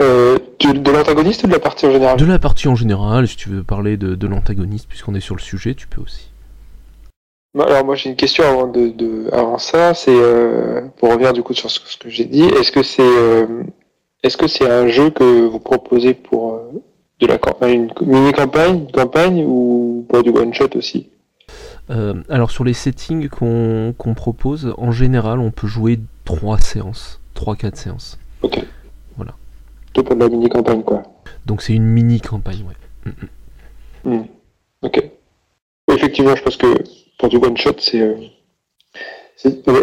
Euh, de l'antagoniste ou de la partie en général? De la partie en général, si tu veux parler de, de l'antagoniste, puisqu'on est sur le sujet, tu peux aussi. Bah, Alors moi j'ai une question avant de, de avant ça, c'est euh, pour revenir du coup sur ce, ce que j'ai dit. Est-ce que c'est euh, est-ce que c'est un jeu que vous proposez pour de la campagne, une mini campagne, une campagne ou pour du one shot aussi? Euh, alors, sur les settings qu'on propose, en général, on peut jouer 3 séances, 3-4 séances. Ok. Voilà. Pour de la mini campagne quoi. Donc, c'est une mini campagne, ouais. Hmm. Ok. Effectivement, je pense que pour du one shot, c'est euh,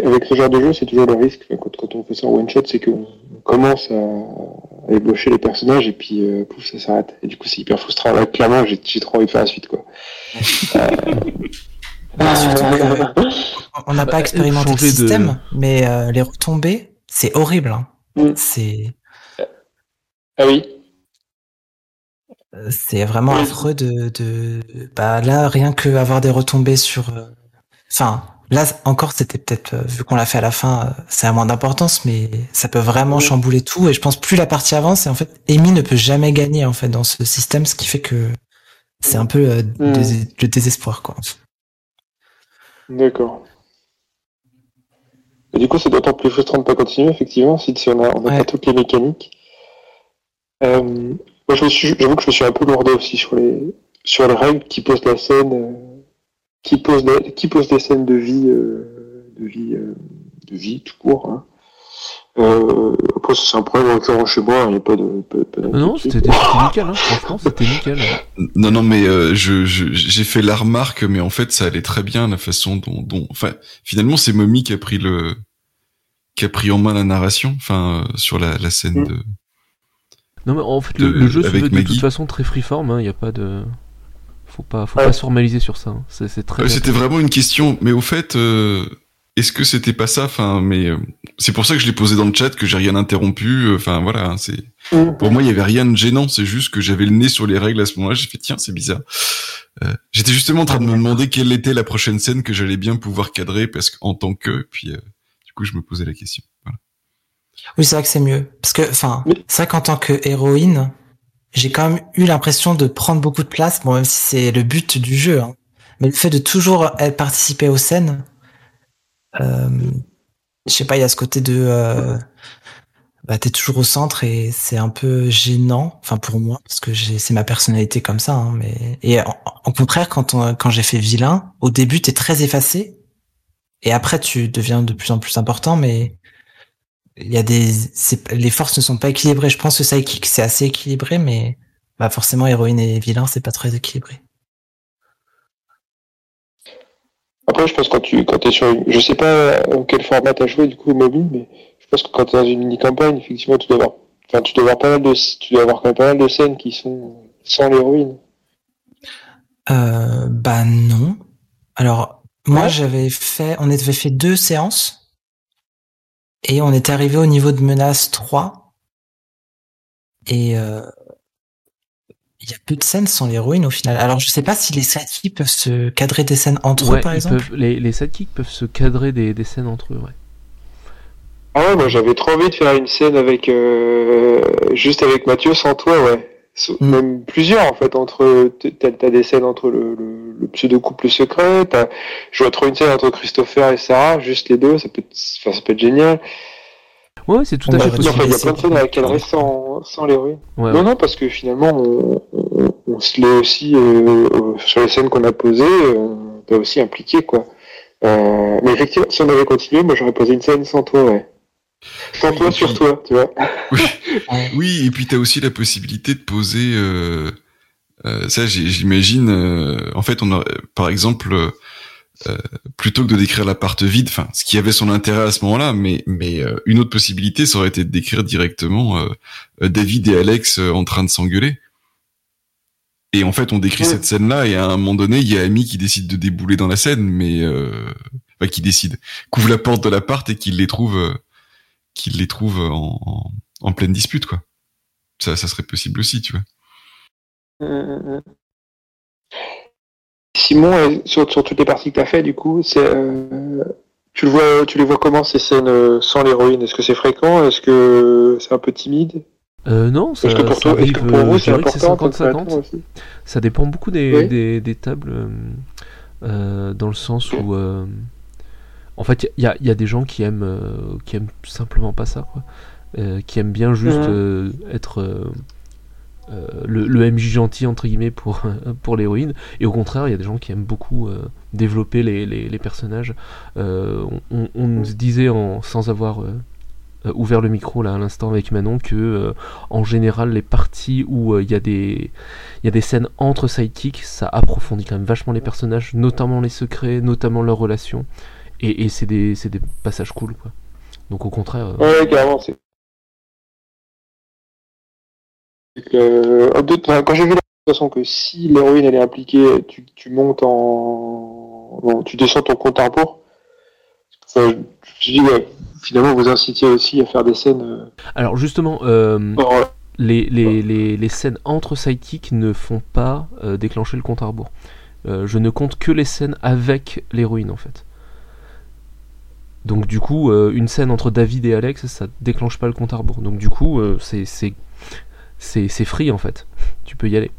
avec ce genre de jeu, c'est toujours le risque enfin, quand, quand on fait ça en one shot, c'est qu'on on commence à, à ébaucher les personnages et puis euh, pouf, ça s'arrête. Et du coup, c'est hyper frustrant. Là, clairement, j'ai j'ai trop envie de faire la suite quoi. Bah, surtout que on n'a pas expérimenté le de- système, mais euh, les retombées, c'est horrible. hein. Mm. C'est Ah oui. Euh, C'est vraiment Oui. affreux de, de, bah là rien que avoir des retombées sur, euh, enfin là encore c'était peut-être euh, vu qu'on l'a fait à la fin, euh, c'est à moins d'importance, mais ça peut vraiment Oui. chambouler tout et je pense plus la partie avance et en fait Amy ne peut jamais gagner en fait dans ce système, ce qui fait que c'est un peu euh, Mm. le désespoir quoi. D'accord. Et du coup, c'est d'autant plus frustrant de pas continuer, effectivement, si, on a, on a Ouais. pas toutes les mécaniques. Euh, moi, j'avoue que je me suis un peu lourdé aussi sur les, sur les règles qui posent la scène, euh, qui posent, la- qui posent des scènes de vie, euh, de vie, euh, de vie tout court. Hein. Euh, après, c'est un problème récurrent chez moi, il n'y a pas de. Pas, pas Non, c'était nickel, hein. franchement, c'était nickel. Non, non, mais euh, je j'ai fait la remarque, mais en fait, ça allait très bien la façon dont, dont enfin, finalement, c'est Mommy qui a pris le, qui a pris en main la narration, enfin, euh, sur la, la scène Mm. de. Non, mais en fait, le, De- le jeu se veut de toute façon très freeform, il n'y a pas de. Faut pas, faut Ouais. pas se formaliser sur ça. hein. C'est très. C'était vraiment une question, mais au fait, euh, est-ce que c'était pas ça? Enfin, mais euh, c'est pour ça que je l'ai posé dans le chat, que j'ai rien interrompu. euh, Enfin, voilà, hein, c'est. Mm. Pour moi, il y avait rien de gênant. C'est juste que j'avais le nez sur les règles à ce moment-là. J'ai fait tiens, c'est bizarre. Euh, J'étais justement en train de me demander quelle était la prochaine scène que j'allais bien pouvoir cadrer parce qu'en tant que, puis euh, du coup, je me posais la question. Voilà. Oui, c'est vrai que c'est mieux. Parce que, enfin, c'est vrai qu'en tant que héroïne, j'ai quand même eu l'impression de prendre beaucoup de place, bon, même si c'est le but du jeu. hein. Mais le fait de toujours elle, participer aux scènes, euh, je sais pas, il y a ce côté de, euh, bah, t'es toujours au centre et c'est un peu gênant, enfin pour moi, parce que c'est ma personnalité comme ça. Hein, mais et en, contraire, quand on, quand j'ai fait vilain, au début t'es très effacé et après tu deviens de plus en plus important, mais il y a des les forces ne sont pas équilibrées. Je pense que Psychic c'est assez équilibré, mais bah forcément héroïne et vilain c'est pas très équilibré. Après, je pense que quand tu quand es sur une... Je sais pas en quel format t'as joué, du coup, mobile, mais je pense que quand t'es dans une mini-campagne, effectivement, tu dois avoir... Enfin, tu dois avoir pas mal de... Tu dois avoir quand même pas mal de scènes qui sont sans l'héroïne. Euh, bah non. Alors moi Ouais. j'avais fait, on avait fait deux séances et on était arrivé au niveau de menace 3 et euh, il y a peu de scènes sans l'héroïne au final. Alors je sais pas si les sidekicks peuvent se cadrer des scènes entre Ouais, eux par exemple. peuvent- les, les sidekicks peuvent se cadrer des, des scènes entre eux, ouais. Ah ouais, moi j'avais trop envie de faire une scène avec... euh, Juste avec Mathieu sans toi, ouais. Mm. Même plusieurs, en fait, entre... T'as des scènes entre le, le, le pseudo-couple secret, t'as... Je vois trop une scène entre Christopher et Sarah, juste les deux, ça peut être, enfin, ça peut être génial. Ouais, c'est tout à fait possible. Enfin, il y a plein de scènes à cadrer sans, sans l'héroïne. Ouais, Non, ouais. non, parce que finalement, on, on, on se l'est aussi, euh, euh, sur les scènes qu'on a posées, euh, on peut aussi impliquer, quoi. Euh, mais effectivement, si on avait continué, moi j'aurais posé une scène sans toi, ouais. Sans Oui, toi sur toi, tu vois. Oui, oui, et puis t'as aussi la possibilité de poser. Euh, euh, ça, j'imagine. euh, en fait, on a, par exemple, plutôt que de décrire l'appart vide, enfin, ce qui avait son intérêt à ce moment-là, mais mais euh, une autre possibilité, ça aurait été de décrire directement David et Alex euh, en train de s'engueuler. Et en fait, on décrit Ouais. cette scène-là, et à un moment donné, il y a Amy qui décide de débouler dans la scène, mais euh, enfin, qui décide, couvre la porte de l'appart et qu'il les trouve, euh, qu'il les trouve en, en, en pleine dispute, quoi. Ça, ça serait possible aussi, tu vois. Simon, euh, sur, sur toutes les parties que tu as fait, du coup, c'est, euh, tu, le vois, tu les vois comment ces scènes euh, sans l'héroïne? Est-ce que c'est fréquent? Est-ce que c'est un peu timide? Euh, non, ça, Est-ce que pour ça toi, est-ce arrive, que pour euh, vous c'est dirais que c'est important comme 50-50. créateur aussi Ça dépend beaucoup des, Oui. des, des tables, euh, euh, dans le sens où, euh, en fait, il y a, il y a des gens qui aiment, qui aiment simplement pas ça, quoi. Qui aiment bien juste être le, le MJ gentil entre guillemets pour pour l'héroïne, et au contraire, il y a des gens qui aiment beaucoup développer les, les, les personnages. Euh, on, on nous disait en, sans avoir ouvert le micro là à l'instant avec Manon que euh, en général les parties où euh, il y a des il y a des scènes entre sidekicks, ça approfondit quand même vachement les personnages, notamment les secrets, notamment leurs relations, et, c'est des, des passages cool quoi. Donc au contraire, euh, Ouais, carrément, c'est. euh, quand j'ai vu la façon que si l'héroïne elle est impliquée, tu, tu montes en. Non, tu descends ton compte à rebours. Je dit, ouais, finalement, vous incitiez aussi à faire des scènes. euh, alors justement, euh, les, les, les, les scènes entre sidekicks ne font pas euh, déclencher le compte à rebours. Euh, je ne compte que les scènes avec l'héroïne en fait. Donc du coup, euh, une scène entre David et Alex, ça déclenche pas le compte à rebours. Donc du coup, c'est c'est free en fait. Tu peux y aller.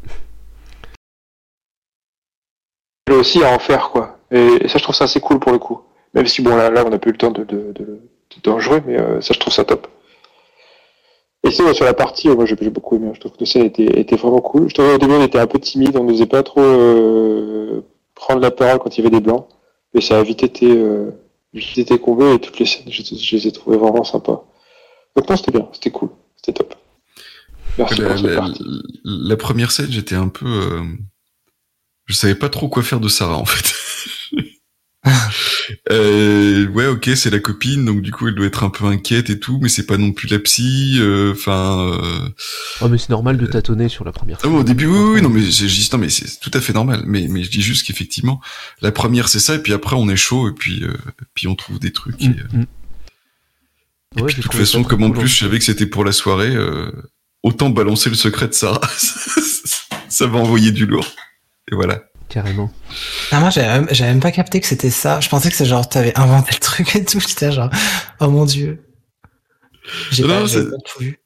elle aussi à en faire, quoi. Et, et ça, je trouve ça assez cool pour le coup. Même si, bon, là, là on n'a pas eu le temps de, de, de, d'en jouer, mais euh, ça, je trouve ça top. Et sinon, sur la partie, euh, moi, j'ai j'ai beaucoup aimé. Je trouve que le scène était, était vraiment cool. Je trouvais au début, on était un peu timide, on n'osait pas trop euh, prendre la parole quand il y avait des blancs. Mais ça a vite été, euh, vite été comblé et toutes les scènes, je, je les ai trouvées vraiment sympas. Donc non, c'était bien, c'était cool, c'était top. Merci la, pour ce la- parti. la première scène, j'étais un peu, euh, je savais pas trop quoi faire de Sarah en fait. Euh, ouais, ok, c'est la copine, donc du coup elle doit être un peu inquiète et tout, mais c'est pas non plus la psy. euh, Enfin, euh... Oh, mais c'est normal de tâtonner sur la première fois. au début, oui, oui, non, mais j'ai juste, non, mais c'est tout à fait normal. Mais, mais je dis juste qu'effectivement, la première c'est ça, et puis après on est chaud, et puis, euh, puis on trouve des trucs. et, Mm, euh, mm. Et Ouais, puis de toute façon, comme en plus je savais que c'était pour la soirée, euh, autant balancer le secret de Sarah. ça va envoyer du lourd. Et voilà. Carrément. Ah, moi, j'avais même, j'avais même pas capté que c'était ça. Je pensais que c'est genre, t'avais inventé le truc et tout. J'étais genre, oh mon dieu. J'ai Non, pas, non, j'ai c'est- pas tout vu. Non,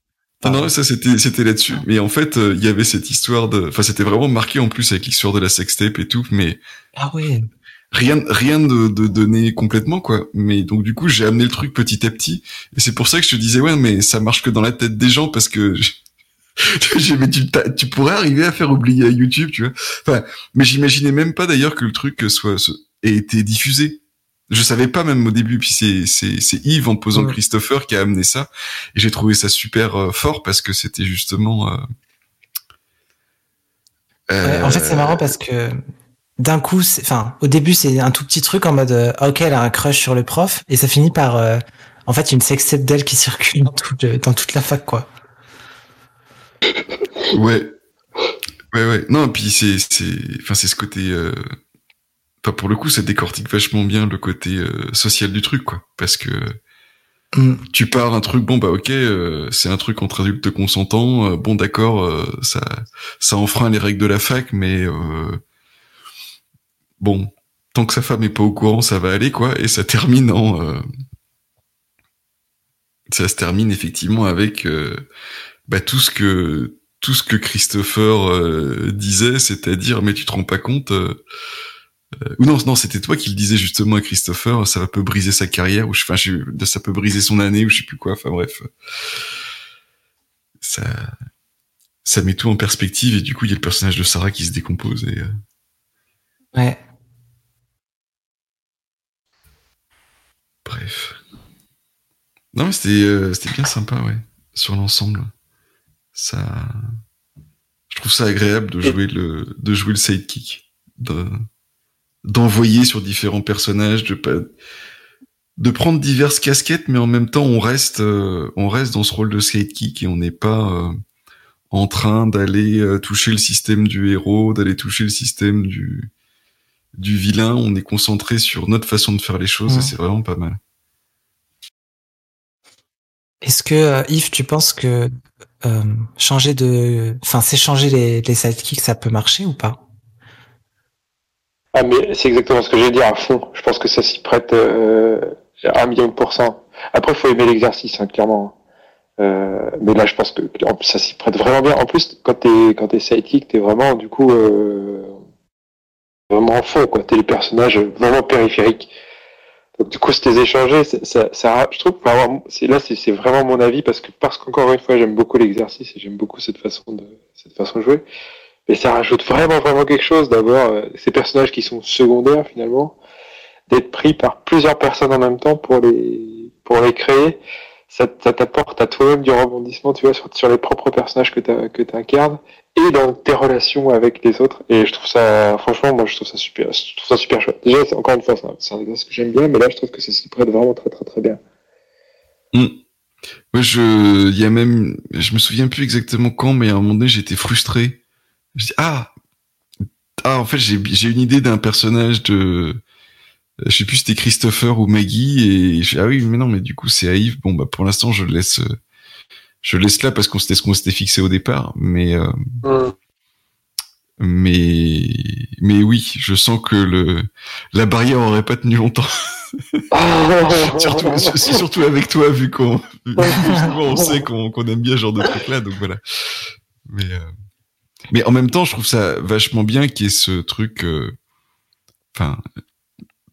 Pardon. non, ça c'était c'était là-dessus. Mais en fait, euh, il y avait cette histoire de, enfin c'était vraiment marqué en plus avec l'histoire de la sextape et tout, mais Ah ouais. rien rien de, de donné complètement quoi. Mais donc du coup j'ai amené le truc petit à petit et c'est pour ça que je te disais ouais mais ça marche que dans la tête des gens parce que mais tu, tu pourrais arriver à faire oublier à YouTube tu vois. Enfin mais j'imaginais même pas d'ailleurs que le truc soit ait été diffusé. Je savais pas même au début puis c'est c'est Yves en posant Ouais. Christopher qui a amené ça et j'ai trouvé ça super euh, fort parce que c'était justement euh, Ouais, en fait, c'est marrant parce que d'un coup, c'est- enfin, au début, c'est un tout petit truc en mode, euh, ok, elle a un crush sur le prof, et ça finit par, euh, en fait, une sextape d'elle qui circule dans, tout le- dans toute la fac, quoi. Ouais. Ouais, ouais. Non, puis c'est, c'est, enfin, c'est ce côté, euh... enfin, pour le coup, ça décortique vachement bien le côté euh, social du truc, quoi. Parce que Mm. tu pars un truc, bon, bah, ok, euh, c'est un truc entre adultes consentants, euh, bon, d'accord, euh, ça, ça enfreint les règles de la fac, mais, euh, bon, tant que sa femme est pas au courant, ça va aller, quoi, et ça termine en, euh, ça se termine effectivement avec, euh, bah, tout ce que, tout ce que Christopher euh, disait, c'est-à-dire mais tu te rends pas compte euh, euh, ou non non c'était toi qui le disais justement à Christopher, ça peut briser sa carrière ou je- enfin je- ça peut briser son année ou je sais plus quoi. Enfin bref, ça ça met tout en perspective et du coup il y a le personnage de Sarah qui se décompose et euh, Ouais. bref. Non mais c'était euh, c'était bien sympa ouais sur l'ensemble. Ça je trouve ça agréable de jouer le de jouer le sidekick de d'envoyer sur différents personnages de pas de prendre diverses casquettes mais en même temps on reste euh, on reste dans ce rôle de sidekick et on n'est pas euh, en train d'aller euh, toucher le système du héros, d'aller toucher le système du du vilain, on est concentré sur notre façon de faire les choses Ouais. et c'est vraiment pas mal. Est-ce que, euh, Yves, tu penses que changer de, enfin, s'échanger les, les sidekicks, ça peut marcher ou pas? Ah, mais c'est exactement ce que j'ai dit à fond. Je pense que ça s'y prête euh, à un million de pourcents. Après, faut aimer l'exercice, hein, clairement. Euh, mais là, je pense que ça s'y prête vraiment bien. En plus, quand t'es quand t'es sidekick, t'es vraiment du coup euh, vraiment en fond, quoi. T'es les personnages vraiment périphériques. Donc du coup, les échanger, ça, ça, je trouve, là, c'est c'est vraiment mon avis parce que parce qu'encore une fois, j'aime beaucoup l'exercice et j'aime beaucoup cette façon de cette façon de jouer. Mais ça rajoute vraiment vraiment quelque chose d'avoir euh, ces personnages qui sont secondaires finalement, d'être pris par plusieurs personnes en même temps pour les pour les créer. Ça, t'apporte à toi-même du rebondissement, tu vois, sur, les propres personnages que tu que t'incarnes et dans tes relations avec les autres. Et je trouve ça, franchement, moi, je trouve ça super, je trouve ça super chouette. Déjà, encore une fois, c'est un- exercice que j'aime bien, mais là, je trouve que ça s'y prête vraiment très, très, très bien. Ouais, je, il y a même, je me souviens plus exactement quand, mais à un moment donné, j'étais frustré. Je dis, ah, ah, en fait, j'ai une idée d'un personnage de, je sais plus si c'était Christopher ou Maggie, et je, ah oui, mais non, mais du coup, c'est Aïve. Bon, bah, pour l'instant, je le laisse, euh, je laisse là parce qu'on c'était ce qu'on s'était fixé au départ, mais, euh, mais, mais oui, je sens que le, la barrière aurait pas tenu longtemps. surtout, surtout avec toi, vu qu'on, on sait qu'on qu'on aime bien ce genre de truc-là, donc voilà. Mais, euh, mais en même temps, je trouve ça vachement bien qu'il y ait ce truc, euh, enfin,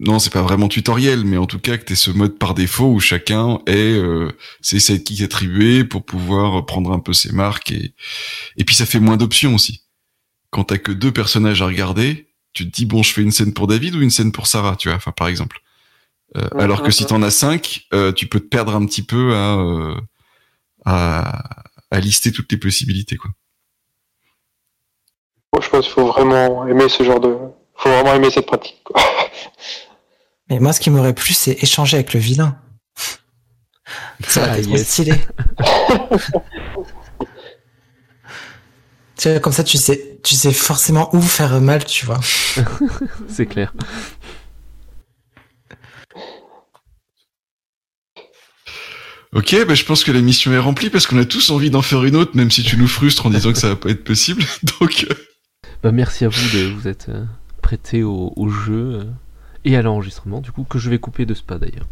non, c'est pas vraiment tutoriel, mais en tout cas que t'aies ce mode par défaut où chacun est euh, ses sidekicks attribués pour pouvoir prendre un peu ses marques et et puis ça fait moins d'options aussi. Quand t'as que deux personnages à regarder, tu te dis bon, je fais une scène pour David ou une scène pour Sarah, tu vois, enfin par exemple. Euh, alors que si mhm. t'en as cinq, euh, tu peux te perdre un petit peu à euh, à, à lister toutes les possibilités, quoi. Moi, je pense qu'il faut vraiment aimer ce genre de. faut vraiment aimer cette pratique. Quoi. Mais moi, ce qui m'aurait plu, c'est échanger avec le vilain. Ça aurait Ah, été trop yes. stylé. tu vois, comme ça, tu sais, tu sais forcément où faire mal, tu vois. C'est clair. Ok, bah, je pense que la mission est remplie parce qu'on a tous envie d'en faire une autre, même si tu nous frustres en disant que ça va pas être possible. Donc, euh, Bah, merci à vous de vous être euh, prêté au, au jeu et à l'enregistrement, du coup, que je vais couper de ce pas d'ailleurs.